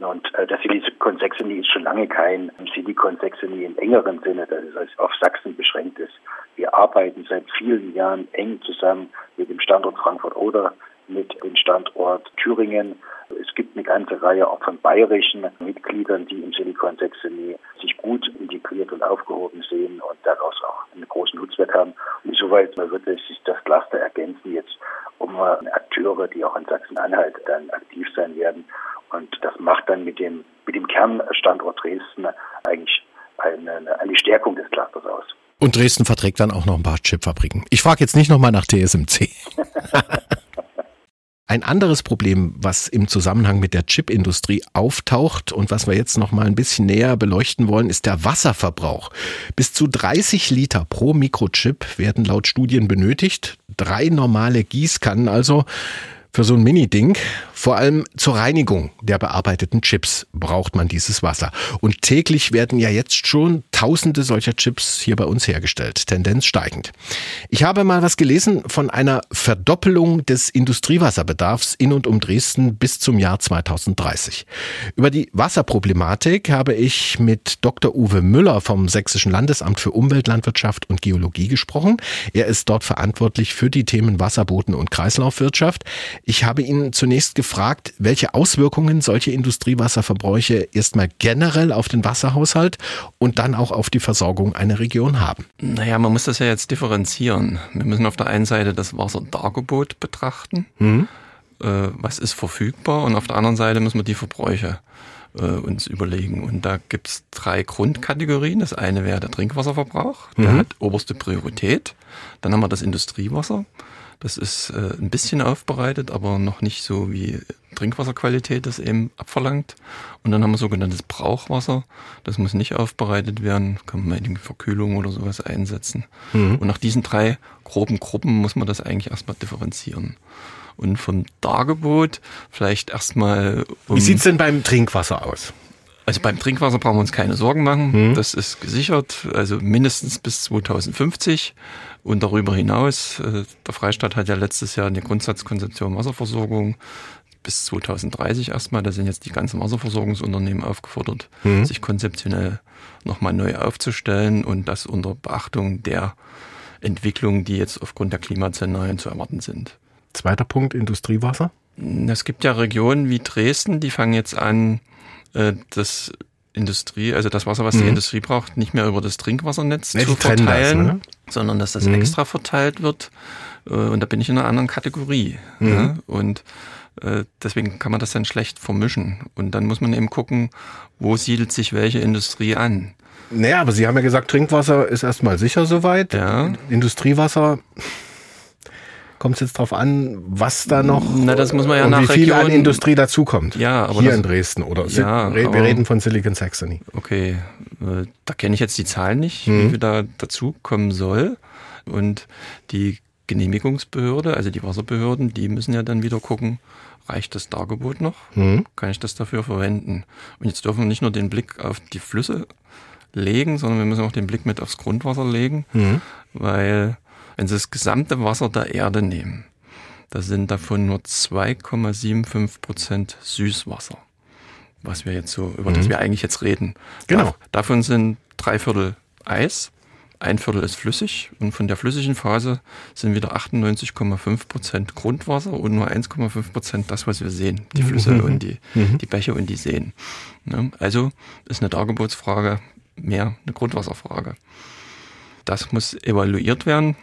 Und äh, das Silicon Saxony ist schon lange kein Silicon Saxony im engeren Sinne, dass es auf Sachsen beschränkt ist. Wir arbeiten seit vielen Jahren eng zusammen mit dem Standort Frankfurt-Oder, mit dem Standort Thüringen. Es gibt eine ganze Reihe auch von bayerischen Mitgliedern, die im Silicon Saxony sich gut integriert und aufgehoben sehen und daraus auch einen großen Nutzwert haben. Und insoweit wird sich das Cluster ergänzen jetzt um Akteure, die auch in Sachsen-Anhalt dann aktiv sein werden und das macht dann mit dem, mit dem Kernstandort Dresden eigentlich eine, eine Stärkung des Clusters aus. Und Dresden verträgt dann auch noch ein paar Chipfabriken. Ich frage jetzt nicht nochmal nach TSMC. <laughs> Ein anderes Problem, was im Zusammenhang mit der Chipindustrie auftaucht und was wir jetzt noch mal ein bisschen näher beleuchten wollen, ist der Wasserverbrauch. Bis zu 30 Liter pro Mikrochip werden laut Studien benötigt. Drei normale Gießkannen also für so ein Mini-Ding. Vor allem zur Reinigung der bearbeiteten Chips braucht man dieses Wasser. Und täglich werden ja jetzt schon tausende solcher Chips hier bei uns hergestellt. Tendenz steigend. Ich habe mal was gelesen von einer Verdoppelung des Industriewasserbedarfs in und um Dresden bis zum Jahr 2030. Über die Wasserproblematik habe ich mit Dr. Uwe Müller vom Sächsischen Landesamt für Umwelt, Landwirtschaft und Geologie gesprochen. Er ist dort verantwortlich für die Themen Wasserboden und Kreislaufwirtschaft. Ich habe ihn zunächst gefragt, welche Auswirkungen solche Industriewasserverbräuche erstmal generell auf den Wasserhaushalt und dann auch auf die Versorgung einer Region haben. Naja, man muss das ja jetzt differenzieren. Wir müssen auf der einen Seite das Wasserdargebot betrachten. Mhm. Äh, was ist verfügbar? Und auf der anderen Seite müssen wir die Verbräuche äh, uns überlegen. Und da gibt es drei Grundkategorien. Das eine wäre der Trinkwasserverbrauch. Der mhm. hat oberste Priorität. Dann haben wir das Industriewasser. Das ist äh, ein bisschen aufbereitet, aber noch nicht so wie Trinkwasserqualität das eben abverlangt. Und dann haben wir sogenanntes Brauchwasser. Das muss nicht aufbereitet werden, kann man in Verkühlung oder sowas einsetzen. Mhm. Und nach diesen drei groben Gruppen muss man das eigentlich erstmal differenzieren. Und vom Dargebot vielleicht erstmal. Um Wie sieht's denn beim Trinkwasser aus? Also beim Trinkwasser brauchen wir uns keine Sorgen machen. Mhm. Das ist gesichert, also mindestens bis 2050 und darüber hinaus. Äh, der Freistaat hat ja letztes Jahr eine Grundsatzkonzeption Wasserversorgung bis 2030 erstmal. Da sind jetzt die ganzen Wasserversorgungsunternehmen aufgefordert, mhm. sich konzeptionell nochmal neu aufzustellen und das unter Beachtung der Entwicklungen, die jetzt aufgrund der Klimaszenarien zu erwarten sind. Zweiter Punkt, Industriewasser. Es gibt ja Regionen wie Dresden, die fangen jetzt an, äh, das Industrie, also das Wasser, was mhm. die Industrie braucht, nicht mehr über das Trinkwassernetz ja, zu verteilen, das, ne? sondern dass das mhm. extra verteilt wird. Äh, und da bin ich in einer anderen Kategorie. Mhm. Ne? Und äh, deswegen kann man das dann schlecht vermischen. Und dann muss man eben gucken, wo siedelt sich welche Industrie an. Naja, aber Sie haben ja gesagt, Trinkwasser ist erstmal sicher soweit. Ja. Industriewasser kommt es jetzt drauf an, was da noch Na, das muss man ja und nach wie viel an Region- Industrie dazukommt. Ja, aber hier das- in Dresden oder Ja, wir aber- reden von Silicon Saxony. Okay, äh, da kenne ich jetzt die Zahlen nicht, Mhm. wie viel da dazu kommen soll. Und die Genehmigungsbehörde, also die Wasserbehörden, die müssen ja dann wieder gucken, reicht das Dargebot noch? Mhm. Kann ich das dafür verwenden? Und jetzt dürfen wir nicht nur den Blick auf die Flüsse legen, sondern wir müssen auch den Blick mit aufs Grundwasser legen, Mhm. weil wenn Sie das gesamte Wasser der Erde nehmen, da sind davon nur 2,75 Prozent Süßwasser. Was wir jetzt so, über das wir eigentlich jetzt reden. Genau. Dav- davon sind drei Viertel Eis, ein Viertel ist flüssig und von der flüssigen Phase sind wieder 98,5 Prozent Grundwasser und nur 1,5 Prozent das, was wir sehen, die Flüsse und die, die Bäche und die Seen. Ne? Also ist eine Dargebotsfrage mehr eine Grundwasserfrage. Das muss evaluiert werden.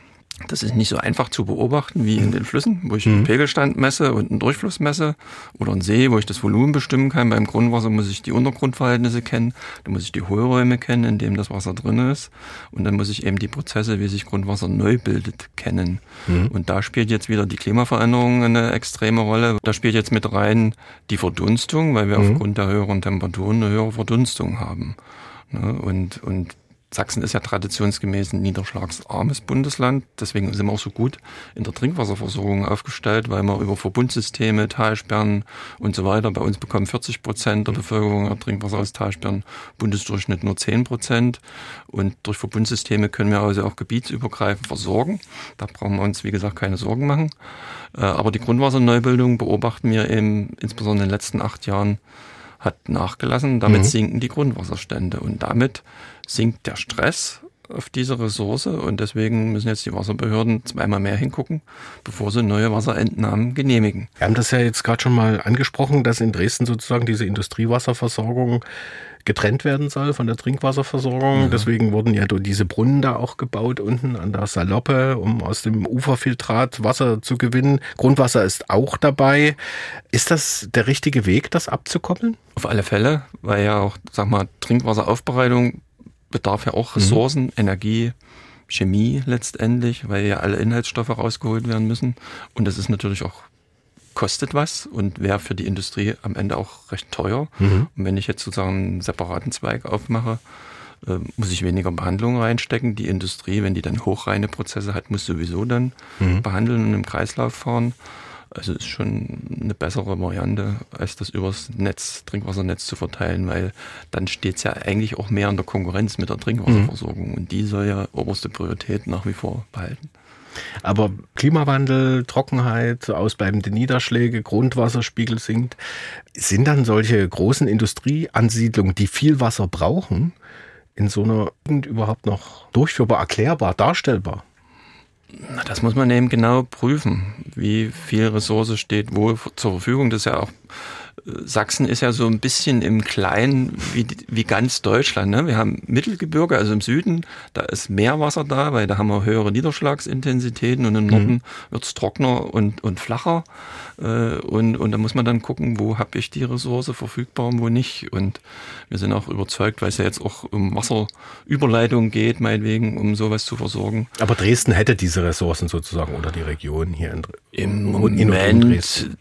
Das ist nicht so einfach zu beobachten wie in den Flüssen, wo ich einen Pegelstand messe und einen Durchfluss messe oder einen See, wo ich das Volumen bestimmen kann. Beim Grundwasser muss ich die Untergrundverhältnisse kennen, dann muss ich die Hohlräume kennen, in denen das Wasser drin ist und dann muss ich eben die Prozesse, wie sich Grundwasser neu bildet, kennen. Und da spielt jetzt wieder die Klimaveränderung eine extreme Rolle. Da spielt jetzt mit rein die Verdunstung, weil wir aufgrund der höheren Temperaturen eine höhere Verdunstung haben. Ne? Und, und Sachsen ist ja traditionsgemäß ein niederschlagsarmes Bundesland. Deswegen sind wir auch so gut in der Trinkwasserversorgung aufgestellt, weil wir über Verbundsysteme, Talsperren und so weiter, bei uns bekommen 40 Prozent der Bevölkerung ihr Trinkwasser aus Talsperren, Bundesdurchschnitt nur 10 Prozent. Und durch Verbundsysteme können wir also auch gebietsübergreifend versorgen. Da brauchen wir uns, wie gesagt, keine Sorgen machen. Äh, Aber die Grundwasserneubildung beobachten wir eben insbesondere in den letzten acht Jahren hat nachgelassen. Damit sinken die Grundwasserstände und damit sinkt der Stress auf diese Ressource und deswegen müssen jetzt die Wasserbehörden zweimal mehr hingucken, bevor sie neue Wasserentnahmen genehmigen. Wir haben das ja jetzt gerade schon mal angesprochen, dass in Dresden sozusagen diese Industriewasserversorgung getrennt werden soll von der Trinkwasserversorgung. Deswegen wurden ja diese Brunnen da auch gebaut unten an der Saloppe, um aus dem Uferfiltrat Wasser zu gewinnen. Grundwasser ist auch dabei. Ist das der richtige Weg, das abzukoppeln? Auf alle Fälle, weil ja auch, sag mal, Trinkwasseraufbereitung bedarf ja auch Ressourcen, Energie, Chemie letztendlich, weil ja alle Inhaltsstoffe rausgeholt werden müssen. Und das ist natürlich auch kostet was und wäre für die Industrie am Ende auch recht teuer. Und wenn ich jetzt sozusagen einen separaten Zweig aufmache, äh, muss ich weniger Behandlung reinstecken. Die Industrie, wenn die dann hochreine Prozesse hat, muss sowieso dann behandeln und im Kreislauf fahren. Also ist schon eine bessere Variante, als das übers Netz, Trinkwassernetz zu verteilen, weil dann steht es ja eigentlich auch mehr in der Konkurrenz mit der Trinkwasserversorgung und die soll ja oberste Priorität nach wie vor behalten. Aber Klimawandel, Trockenheit, ausbleibende Niederschläge, Grundwasserspiegel sinkt. Sind dann solche großen Industrieansiedlungen, die viel Wasser brauchen, in so einer Gegend überhaupt noch durchführbar, erklärbar, darstellbar? Das muss man eben genau prüfen, wie viel Ressource steht wo zur Verfügung. Das ist ja auch, Sachsen ist ja so ein bisschen im Kleinen wie, wie ganz Deutschland. Ne? Wir haben Mittelgebirge, also im Süden, da ist mehr Wasser da, weil da haben wir höhere Niederschlagsintensitäten und im Norden wird's trockener und, und flacher. Äh, Und, und da muss man dann gucken, wo habe ich die Ressource verfügbar und wo nicht. Und wir sind auch überzeugt, weil es ja jetzt auch um Wasserüberleitung geht, meinetwegen, um sowas zu versorgen. Aber Dresden hätte diese Ressourcen sozusagen oder die Region hier in, Im in um Moment Dresden.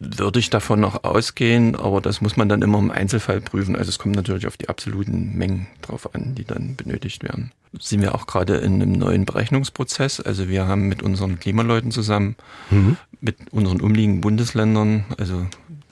Würde ich davon noch ausgehen, aber das muss man dann immer im Einzelfall prüfen. Also es kommt natürlich auf die absoluten Mengen drauf an, die dann benötigt werden. Sind wir auch gerade in einem neuen Berechnungsprozess. Also wir haben mit unseren Klimaleuten zusammen, mit unseren umliegenden Bundesländern, also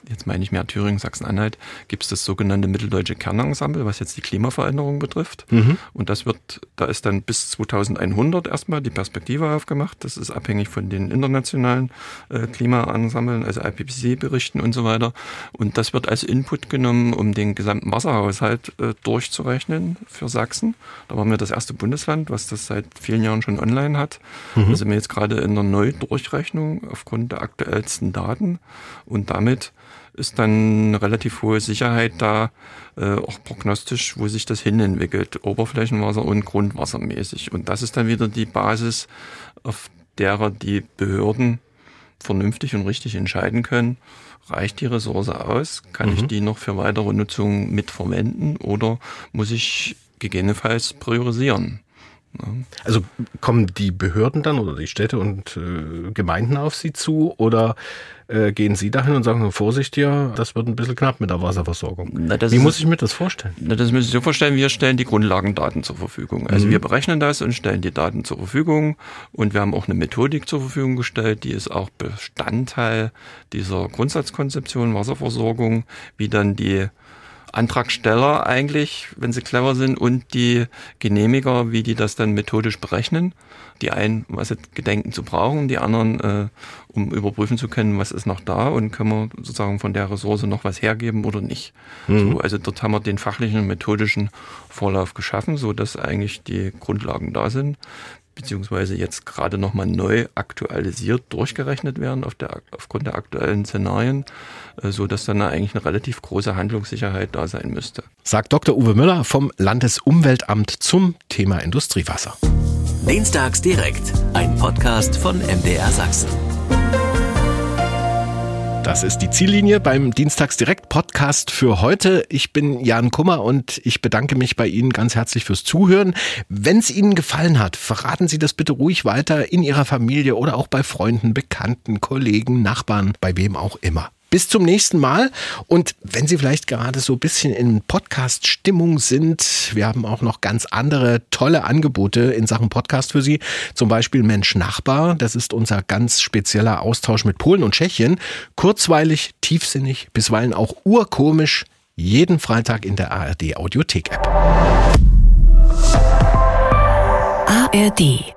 jetzt meine ich mehr Thüringen, Sachsen-Anhalt, gibt es das sogenannte Mitteldeutsche Kernensemble, was jetzt die Klimaveränderung betrifft. Und das wird, da ist dann bis 2100 erstmal die Perspektive aufgemacht. Das ist abhängig von den internationalen äh, Klimaensemblen, also IPCC-Berichten und so weiter. Und das wird als Input genommen, um den gesamten Wasserhaushalt äh, durchzurechnen für Sachsen. Da waren wir das erste Bundesland, was das seit vielen Jahren schon online hat. Da sind wir jetzt gerade in der Neudurchrechnung aufgrund der aktuellsten Daten. Und damit ist dann eine relativ hohe Sicherheit da, äh, auch prognostisch, wo sich das hin entwickelt, Oberflächenwasser und Grundwassermäßig. Und das ist dann wieder die Basis, auf derer die Behörden vernünftig und richtig entscheiden können, reicht die Ressource aus, kann ich die noch für weitere Nutzung mitverwenden oder muss ich gegebenenfalls priorisieren. Also kommen die Behörden dann oder die Städte und äh, Gemeinden auf Sie zu oder äh, gehen Sie dahin und sagen, Vorsicht hier, das wird ein bisschen knapp mit der Wasserversorgung? Na, Wie muss ich mir das vorstellen? Na, das müssen Sie so vorstellen, wir stellen die Grundlagendaten zur Verfügung. Also mhm. wir berechnen das und stellen die Daten zur Verfügung und wir haben auch eine Methodik zur Verfügung gestellt, die ist auch Bestandteil dieser Grundsatzkonzeption Wasserversorgung, wie dann die Antragsteller eigentlich, wenn sie clever sind, und die Genehmiger, wie die das dann methodisch berechnen. Die einen, was sie gedenken zu brauchen, die anderen, äh, um überprüfen zu können, was ist noch da und können wir sozusagen von der Ressource noch was hergeben oder nicht. Mhm. So, also dort haben wir den fachlichen und methodischen Vorlauf geschaffen, so dass eigentlich die Grundlagen da sind beziehungsweise jetzt gerade nochmal neu aktualisiert durchgerechnet werden auf der, aufgrund der aktuellen Szenarien, so dass dann eigentlich eine relativ große Handlungssicherheit da sein müsste. Sagt Dr. Uwe Müller vom Landesumweltamt zum Thema Industriewasser. Dienstags direkt, ein Podcast von MDR Sachsen. Das ist die Ziellinie beim Dienstagsdirekt Podcast für heute. Ich bin Jan Kummer und ich bedanke mich bei Ihnen ganz herzlich fürs Zuhören. Wenn es Ihnen gefallen hat, verraten Sie das bitte ruhig weiter in Ihrer Familie oder auch bei Freunden, Bekannten, Kollegen, Nachbarn, bei wem auch immer. Bis zum nächsten Mal. Und wenn Sie vielleicht gerade so ein bisschen in Podcast-Stimmung sind, wir haben auch noch ganz andere tolle Angebote in Sachen Podcast für Sie. Zum Beispiel Mensch Nachbar. Das ist unser ganz spezieller Austausch mit Polen und Tschechien. Kurzweilig, tiefsinnig, bisweilen auch urkomisch. Jeden Freitag in der ARD Audiothek App. ARD